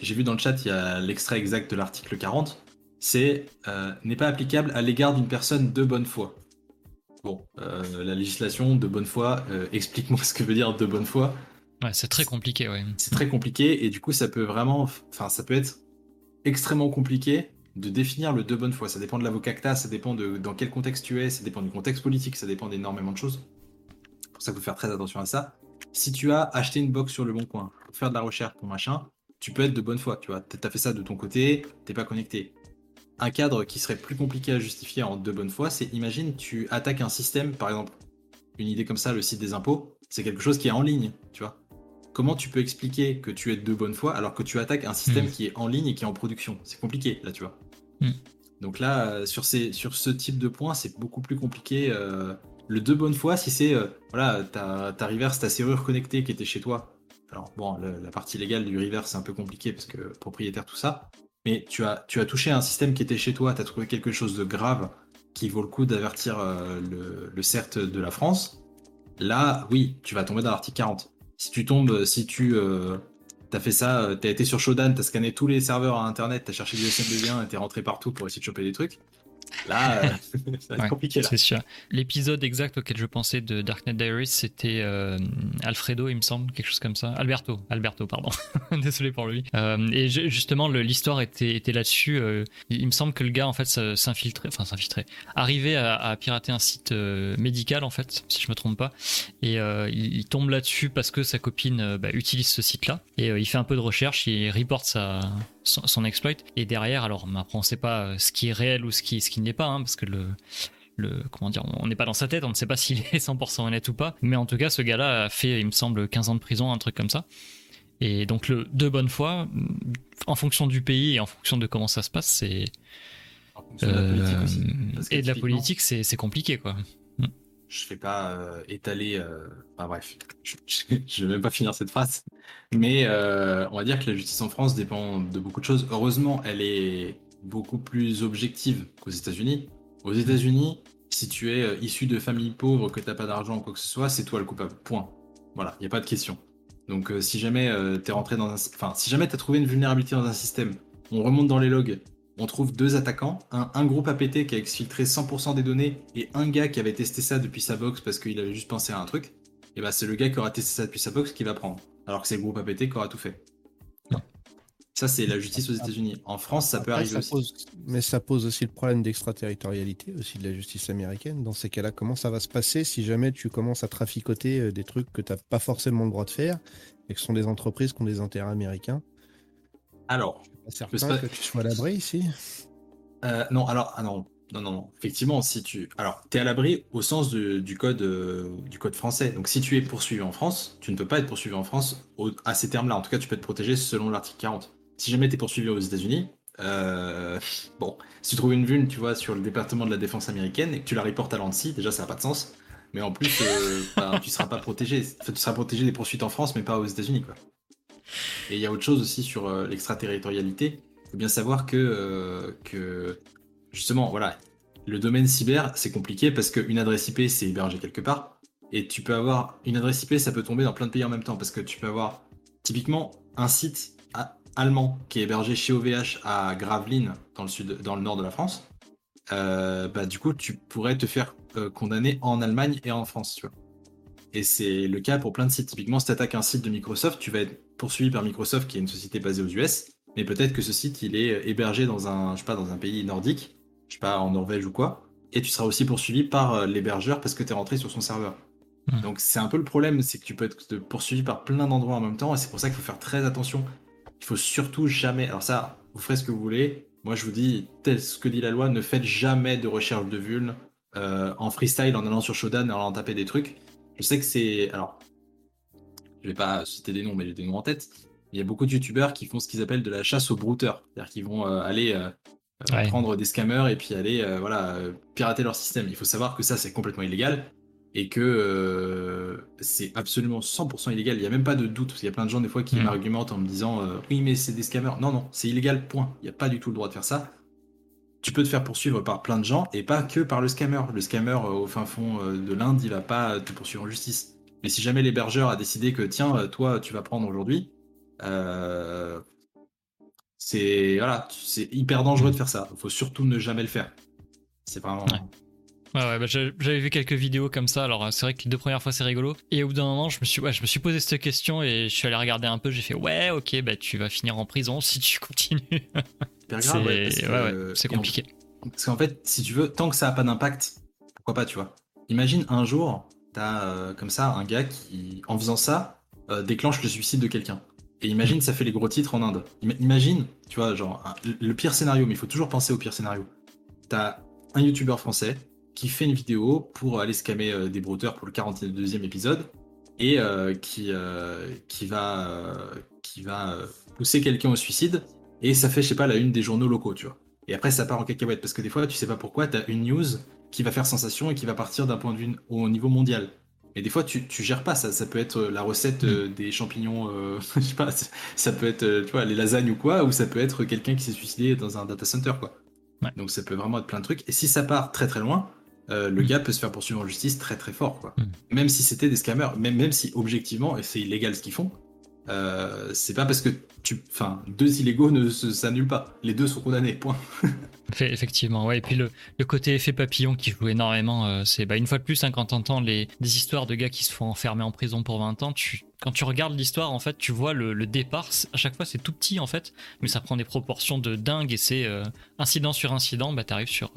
J'ai vu dans le chat, il y a l'extrait exact de l'article 40. C'est euh, n'est pas applicable à l'égard d'une personne de bonne foi. Bon, euh, la législation de bonne foi, explique-moi ce que veut dire de bonne foi. Ouais, c'est très compliqué, ouais. C'est très compliqué et du coup, ça peut vraiment. Enfin, ça peut être extrêmement compliqué de définir le de bonne foi. Ça dépend de l'avocat ça dépend de dans quel contexte tu es, ça dépend du contexte politique, ça dépend d'énormément de choses. pour ça qu'il faut faire très attention à ça. Si tu as acheté une box sur le bon coin pour faire de la recherche pour machin, tu peux être de bonne foi, tu vois. T'as fait ça de ton côté, t'es pas connecté. Un cadre qui serait plus compliqué à justifier en de bonne foi, c'est imagine tu attaques un système, par exemple, une idée comme ça, le site des impôts, c'est quelque chose qui est en ligne, tu vois. Comment tu peux expliquer que tu es de bonne foi alors que tu attaques un système hmm. qui est en ligne et qui est en production? C'est compliqué, là, tu vois. Hmm. Donc là, euh, sur, ces, sur ce type de point, c'est beaucoup plus compliqué. Euh, le de bonne foi, si c'est, euh, voilà, ta, ta reverse, ta serrure connectée qui était chez toi. Alors bon, la partie légale du reverse, c'est un peu compliqué parce que propriétaire, tout ça. Mais tu as, tu as touché un système qui était chez toi, tu as trouvé quelque chose de grave qui vaut le coup d'avertir le, le CERT de la France. Là, oui, tu vas tomber dans l'article 40 si tu tombes, si tu euh, as fait ça, euh, tu as été sur Shodan, tu as scanné tous les serveurs à internet, tu as cherché du SMB1 et tu es rentré partout pour essayer de choper des trucs. Là, euh, ça va être compliqué. C'est sûr. L'épisode exact auquel je pensais de Darknet Diaries, c'était euh, Alfredo, il me semble, quelque chose comme ça. Alberto, Alberto, pardon. Désolé pour lui. Euh, et justement, l'histoire était, était là-dessus. Euh, il me semble que le gars, en fait, s'infiltrait, enfin s'infiltrait, arrivait à, à, pirater un site médical, en fait, si je me trompe pas. Et il, tombe là-dessus parce que sa copine bah, utilise ce site-là. Et il fait un peu de recherche, il reporte sa son, exploit. Et derrière, alors après on sait pas ce qui est réel ou ce qui, ce qui n'est pas, hein, parce que le, le, comment dire, on n'est pas dans sa tête, on ne sait pas s'il est 100% honnête ou pas. Mais en tout cas, ce gars-là a fait, il me semble, 15 ans de prison, un truc comme ça. Et donc, le, de bonne foi, en fonction du pays et en fonction de comment ça se passe, c'est. Euh, et de la politique, c'est compliqué, quoi je vais pas euh, étaler. Euh, enfin bref, je, je, vais même pas finir cette phrase. Mais on va dire que la justice en France dépend de beaucoup de choses. Heureusement, elle est beaucoup plus objective qu'aux États-Unis. Aux États-Unis, si tu es issu de famille pauvre, que tu n'as pas d'argent ou quoi que ce soit, c'est toi le coupable. Point. Voilà, il n'y a pas de question. Donc si jamais tu es rentré dans un. Enfin, si jamais tu as trouvé une vulnérabilité dans un système, on remonte dans les logs, on trouve deux attaquants, un, groupe APT qui a exfiltré 100% des données et un gars qui avait testé ça depuis sa box parce qu'il avait juste pensé à un truc, et bah c'est le gars qui aura testé ça depuis sa box qui va prendre. Alors que c'est le groupe APT qui aura tout fait. Ça, c'est la justice aux États-Unis. En France, ça peut arriver aussi. mais ça pose aussi le problème d'extraterritorialité aussi de la justice américaine. Dans ces cas-là, comment ça va se passer si jamais tu commences à traficoter euh, des trucs que tu n'as pas forcément le droit de faire et que ce sont des entreprises qui ont des intérêts américains? Alors, certain que tu sois à l'abri ici euh, Non, alors, ah non, non, non, Effectivement, si tu. Alors, tu es à l'abri au sens du, code, euh, du code français. Donc, si tu es poursuivi en France, tu ne peux pas être poursuivi en France à ces termes-là. En tout cas, tu peux te protéger selon l'article 40. Si jamais tu es poursuivi aux États-Unis, euh, bon, si tu trouves une vulne, tu vois, sur le département de la défense américaine et que tu la reportes à l'ANSI, déjà, ça n'a pas de sens. Mais en plus, ben, tu seras pas protégé. tu seras protégé des poursuites en France, mais pas aux États-Unis, quoi. Et il y a autre chose aussi sur euh, l'extraterritorialité, faut bien savoir que, que justement, voilà, le domaine cyber, c'est compliqué parce qu'une adresse IP, c'est hébergé quelque part. Et tu peux avoir une adresse IP, ça peut tomber dans plein de pays en même temps parce que tu peux avoir typiquement un site allemand qui est hébergé chez OVH à Gravelines, dans le, sud, dans le nord de la France. Euh, bah, du coup, tu pourrais te faire euh, condamner en Allemagne et en France, tu vois. Et c'est le cas pour plein de sites. Typiquement, si tu attaques un site de Microsoft, tu vas être poursuivi par Microsoft, qui est une société basée aux US. Mais peut-être que ce site, il est hébergé dans un, je sais pas, dans un pays nordique, je sais pas, en Norvège ou quoi. Et tu seras aussi poursuivi par euh, l'hébergeur parce que tu es rentré sur son serveur. Hmm. Donc c'est un peu le problème, c'est que tu peux être poursuivi par plein d'endroits en même temps. Et c'est pour ça qu'il faut faire très attention. Il faut surtout jamais. Alors ça, vous ferez ce que vous voulez. Moi, je vous dis, tel ce que dit la loi, ne faites jamais de recherche de vulnes euh, en freestyle en allant sur Shodan et en allant taper des trucs. Je sais que c'est. Alors, je vais pas citer des noms, mais j'ai des noms en tête. Il y a beaucoup de youtubeurs qui font ce qu'ils appellent de la chasse aux brouteurs. C'est-à-dire qu'ils vont euh, aller euh, prendre des scammers et puis aller voilà, pirater leur système. Il faut savoir que ça, c'est complètement illégal et que c'est absolument 100% illégal. Il n'y a même pas de doute. Parce qu'il y a plein de gens, des fois, qui mm. m'argumentent en me disant Oui, mais c'est des scammers. Non, non, c'est illégal, point. Il n'y a pas du tout le droit de faire ça tu peux te faire poursuivre par plein de gens et pas que par le scammer. Le scammer euh, au fin fond euh, de l'Inde, il va pas te poursuivre en justice. Mais si jamais l'hébergeur a décidé que tiens, euh, toi, tu vas prendre aujourd'hui, c'est voilà, c'est hyper dangereux de faire ça. Il faut surtout ne jamais le faire. C'est vraiment. Ouais. Ouais, bah, j'avais vu quelques vidéos comme ça. Alors, c'est vrai que les deux premières fois, c'est rigolo. Et au bout d'un moment, je me suis, ouais, je me suis posé cette question et je suis allé regarder un peu. J'ai fait, ouais, ok, bah, tu vas finir en prison si tu continues. C'est compliqué. parce qu'en fait, si tu veux, tant que ça n'a pas d'impact, pourquoi pas, tu vois. Imagine un jour, t'as euh, comme ça un gars qui, en faisant ça, euh, déclenche le suicide de quelqu'un. Et imagine, ça fait les gros titres en Inde. Imagine, tu vois, genre, le pire scénario, mais il faut toujours penser au pire scénario. T'as un youtubeur français qui fait une vidéo pour aller scammer euh, des brouteurs pour le 42e épisode et qui, qui va, qui va pousser quelqu'un au suicide et ça fait, je sais pas, la une des journaux locaux, tu vois. Et après, ça part en cacahuète, parce que des fois, tu sais pas pourquoi, tu as une news qui va faire sensation et qui va partir d'un point de vue au niveau mondial. Et des fois, tu, tu gères pas ça. Ça peut être la recette euh, mm. des champignons, euh, je sais pas, ça peut être, euh, tu vois, les lasagnes ou quoi, ou ça peut être quelqu'un qui s'est suicidé dans un data center, quoi. Donc ça peut vraiment être plein de trucs. Et si ça part très très loin, le mm. gars peut se faire poursuivre en justice très très fort, quoi. Mm. Même si c'était des scammers, même, même si objectivement, et c'est illégal ce qu'ils font, euh, c'est pas parce que tu, enfin, deux illégaux ne s'annulent pas. Les deux sont condamnés. Point. Effectivement, ouais. Et puis le, côté effet papillon qui joue énormément, euh, c'est bah, une fois de plus hein, quand t'entends les des histoires de gars qui se font enfermer en prison pour 20 ans, tu quand tu regardes l'histoire, en fait, tu vois le, départ. À chaque fois, c'est tout petit, en fait, mais ça prend des proportions de dingue et c'est euh, incident sur incident, bah, t'arrives sur,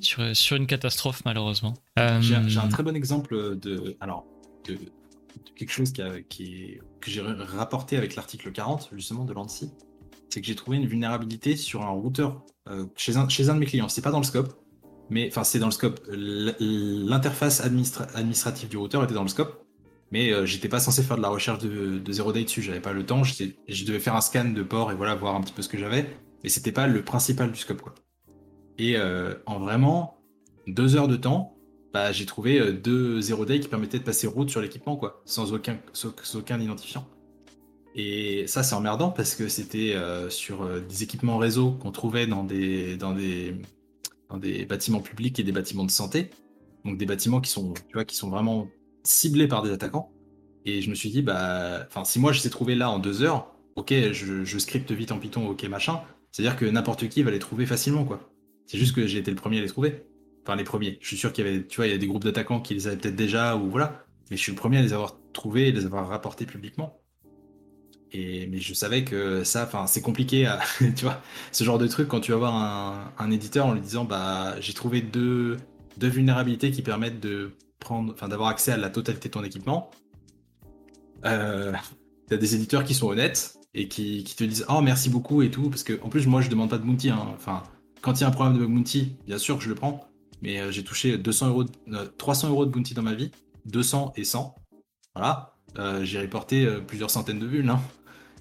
sur, sur une catastrophe, malheureusement. J'ai un très bon exemple de, alors, de, quelque chose qui, que j'ai rapporté avec l'article 40 justement de l'ANSI, c'est que j'ai trouvé une vulnérabilité sur un routeur euh, chez, un, chez un de mes clients. C'est pas dans le scope, mais enfin c'est dans le scope. L'interface administrative du routeur était dans le scope, mais euh, j'étais pas censé faire de la recherche de, de zero day dessus. J'avais pas le temps. Je devais faire un scan de port et voilà voir un petit peu ce que j'avais, mais c'était pas le principal du scope quoi. Et euh, en vraiment deux heures de temps, bah, j'ai trouvé euh, deux zero day qui permettaient de passer route sur l'équipement, quoi, sans, aucun identifiant. Et ça, c'est emmerdant parce que c'était euh, sur euh, des équipements réseau qu'on trouvait dans des, dans, des, dans des bâtiments publics et des bâtiments de santé. Donc des bâtiments qui sont, tu vois, qui sont vraiment ciblés par des attaquants. Et je me suis dit, bah, si moi je les ai trouvés là en deux heures, ok, je, je scripte vite en Python, ok, machin. C'est-à-dire que n'importe qui va les trouver facilement, quoi. C'est juste que j'ai été le premier à les trouver. Enfin, les premiers. Je suis sûr qu'il y avait, tu vois, il y a des groupes d'attaquants qui les avaient peut-être déjà, ou voilà. Mais je suis le premier à les avoir trouvés et les avoir rapportés publiquement. Et, mais je savais que ça, enfin, c'est compliqué, tu vois, ce genre de truc quand tu vas voir un, éditeur en lui disant, bah, j'ai trouvé deux, deux vulnérabilités qui permettent de prendre, enfin, d'avoir accès à la totalité de ton équipement. Euh, as des éditeurs qui sont honnêtes et qui, qui, te disent, oh, merci beaucoup et tout, parce que en plus, moi, je demande pas de bounty. Hein. Enfin, quand il y a un problème de bounty, bien sûr que je le prends mais euh, j'ai touché 200 euros, 300 euh, euros de bounty dans ma vie, 200 et 100. Voilà, euh, j'ai reporté plusieurs centaines de vues. Hein.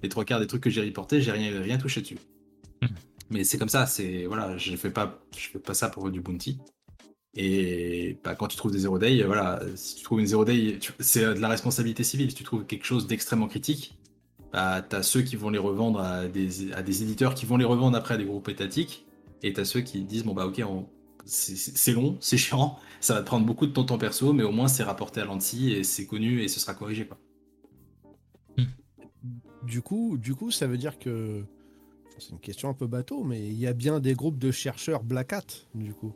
Les trois quarts des trucs que j'ai reportés, j'ai rien, rien touché dessus. Hmm. Mais c'est comme ça, c'est voilà, je fais pas, je fais pas ça pour du bounty. Et bah, quand tu trouves des zero day, voilà, si tu trouves une zero day, c'est de la responsabilité civile. Si tu trouves quelque chose d'extrêmement critique, bah, tu as ceux qui vont les revendre à des, à des éditeurs qui vont les revendre après à des groupes étatiques, et tu as ceux qui disent, bon bah ok, c'est long, c'est chiant, ça va te prendre beaucoup de ton temps perso, mais au moins c'est rapporté à l'anti et c'est connu et ce sera corrigé. Quoi. Du, coup, du coup, ça veut dire que. C'est une question un peu bateau, mais il y a bien des groupes de chercheurs Black Hat, du coup.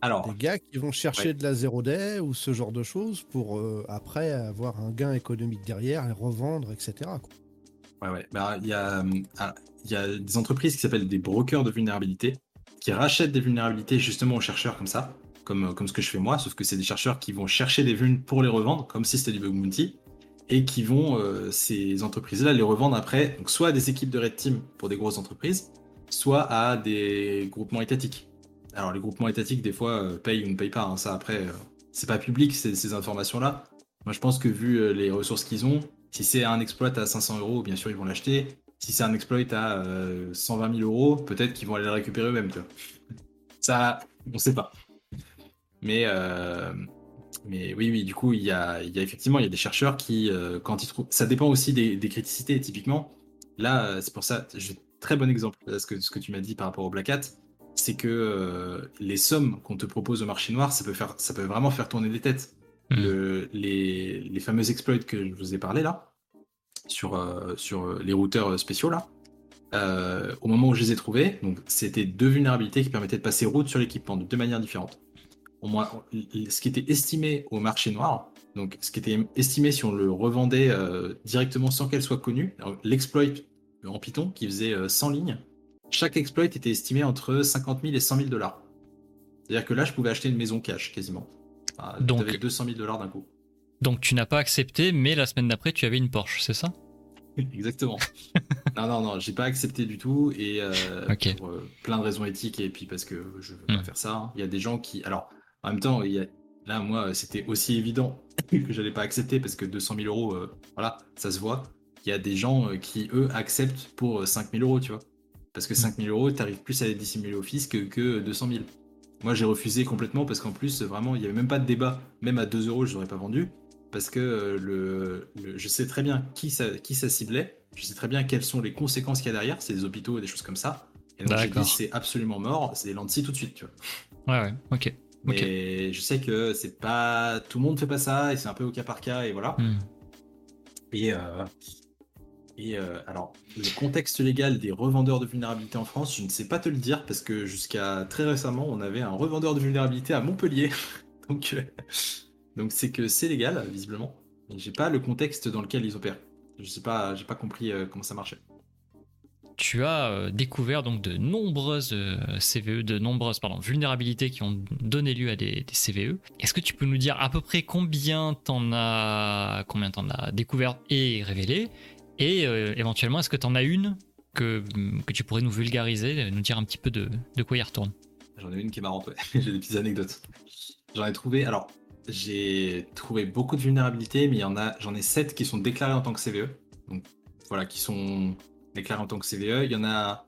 Alors, des gars qui vont chercher de la 0 day ou ce genre de choses pour euh, après avoir un gain économique derrière et revendre, etc. Ouais, ouais. Bah, il y, a, ah, y a des entreprises qui s'appellent des brokers de vulnérabilité qui rachètent des vulnérabilités justement aux chercheurs comme ça, comme, comme ce que je fais moi, sauf que c'est des chercheurs qui vont chercher des vulnes pour les revendre, comme si c'était du bug bounty, et qui vont, euh, ces entreprises-là, les revendre après, soit à des équipes de red team pour des grosses entreprises, soit à des groupements étatiques. Alors les groupements étatiques, des fois, euh, payent ou ne payent pas. Hein. Ça, après, euh, c'est pas public, ces, informations-là. Moi, je pense que vu euh, les ressources qu'ils ont, si c'est un exploit à 500 euros, bien sûr, ils vont l'acheter. Si c'est un exploit à 120 000 euros, peut-être qu'ils vont aller le récupérer eux-mêmes. Ça, on sait pas. Mais, mais oui, oui, du coup, il y a, il y a effectivement il y a des chercheurs qui, quand ils trouvent. Ça dépend aussi des, des criticités, typiquement. Là, c'est pour ça, très bon exemple, ce que, ce que tu m'as dit par rapport au Black Hat c'est que euh, les sommes qu'on te propose au marché noir, ça peut, faire, ça peut vraiment faire tourner des têtes. Hmm. les, les, fameux exploits que je vous ai parlé là, sur, euh, sur les routeurs spéciaux là, euh, au moment où je les ai trouvés, donc c'était deux vulnérabilités qui permettaient de passer route sur l'équipement de deux manières différentes. Au moins, ce qui était estimé au marché noir, donc ce qui était estimé si on le revendait directement sans qu'elle soit connue, l'exploit en Python qui faisait 100 lignes, chaque exploit était estimé entre 50 000 et 100 000 dollars. C'est-à-dire que là, je pouvais acheter une maison cash quasiment. donc, avec 200 000 dollars d'un coup. Donc tu n'as pas accepté, mais la semaine d'après, tu avais une Porsche, c'est ça? Exactement. non, non, non, j'ai pas accepté du tout et euh, pour euh, plein de raisons éthiques et puis parce que je veux pas hmm. faire ça. Hein. Il y a des gens qui, alors, en même temps, il y a... là, moi, c'était aussi évident que j'allais pas accepter parce que 200 000 euros, euh, voilà, ça se voit. Il y a des gens qui eux acceptent pour 5 000 euros, tu vois. Parce que 5000 euros, tu arrives plus à les dissimuler au fisc que, que 200 000. Moi, j'ai refusé complètement parce qu'en plus, vraiment, il n'y avait même pas de débat. Même à 2 euros, je n'aurais pas vendu. Parce que euh, le, je sais très bien qui ça, qui ça ciblait. Je sais très bien quelles sont les conséquences qu'il y a derrière. C'est des hôpitaux et des choses comme ça. Et donc, j'ai dit, c'est absolument mort. C'est des tout de suite, tu vois. Ouais, ouais, ok. Mais je sais que c'est pas. Tout le monde fait pas ça et c'est un peu au cas par cas et voilà. Hmm. Et, euh, et euh, alors, le contexte légal des revendeurs de vulnérabilité en France, je ne sais pas te le dire parce que jusqu'à très récemment, on avait un revendeur de vulnérabilité à Montpellier. donc, euh, donc c'est que c'est légal, visiblement. Mais j'ai pas le contexte dans lequel ils opèrent. Je sais pas, j'ai pas compris comment ça marchait. Tu as découvert donc de nombreuses CVE, de nombreuses pardon, vulnérabilités qui ont donné lieu à des, CVE. Est-ce que tu peux nous dire à peu près combien t'en as, combien t'en as découvert et révélé? Et euh, éventuellement, est-ce que tu en as une que, que tu pourrais nous vulgariser, nous dire un petit peu de, de quoi il retourne? J'en ai une qui est marrante, ouais. j'ai des petites anecdotes. J'en ai trouvé, alors, j'ai trouvé beaucoup de vulnérabilités, mais il y en a, j'en ai 7 qui sont déclarées en tant que CVE. Donc voilà, qui sont déclarées en tant que CVE. Il y en a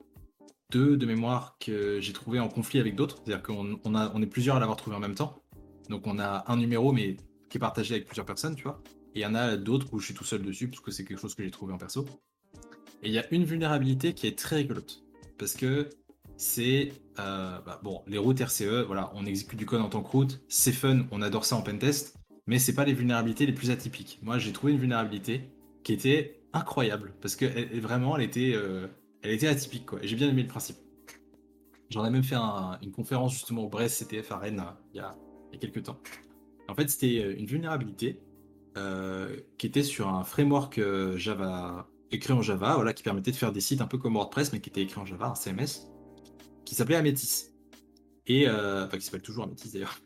deux de mémoire que j'ai trouvé en conflit avec d'autres. C'est-à-dire qu'on on on est plusieurs à l'avoir trouvé en même temps. Donc on a un numéro, mais qui est partagé avec plusieurs personnes, tu vois. Et il y en a d'autres où je suis tout seul dessus, parce que c'est quelque chose que j'ai trouvé en perso. Et il y a une vulnérabilité qui est très rigolote. Parce que c'est. Euh, bah, bon, les routes RCE, voilà, on exécute du code en tant que route. C'est fun, on adore ça en pentest. Mais c'est pas les vulnérabilités les plus atypiques. Moi, j'ai trouvé une vulnérabilité qui était incroyable. Parce que vraiment, elle était, euh, elle était atypique, quoi. J'ai bien aimé le principe. J'en ai même fait une conférence justement au Brest CTF à Rennes il y a, quelques temps. En fait, c'était euh, une vulnérabilité euh, qui était sur un framework Java écrit en Java, voilà, qui permettait de faire des sites un peu comme WordPress, mais qui était écrit en Java, un CMS, qui s'appelait Ametis. Et, enfin, qui s'appelle toujours Ametis d'ailleurs.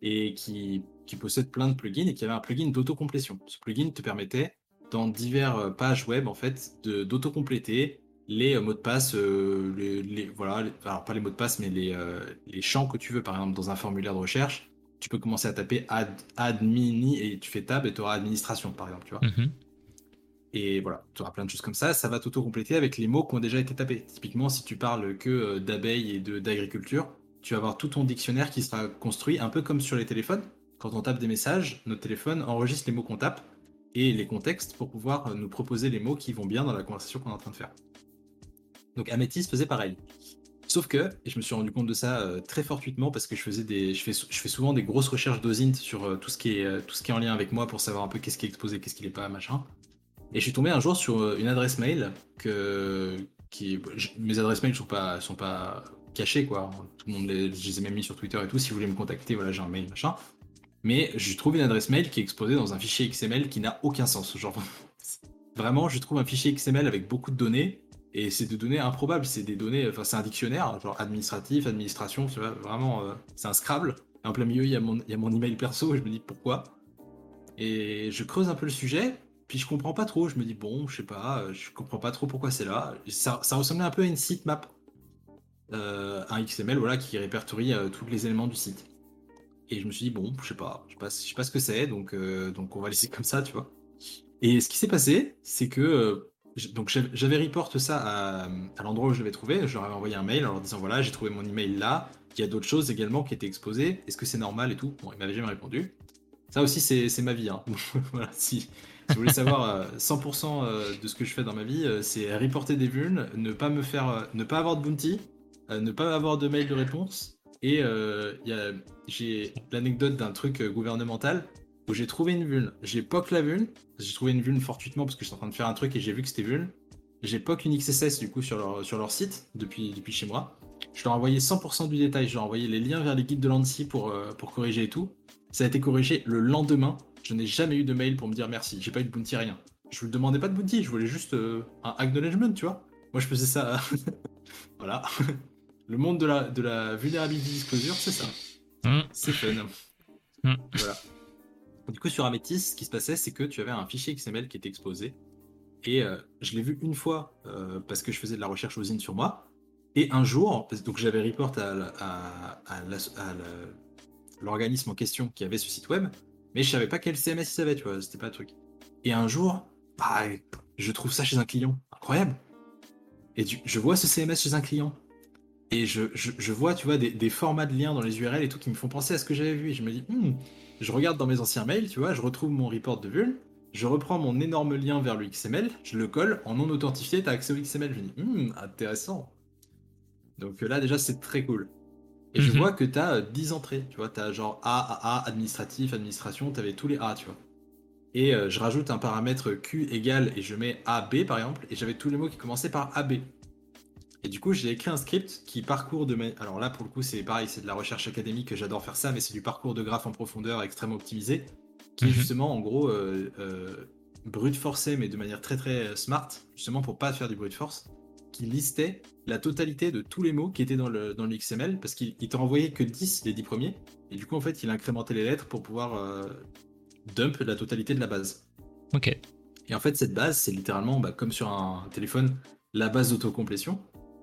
Et qui, qui, possède plein de plugins et qui avait un plugin d'autocomplétion. Ce plugin te permettait, dans diverses pages web, en fait, d'autocompléter les mots de passe, les, voilà, alors pas les mots de passe, mais les, les champs que tu veux, par exemple, dans un formulaire de recherche tu peux commencer à taper ad, admini et tu fais tab et tu auras administration, par exemple, tu vois. Mhm. Et voilà, tu auras plein de choses comme ça. Ça va t'auto-compléter avec les mots qui ont déjà été tapés. Typiquement, si tu parles que euh, d'abeilles et d'agriculture, tu vas avoir tout ton dictionnaire qui sera construit un peu comme sur les téléphones. Quand on tape des messages, notre téléphone enregistre les mots qu'on tape et les contextes pour pouvoir nous proposer les mots qui vont bien dans la conversation qu'on est en train de faire. Donc Améthyste faisait pareil. Sauf que, et je me suis rendu compte de ça euh, très fortuitement parce que je faisais des, je fais, je fais souvent des grosses recherches d'OSINT sur euh, tout ce qui est, euh, tout ce qui est en lien avec moi pour savoir un peu qu'est-ce qui est exposé, qu'est-ce qui n'est pas, machin. Et je suis tombé un jour sur une adresse mail que, mes adresses mail sont pas, sont pas cachées quoi. Tout le monde les, je les ai même mis sur Twitter et tout. Si vous voulez me contacter, voilà, j'ai un mail, machin. Mais j'ai trouvé une adresse mail qui est exposée dans un fichier XML qui n'a aucun sens. Genre, vraiment, je trouve un fichier XML avec beaucoup de données et c'est des données improbables, c'est des données, enfin c'est un dictionnaire, genre administratif, administration, vraiment, euh, c'est un Scrabble. Et en plein milieu, il y, a mon, email perso, et je me dis pourquoi. Et je creuse un peu le sujet, puis je comprends pas trop, je me dis bon, je sais pas, euh, je comprends pas trop pourquoi c'est là. Ça, ressemblait un peu à une sitemap, euh, un XML, voilà, qui répertorie tous les éléments du site. Et je me suis dit bon, je sais pas, je sais pas, je sais pas ce que c'est, donc, donc on va laisser comme ça, tu vois. Et ce qui s'est passé, c'est que donc j'avais report ça à, l'endroit où je l'avais trouvé. Je leur avais envoyé un mail en leur disant voilà, j'ai trouvé mon email là. Il y a d'autres choses également qui étaient exposées. Est-ce que c'est normal et tout? Bon, il m'avait jamais répondu. Ça aussi, c'est ma vie. Hein. si, vous voulez savoir 100% euh, euh, de ce que je fais dans ma vie, euh, c'est reporter des vulnes, ne pas me faire, ne pas avoir de bounty, ne pas avoir de mail de réponse. Et j'ai l'anecdote d'un truc gouvernemental où j'ai trouvé une vulne. J'ai POC la vulne. J'ai trouvé une vulne fortuitement parce que j'étais en train de faire un truc et j'ai vu que c'était vulne. J'ai POC une XSS du coup sur leur, sur leur site depuis, depuis chez moi. Je leur ai envoyé 100% du détail. Je leur ai envoyé les liens vers les guides de l'ANSI pour, euh, pour corriger et tout. Ça a été corrigé le lendemain. Je n'ai jamais eu de mail pour me dire merci. J'ai pas eu de bounty, rien. Je vous demandais pas de bounty. Je voulais juste euh, un acknowledgement, tu vois. Moi, je faisais ça. voilà. Le monde de la, de la vulnerability disclosure, c'est ça. Mm. C'est fun. Mm. Voilà. Du coup, sur Amethyst, ce qui se passait, c'est que tu avais un fichier XML qui était exposé. Et euh, je l'ai vu une fois euh, parce que je faisais de la recherche aux sur moi. Et un jour, donc j'avais report à, l'organisme en question qui avait ce site web, mais je savais pas quel CMS il avait, tu vois, c'était pas le truc. Et un jour, bah, je trouve ça chez un client. Incroyable! Et je vois ce CMS chez un client. Et je, vois, tu vois, des, formats de liens dans les URL et tout qui me font penser à ce que j'avais vu. Et je me dis, hmm, je regarde dans mes anciens mails, tu vois, je retrouve mon report de vul, je reprends mon énorme lien vers le XML, je le colle, en non authentifié, tu as accès au XML. Je me dis, hmm, intéressant. Donc là, déjà, c'est très cool. Et je mhm. vois que tu as 10 entrées, tu vois, tu as genre A, A, A, administratif, administration, tu avais tous les A, tu vois. Et euh, je rajoute un paramètre Q égale et je mets AB par exemple, et j'avais tous les mots qui commençaient par AB. Et du coup, j'ai écrit un script qui parcourt de. Alors là, pour le coup, c'est pareil, c'est de la recherche académique, j'adore faire ça, mais c'est du parcours de graphe en profondeur extrêmement optimisé, qui est mhm. justement, en gros, euh, euh, brute forcé, mais de manière très très smart, justement pour pas faire du brute force, qui listait la totalité de tous les mots qui étaient dans le, dans le XML, parce qu'il t'a envoyé que 10, les 10 premiers, et du coup, en fait, il a incrémenté les lettres pour pouvoir euh, dump la totalité de la base. Ok. Et en fait, cette base, c'est littéralement, bah, comme sur un téléphone, la base d'autocomplétion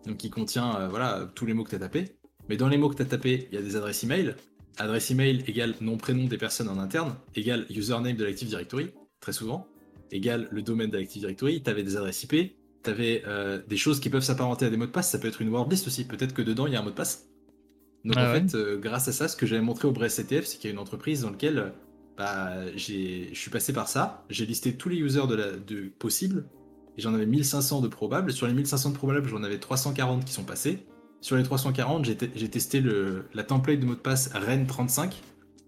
donc qui contient euh, voilà, tous les mots que tu as tapés. Mais dans les mots que tu as tapés, il y a des adresses email. Adresse email égale nom-prénom des personnes en interne, égale username de l'Active Directory, très souvent, égale le domaine de l'Active Directory. Tu avais des adresses IP, tu avais euh, des choses qui peuvent s'apparenter à des mots de passe, ça peut être une wordlist aussi, peut-être que dedans il y a un mot de passe. Donc ah en fait, euh, grâce à ça, ce que j'avais montré au Brest CTF, c'est qu'il y a une entreprise dans laquelle bah, je suis passé par ça, j'ai listé tous les users de, la, de possibles, et j'en avais 1500 de probables. Sur les 1500 de probables, j'en avais 340 qui sont passés. Sur les 340, j'ai testé le, la template de mot de passe REN35.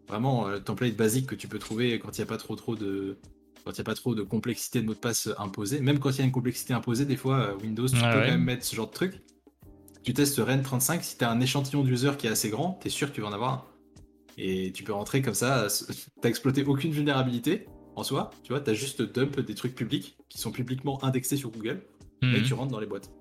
Vraiment, euh, template basique que tu peux trouver quand il n'y a pas trop, trop de quand il a pas trop de complexité de mot de passe imposée. Même quand il y a une complexité imposée, des fois, euh, Windows, tu peux quand même mettre ce genre de truc. Tu testes REN35, si tu as un échantillon d'user qui est assez grand, tu es sûr que tu vas en avoir un. Et tu peux rentrer comme ça, t'as exploité aucune vulnérabilité, en soi, tu vois, tu as juste dump des trucs publics qui sont publiquement indexés sur Google et mhm. tu rentres dans les boîtes.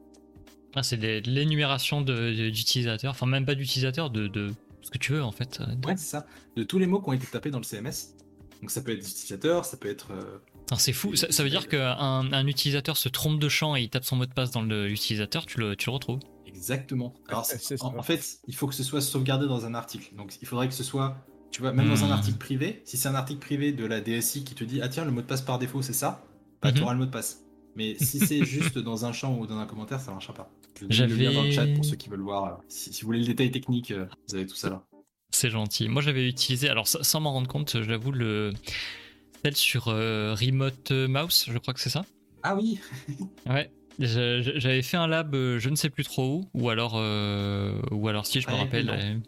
Ah, c'est de l'énumération d'utilisateurs, enfin même pas d'utilisateurs, de, ce que tu veux en fait. Ouais, c'est ça. De tous les mots qui ont été tapés dans le CMS. Donc ça peut être des utilisateurs, ça peut être. Euh, c'est fou, ça, veut dire qu'un un utilisateur se trompe de champ et il tape son mot de passe dans l'utilisateur, tu le, tu le retrouves. Exactement. Alors, en, fait, il faut que ce soit sauvegardé dans un article. Donc, il faudrait que ce soit tu vois, même dans un hmm. article privé, si c'est un article privé de la DSI qui te dit Ah tiens, le mot de passe par défaut, c'est ça, bah, tu mhm. auras le mot de passe. Mais si c'est juste dans un champ ou dans un commentaire, ça marchera pas. Je vais le lien dans le chat pour ceux qui veulent voir. Si, vous voulez le détail technique, euh, vous avez tout ça là. C'est gentil. Moi, j'avais utilisé, alors sans m'en rendre compte, j'avoue, le Celle sur Remote Mouse, je crois que c'est ça. Ah oui Ouais. J'avais fait un lab, je ne sais plus trop où, ou alors, ou alors si je me rappelle.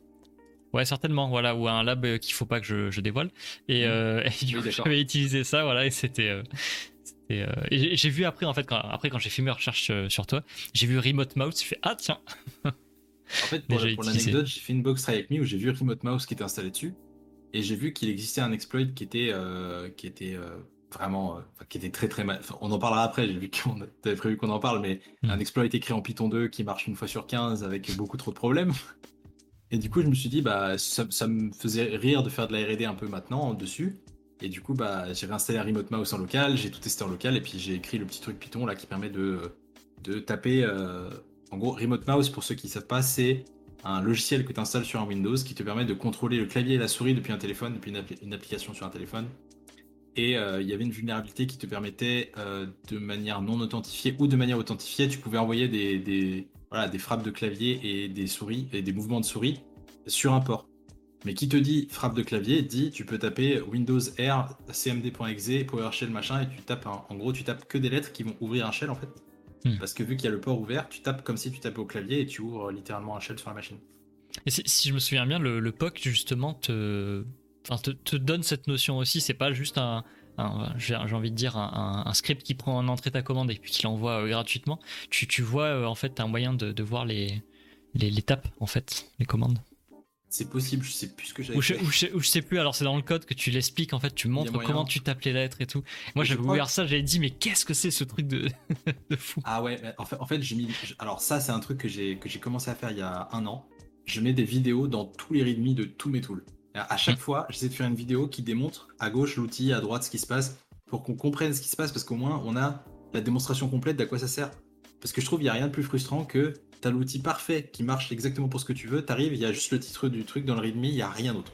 Ouais, certainement, voilà, ou un lab qu'il faut pas que je, dévoile. Et, mmh. du coup, j'avais utilisé ça, voilà, et c'était. et j'ai vu après, en fait, quand, après, quand j'ai fait mes recherches sur toi, j'ai vu Remote Mouse, j'ai fait Ah, tiens En fait, pour, l'anecdote, j'ai fait une box Try Avec Me où j'ai vu Remote Mouse qui était installé dessus. Et j'ai vu qu'il existait un exploit qui était, euh, qui était euh, vraiment. Euh, qui était très très mal. on en parlera après, j'ai vu qu'on avait prévu qu'on en parle, mais hmm. un exploit écrit en Python 2 qui marche une fois sur 15 avec beaucoup trop de problèmes. Et du coup, je me suis dit, bah, ça, me faisait rire de faire de la RD un peu maintenant dessus. Et du coup, bah, j'ai réinstallé un Remote Mouse en local, j'ai tout testé en local, et puis j'ai écrit le petit truc Python là qui permet de, de taper en gros, Remote Mouse, pour ceux qui ne savent pas, c'est un logiciel que tu installes sur un Windows qui te permet de contrôler le clavier et la souris depuis un téléphone, depuis une, application sur un téléphone. Et euh, il y avait une vulnérabilité qui te permettait, euh, de manière non authentifiée ou de manière authentifiée, tu pouvais envoyer des, des frappes de clavier et des souris et des mouvements de souris sur un port. Mais qui te dit frappe de clavier dit tu peux taper Windows R, cmd.exe, PowerShell machin et tu tapes en gros tu tapes que des lettres qui vont ouvrir un shell en fait. Hmm. Parce que vu qu'il y a le port ouvert, tu tapes comme si tu tapais au clavier et tu ouvres littéralement un shell sur la machine. Et si, je me souviens bien, le, POC justement te, te, donne cette notion aussi. C'est pas juste un, j'ai envie de dire un, script qui prend en entrée ta commande et puis qui l'envoie euh, gratuitement. Tu, tu vois euh, en fait un moyen de, de voir les, les, les tapes en fait, les commandes. C'est possible, je sais plus ce que j'avais ou, je, ou, je sais plus, alors c'est dans le code que tu l'expliques, en fait, tu montres comment tu tapes les lettres et tout. Moi j'avais ouvert ça, j'avais dit, mais qu'est-ce que c'est ce truc de, de fou? Ah ouais, en fait, en fait j'ai mis. Alors ça, c'est un truc que j'ai commencé à faire il y a un an. Je mets des vidéos dans tous les readme de tous mes tools. À chaque fois, j'essaie de faire une vidéo qui démontre à gauche l'outil, à droite ce qui se passe, pour qu'on comprenne ce qui se passe, parce qu'au moins on a la démonstration complète d'à quoi ça sert. Parce que je trouve qu'il n'y a rien de plus frustrant que t'as l'outil parfait qui marche exactement pour ce que tu veux, t'arrives, il y a juste le titre du truc dans le readme, il n'y a rien d'autre.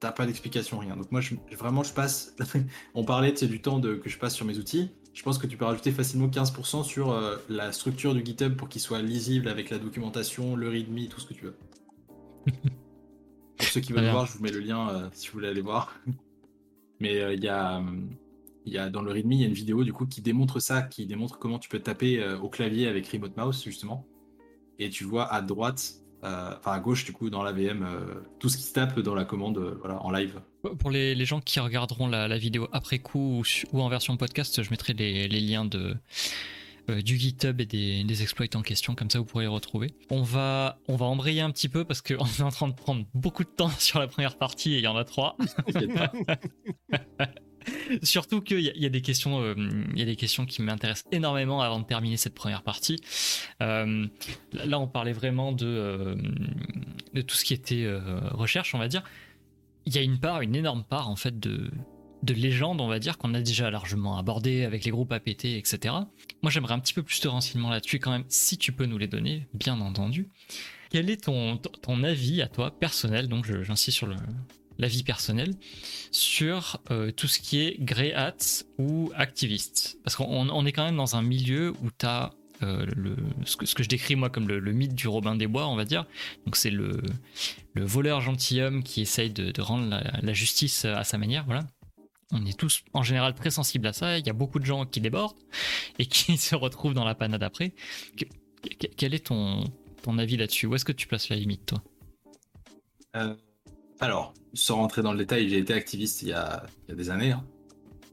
T'as pas d'explication, rien. Donc moi, vraiment, je passe. On parlait du temps que je passe sur mes outils. Je pense que tu peux rajouter facilement 15% sur euh, la structure du GitHub pour qu'il soit lisible avec la documentation, le readme, tout ce que tu veux. pour ceux qui veulent voir, je vous mets le lien euh, si vous voulez aller voir. Mais euh, il y a. Y a, dans le README, il y a une vidéo du coup qui démontre ça, qui démontre comment tu peux taper au clavier avec Remote Mouse justement et tu vois à droite, euh, enfin à gauche du coup dans la VM, euh, tout ce qui se tape dans la commande euh, voilà, en live. Pour les, gens qui regarderont la, vidéo après coup ou, en version podcast, je mettrai les, liens de, du GitHub et des, exploits en question, comme ça vous pourrez les retrouver. On va, on va embrayer un petit peu parce qu'on est en train de prendre beaucoup de temps sur la première partie et il y en a trois. Surtout qu'il y, a des questions, euh, il y a des questions qui m'intéressent énormément avant de terminer cette première partie. Euh, là, on parlait vraiment euh, de tout ce qui était recherche, on va dire. Il y a une part, une énorme part en fait de, de légende, on va dire, qu'on a déjà largement abordé avec les groupes APT, etc. Moi, j'aimerais un petit peu plus de renseignements là-dessus quand même, si tu peux nous les donner, bien entendu. Quel est ton, ton avis à toi personnel Donc, j'insiste sur le, la vie personnelle, sur euh, tout ce qui est grey hats ou activiste. Parce qu'on est quand même dans un milieu où tu as euh, le, ce, que, je décris moi comme le, mythe du Robin des Bois, on va dire. Donc c'est le, le voleur gentilhomme qui essaye de, rendre la, justice à sa manière, voilà. On est tous en général très sensibles à ça. Il y a beaucoup de gens qui débordent et qui se retrouvent dans la panade après. quel est ton, avis là-dessus? Où est-ce que tu places la limite, toi? Euh, alors, sans rentrer dans le détail, j'ai été activiste il y a, des années. Hein.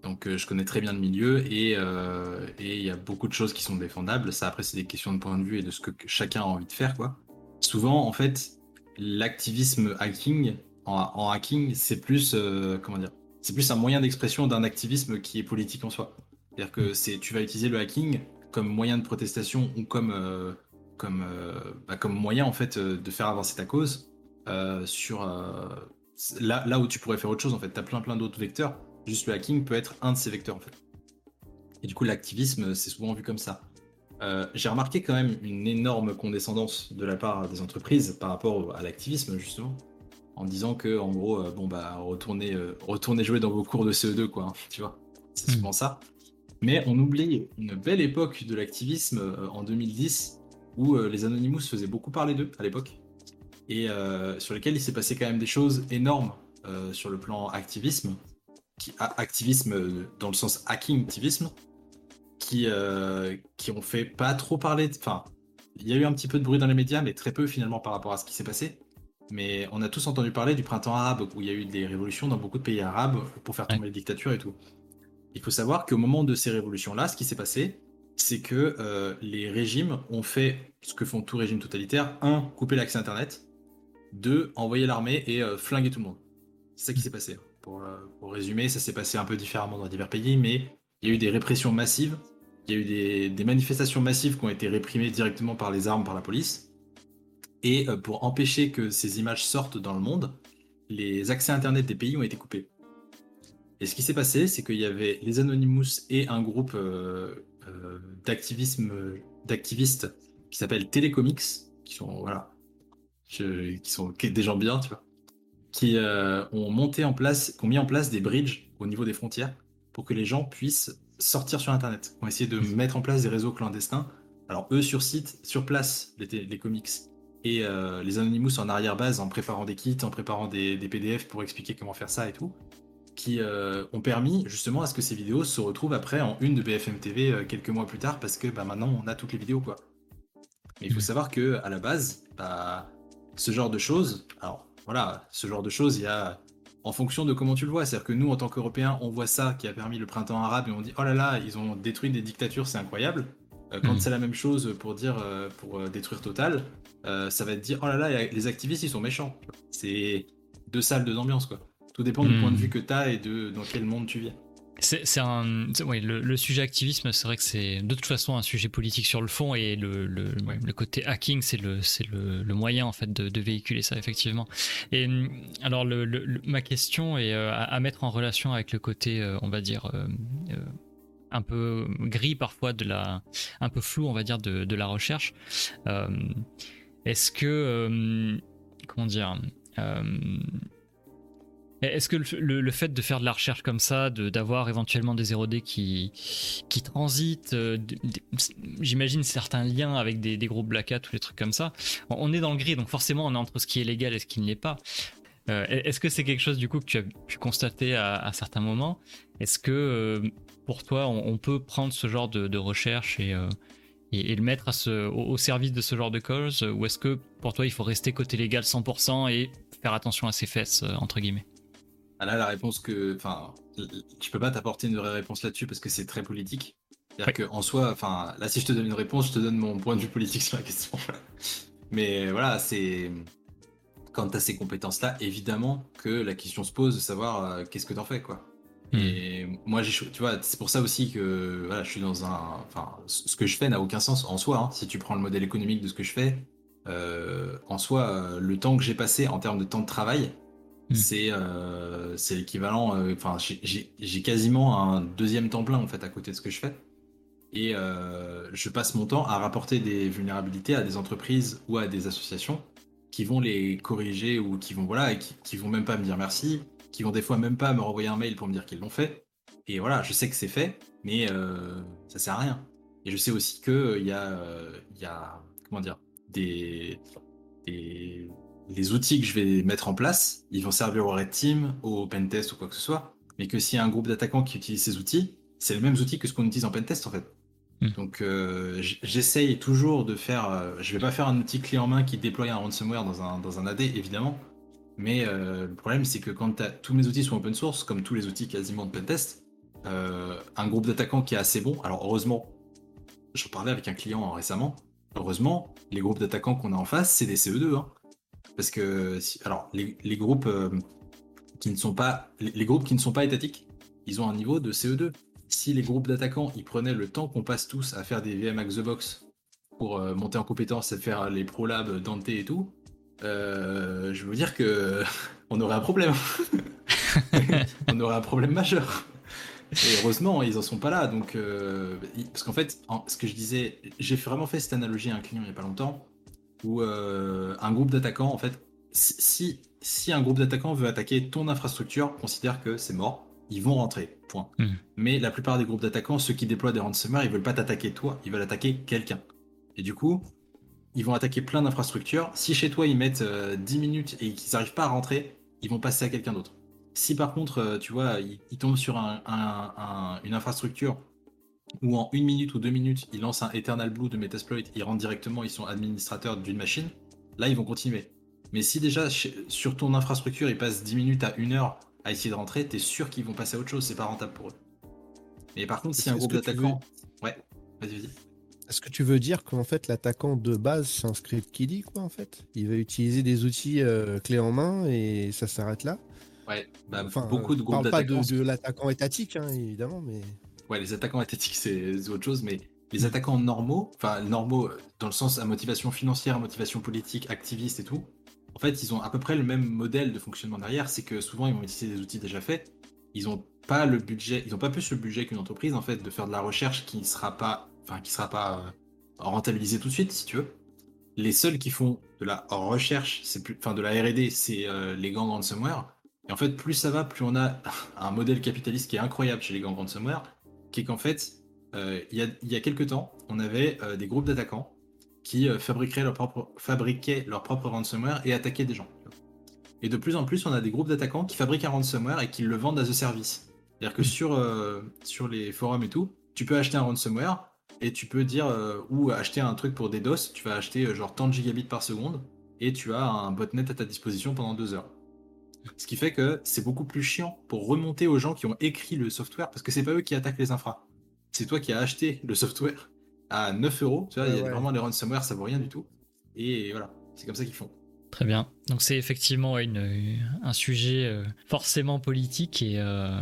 Donc euh, je connais très bien le milieu euh, et il y a beaucoup de choses qui sont défendables. Ça après c'est des questions de point de vue et de ce que, chacun a envie de faire quoi. Souvent en fait l'activisme hacking en, hacking c'est plus comment dire c'est plus un moyen d'expression d'un activisme qui est politique en soi. C'est-à-dire que tu vas utiliser le hacking comme moyen de protestation ou comme comme bah, comme moyen en fait de faire avancer ta cause euh, sur euh, là, où tu pourrais faire autre chose en fait. Tu as plein plein d'autres vecteurs. Juste le hacking peut être un de ces vecteurs en fait. Et du coup, l'activisme, c'est souvent vu comme ça. Euh, j'ai remarqué quand même une énorme condescendance de la part des entreprises par rapport à l'activisme justement, en disant que en gros, bon bah retournez, retournez jouer dans vos cours de CE2 quoi, hein, tu vois. C'est hmm. souvent ça. Mais on oublie une belle époque de l'activisme en 2010 où les Anonymous faisaient beaucoup parler d'eux à l'époque et euh, sur lesquels il s'est passé quand même des choses énormes euh, sur le plan activisme. qui, activisme dans le sens hacking activisme, qui, qui ont fait pas trop parler. Enfin, il y a eu un petit peu de bruit dans les médias, mais très peu finalement par rapport à ce qui s'est passé. Mais on a tous entendu parler du printemps arabe, où il y a eu des révolutions dans beaucoup de pays arabes pour faire tomber les dictatures et tout. Il faut savoir qu'au moment de ces révolutions-là, ce qui s'est passé, c'est que euh, les régimes ont fait ce que font tous régime totalitaires. Un, couper l'accès Internet. Deux, envoyer l'armée et euh, flinguer tout le monde. C'est ça qui s'est passé. Pour, euh, pour, résumer, ça s'est passé un peu différemment dans divers pays, mais il y a eu des répressions massives. Il y a eu des, des manifestations massives qui ont été réprimées directement par les armes, par la police. Et euh, pour empêcher que ces images sortent dans le monde, les accès Internet des pays ont été coupés. Et ce qui s'est passé, c'est qu'il y avait les Anonymous et un groupe euh, euh, d'activistes qui s'appelle Telecomics, qui sont voilà, qui sont des gens bien, tu vois, qui ont monté en place, qui ont mis en place des bridges au niveau des frontières pour que les gens puissent sortir sur Internet, ont essayé de mettre en place des réseaux clandestins. Alors eux sur site, sur place, les, les comics, et euh, les Anonymous en arrière-base en préparant des kits, en préparant des, PDF pour expliquer comment faire ça et tout, qui euh, ont permis justement à ce que ces vidéos se retrouvent après en une de BFM TV euh, quelques mois plus tard parce que bah, maintenant on a toutes les vidéos quoi. Mais il faut mmh. savoir que à la base, bah, ce genre de choses, alors voilà, ce genre de choses, il y a en fonction de comment tu le vois, c'est-à-dire que nous en tant qu'Européens, on voit ça qui a permis le printemps arabe et on dit oh là là, ils ont détruit des dictatures, c'est incroyable. Quand mmh. c'est la même chose pour dire pour détruire Total, euh, ça va te dire oh là là, les activistes ils sont méchants. C'est deux salles, deux ambiances quoi. Tout dépend du point de hmm. vue que tu as et de dans quel monde tu vis. C'est un, le, sujet activisme, c'est vrai que c'est de toute façon un sujet politique sur le fond et le, le, le côté hacking, c'est le, le, moyen en fait de, de, véhiculer ça effectivement. Et alors ma question est euh, à, mettre en relation avec le côté, euh, on va dire. Un peu gris parfois de la un peu flou on va dire de, de la recherche est-ce que. Euh, comment dire euh, est-ce que le, fait de faire de la recherche comme ça, d'avoir éventuellement des 0D qui, qui transitent, euh, j'imagine certains liens avec des, groupes Black Hat ou des trucs comme ça, on est dans le gris, donc forcément on est entre ce qui est légal et ce qui ne l'est pas. Est-ce que c'est quelque chose du coup que tu as pu constater à, certains moments? Est-ce que pour toi on, peut prendre ce genre de, de recherche et, et, le mettre au, service de ce genre de cause Ou est-ce que pour toi il faut rester côté légal 100% et faire attention à ses fesses, euh, entre guillemets? Ah Là, la réponse que. Enfin, je peux pas t'apporter une vraie réponse là-dessus parce que c'est très politique. C'est-à-dire qu'en soi, enfin, là, si je te donne une réponse, je te donne mon point de vue politique sur la question. Mais voilà, c'est. Quand tu as ces compétences-là, évidemment que la question se pose de savoir euh, qu'est-ce que tu en fais, quoi. Hmm. Et moi, j'ai, tu vois, c'est pour ça aussi que voilà, je suis dans un. Enfin, ce que je fais n'a aucun sens en soi. Hein. Si tu prends le modèle économique de ce que je fais, euh, en soi, euh, le temps que j'ai passé en termes de temps de travail, hmm. c'est euh, c'est l'équivalent. Euh, enfin, j'ai quasiment un deuxième temps plein en fait à côté de ce que je fais. Et je passe mon temps à rapporter des vulnérabilités à des entreprises ou à des associations qui vont les corriger ou qui vont voilà, et qui, qui vont même pas me dire merci qui vont des fois même pas me renvoyer un mail pour me dire qu'ils l'ont fait. Et voilà, je sais que c'est fait, mais euh, ça sert à rien. Et je sais aussi que euh, il y a, euh, y a, comment dire, des, des, les outils que je vais mettre en place, ils vont servir au Red Team, au Pentest ou quoi que ce soit, mais que s'il y a un groupe d'attaquants qui utilise ces outils, c'est les mêmes outils que ce qu'on utilise en Pentest en fait. Hmm. Donc j'essaye toujours de faire, je vais pas faire un outil clé en main qui déploie un ransomware dans un, dans un AD évidemment, mais euh, le problème, c'est que quand tous mes outils sont open source, comme tous les outils quasiment de pentest, euh, un groupe d'attaquants qui est assez bon, alors heureusement, j'en parlais avec un client récemment, heureusement, les groupes d'attaquants qu'on a en face, c'est des CE2. Hein. parce que, alors, les, groupes euh, qui ne sont pas, les, groupes qui ne sont pas étatiques, ils ont un niveau de CE2. Si les groupes d'attaquants, ils prenaient le temps qu'on passe tous à faire des VMX the box pour monter en compétence et faire les ProLab, Dante et tout, euh, je veux dire que on aurait un problème. on aurait un problème majeur. Et heureusement, ils en sont pas là. Donc, euh, parce qu'en fait, ce que je disais, j'ai vraiment fait cette analogie à un client il y a pas longtemps, où euh, un groupe d'attaquants, en fait, si, si un groupe d'attaquants veut attaquer ton infrastructure, considère que c'est mort, ils vont rentrer. Point. Hmm. Mais la plupart des groupes d'attaquants, ceux qui déploient des ransomware, ils veulent pas t'attaquer toi, ils veulent attaquer quelqu'un. Et du coup, ils vont attaquer plein d'infrastructures. Si chez toi ils mettent 10 euh, minutes et qu'ils n'arrivent pas à rentrer, ils vont passer à quelqu'un d'autre. Si par contre, tu vois, il, tombe sur une infrastructure où en une minute ou deux minutes, ils lancent un Eternal Blue de Metasploit, ils rentrent directement, ils sont administrateurs d'une machine, là ils vont continuer. Mais si déjà sur ton infrastructure ils passent 10 minutes à une heure à essayer de rentrer, t'es sûr qu'ils vont passer à autre chose, c'est pas rentable pour eux. Mais par contre, si un groupe d'attaquants. Ouais, vas-y, vas-y. Est-ce que tu veux dire qu'en fait l'attaquant de base c'est un script kiddie quoi en fait? Il va utiliser des outils euh, clés en main et ça s'arrête là? Ouais, bah, beaucoup de groupes d'attaquants. parle pas de, l'attaquant étatique hein, évidemment, mais. Ouais, les attaquants étatiques, c'est autre chose, mais les attaquants normaux, enfin normaux dans le sens à motivation financière, motivation politique, activiste et tout, en fait, ils ont à peu près le même modèle de fonctionnement derrière, c'est que souvent ils vont utiliser des outils déjà faits. Ils n'ont pas le budget, ils ont pas plus le budget qu'une entreprise en fait de faire de la recherche qui ne sera pas, enfin qui sera pas euh, rentabilisée tout de suite, si tu veux. Les seuls qui font de la recherche, c'est plus, enfin de la R&D, c'est euh, les gangs ransomware. Et en fait, plus ça va, plus on a un modèle capitaliste qui est incroyable chez les gangs ransomware, qui est qu'en fait, euh, il, y a, il y a quelques temps, on avait des groupes d'attaquants qui fabriquaient, leur propre, fabriquaient leur propre ransomware et attaquaient des gens. Et de plus en plus, on a des groupes d'attaquants qui fabriquent un ransomware et qui le vendent à the service. C'est-à-dire que sur, sur les forums et tout, tu peux acheter un ransomware et tu peux dire ou acheter un truc pour des DOS, tu vas acheter genre tant de gigabits par seconde et tu as un botnet à ta disposition pendant deux heures. Ce qui fait que c'est beaucoup plus chiant pour remonter aux gens qui ont écrit le software parce que c'est pas eux qui attaquent les infras. C'est toi qui as acheté le software à 9 euros. Tu vois, il y a vraiment les ransomware, ça vaut rien du tout. Et voilà, c'est comme ça qu'ils font. Très bien. Donc c'est effectivement une, un sujet euh, forcément politique et, euh,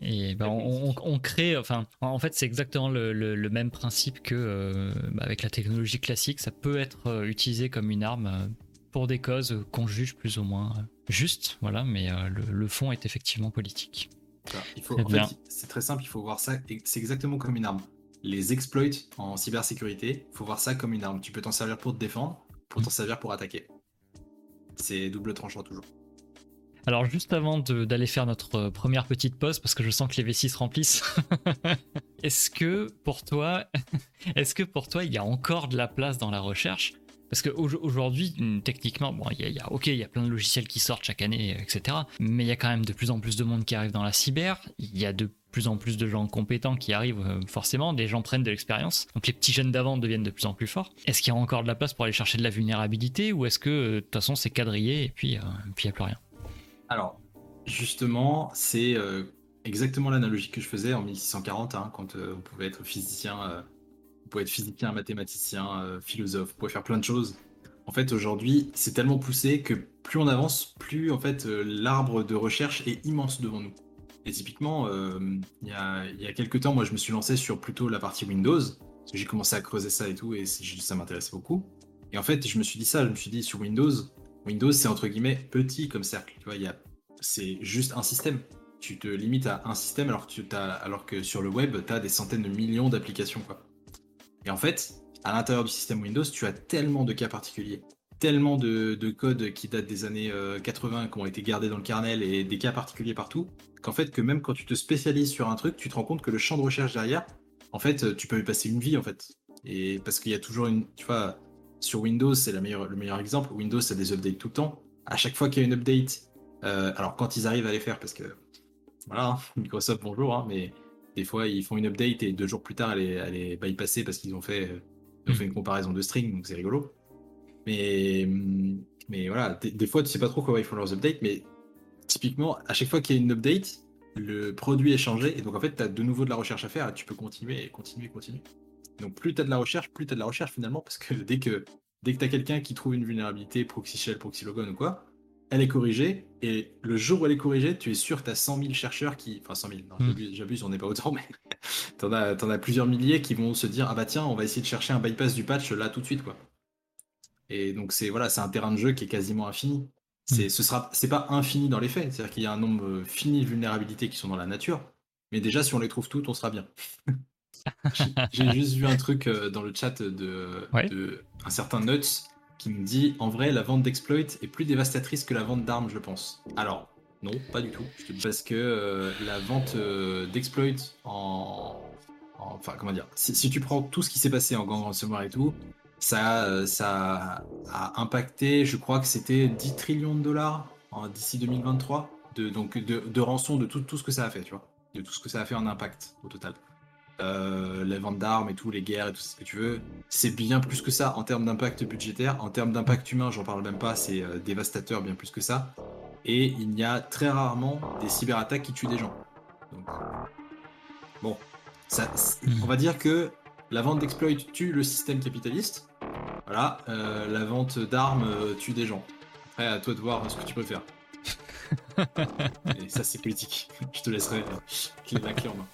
et bah, on, crée, enfin en fait c'est exactement le, même principe que euh, bah, avec la technologie classique, ça peut être utilisé comme une arme pour des causes qu'on juge plus ou moins juste, voilà, mais euh, le, fond est effectivement politique. C'est très simple, il faut voir ça, c'est exactement comme une arme. Les exploits en cybersécurité, il faut voir ça comme une arme. Tu peux t'en servir pour te défendre, pour t'en servir pour attaquer. C'est double tranchant toujours. Alors juste avant d'aller faire notre euh, première petite pause, parce que je sens que les vessis se remplissent, est-ce que pour toi, est-ce que pour toi il y a encore de la place dans la recherche? Parce qu'aujourd'hui, hmm, techniquement, bon, il y, a, ok, il y a plein de logiciels qui sortent chaque année, etc. Mais il y a quand même de plus en plus de monde qui arrive dans la cyber. Il y a de plus en plus de gens compétents qui arrivent euh, forcément, des gens prennent de l'expérience. Donc les petits jeunes d'avant deviennent de plus en plus forts. Est-ce qu'il y a encore de la place pour aller chercher de la vulnérabilité ou est-ce que euh, de toute façon c'est quadrillé et puis euh, il n'y a plus rien? Alors justement, c'est exactement l'analogie que je faisais en 1640 hein, quand on pouvait être physicien vous pouvez être physicien, mathématicien, euh, philosophe, vous pouvez faire plein de choses. En fait, aujourd'hui, c'est tellement poussé que plus on avance, plus en fait euh, l'arbre de recherche est immense devant nous. Et typiquement, euh, il y, a, y, a, quelques temps, moi, je me suis lancé sur plutôt la partie Windows, parce que j'ai commencé à creuser ça et tout, et ça m'intéressait beaucoup. Et en fait, je me suis dit ça, je me suis dit sur Windows, Windows, c'est entre guillemets petit comme cercle. Tu vois, c'est juste un système. Tu te limites à un système alors que, tu alors que sur le web, tu as des centaines de millions d'applications. Quoi. Et en fait, à l'intérieur du système Windows, tu as tellement de cas particuliers, tellement de, codes qui datent des années 80 euh, qui ont été gardés dans le kernel et des cas particuliers partout, qu'en fait, que même quand tu te spécialises sur un truc, tu te rends compte que le champ de recherche derrière, en fait, tu peux y passer une vie, en fait. Et parce qu'il y a toujours une, tu vois, sur Windows, c'est le meilleur exemple. Windows, ça a des updates tout le temps. À chaque fois qu'il y a une update, euh, alors quand ils arrivent à les faire, parce que voilà, hein, Microsoft, bonjour, hein, mais des fois, ils font une update et deux jours plus tard, elle est, elle est bypassée parce qu'ils ont fait, ont fait une comparaison de string, donc c'est rigolo. Mais, mais voilà, des, fois, tu sais pas trop comment ils font leurs updates, mais typiquement, à chaque fois qu'il y a une update, le produit est changé, et donc en fait, tu as de nouveau de la recherche à faire, et tu peux continuer, et continuer, continuer. Donc plus tu as de la recherche, plus tu as de la recherche finalement, parce que dès que, dès que tu as quelqu'un qui trouve une vulnérabilité, proxy shell, proxy logon ou quoi, elle est corrigée, et le jour où elle est corrigée, tu es sûr que tu as 100 000 chercheurs qui. Enfin, 100 000, hmm. j'abuse, on n'est pas autant, mais tu en, as plusieurs milliers qui vont se dire Ah bah tiens, on va essayer de chercher un bypass du patch là tout de suite, quoi. Et donc, c'est voilà, un terrain de jeu qui est quasiment infini. C'est hmm. ce sera, c'est pas infini dans les faits, c'est-à-dire qu'il y a un nombre fini de vulnérabilités qui sont dans la nature, mais déjà, si on les trouve toutes, on sera bien. J'ai juste vu un truc euh, dans le chat de, de un certain Nuts qui me dit en vrai la vente d'exploit est plus dévastatrice que la vente d'armes je pense. Alors non, pas du tout. Parce que euh, la vente euh, d'exploit en, Enfin comment dire si, tu prends tout ce qui s'est passé en gang ransomware et tout, ça, euh, ça a impacté, je crois que c'était 10 trillions de dollars d'ici 2023 de, donc, de, rançon de tout, tout, ce que ça a fait, tu vois. De tout ce que ça a fait en impact au total. Euh, les ventes d'armes et tout, les guerres et tout ce que tu veux, c'est bien plus que ça en termes d'impact budgétaire. En termes d'impact humain, j'en parle même pas, c'est euh, dévastateur bien plus que ça. Et il y a très rarement des cyberattaques qui tuent des gens. Donc, bon, ça, on va dire que la vente d'exploits tue le système capitaliste. Voilà, euh, la vente d'armes tue des gens. Après, à toi de voir ce que tu peux faire. Et ça, c'est politique. Je te laisserai la clé en main.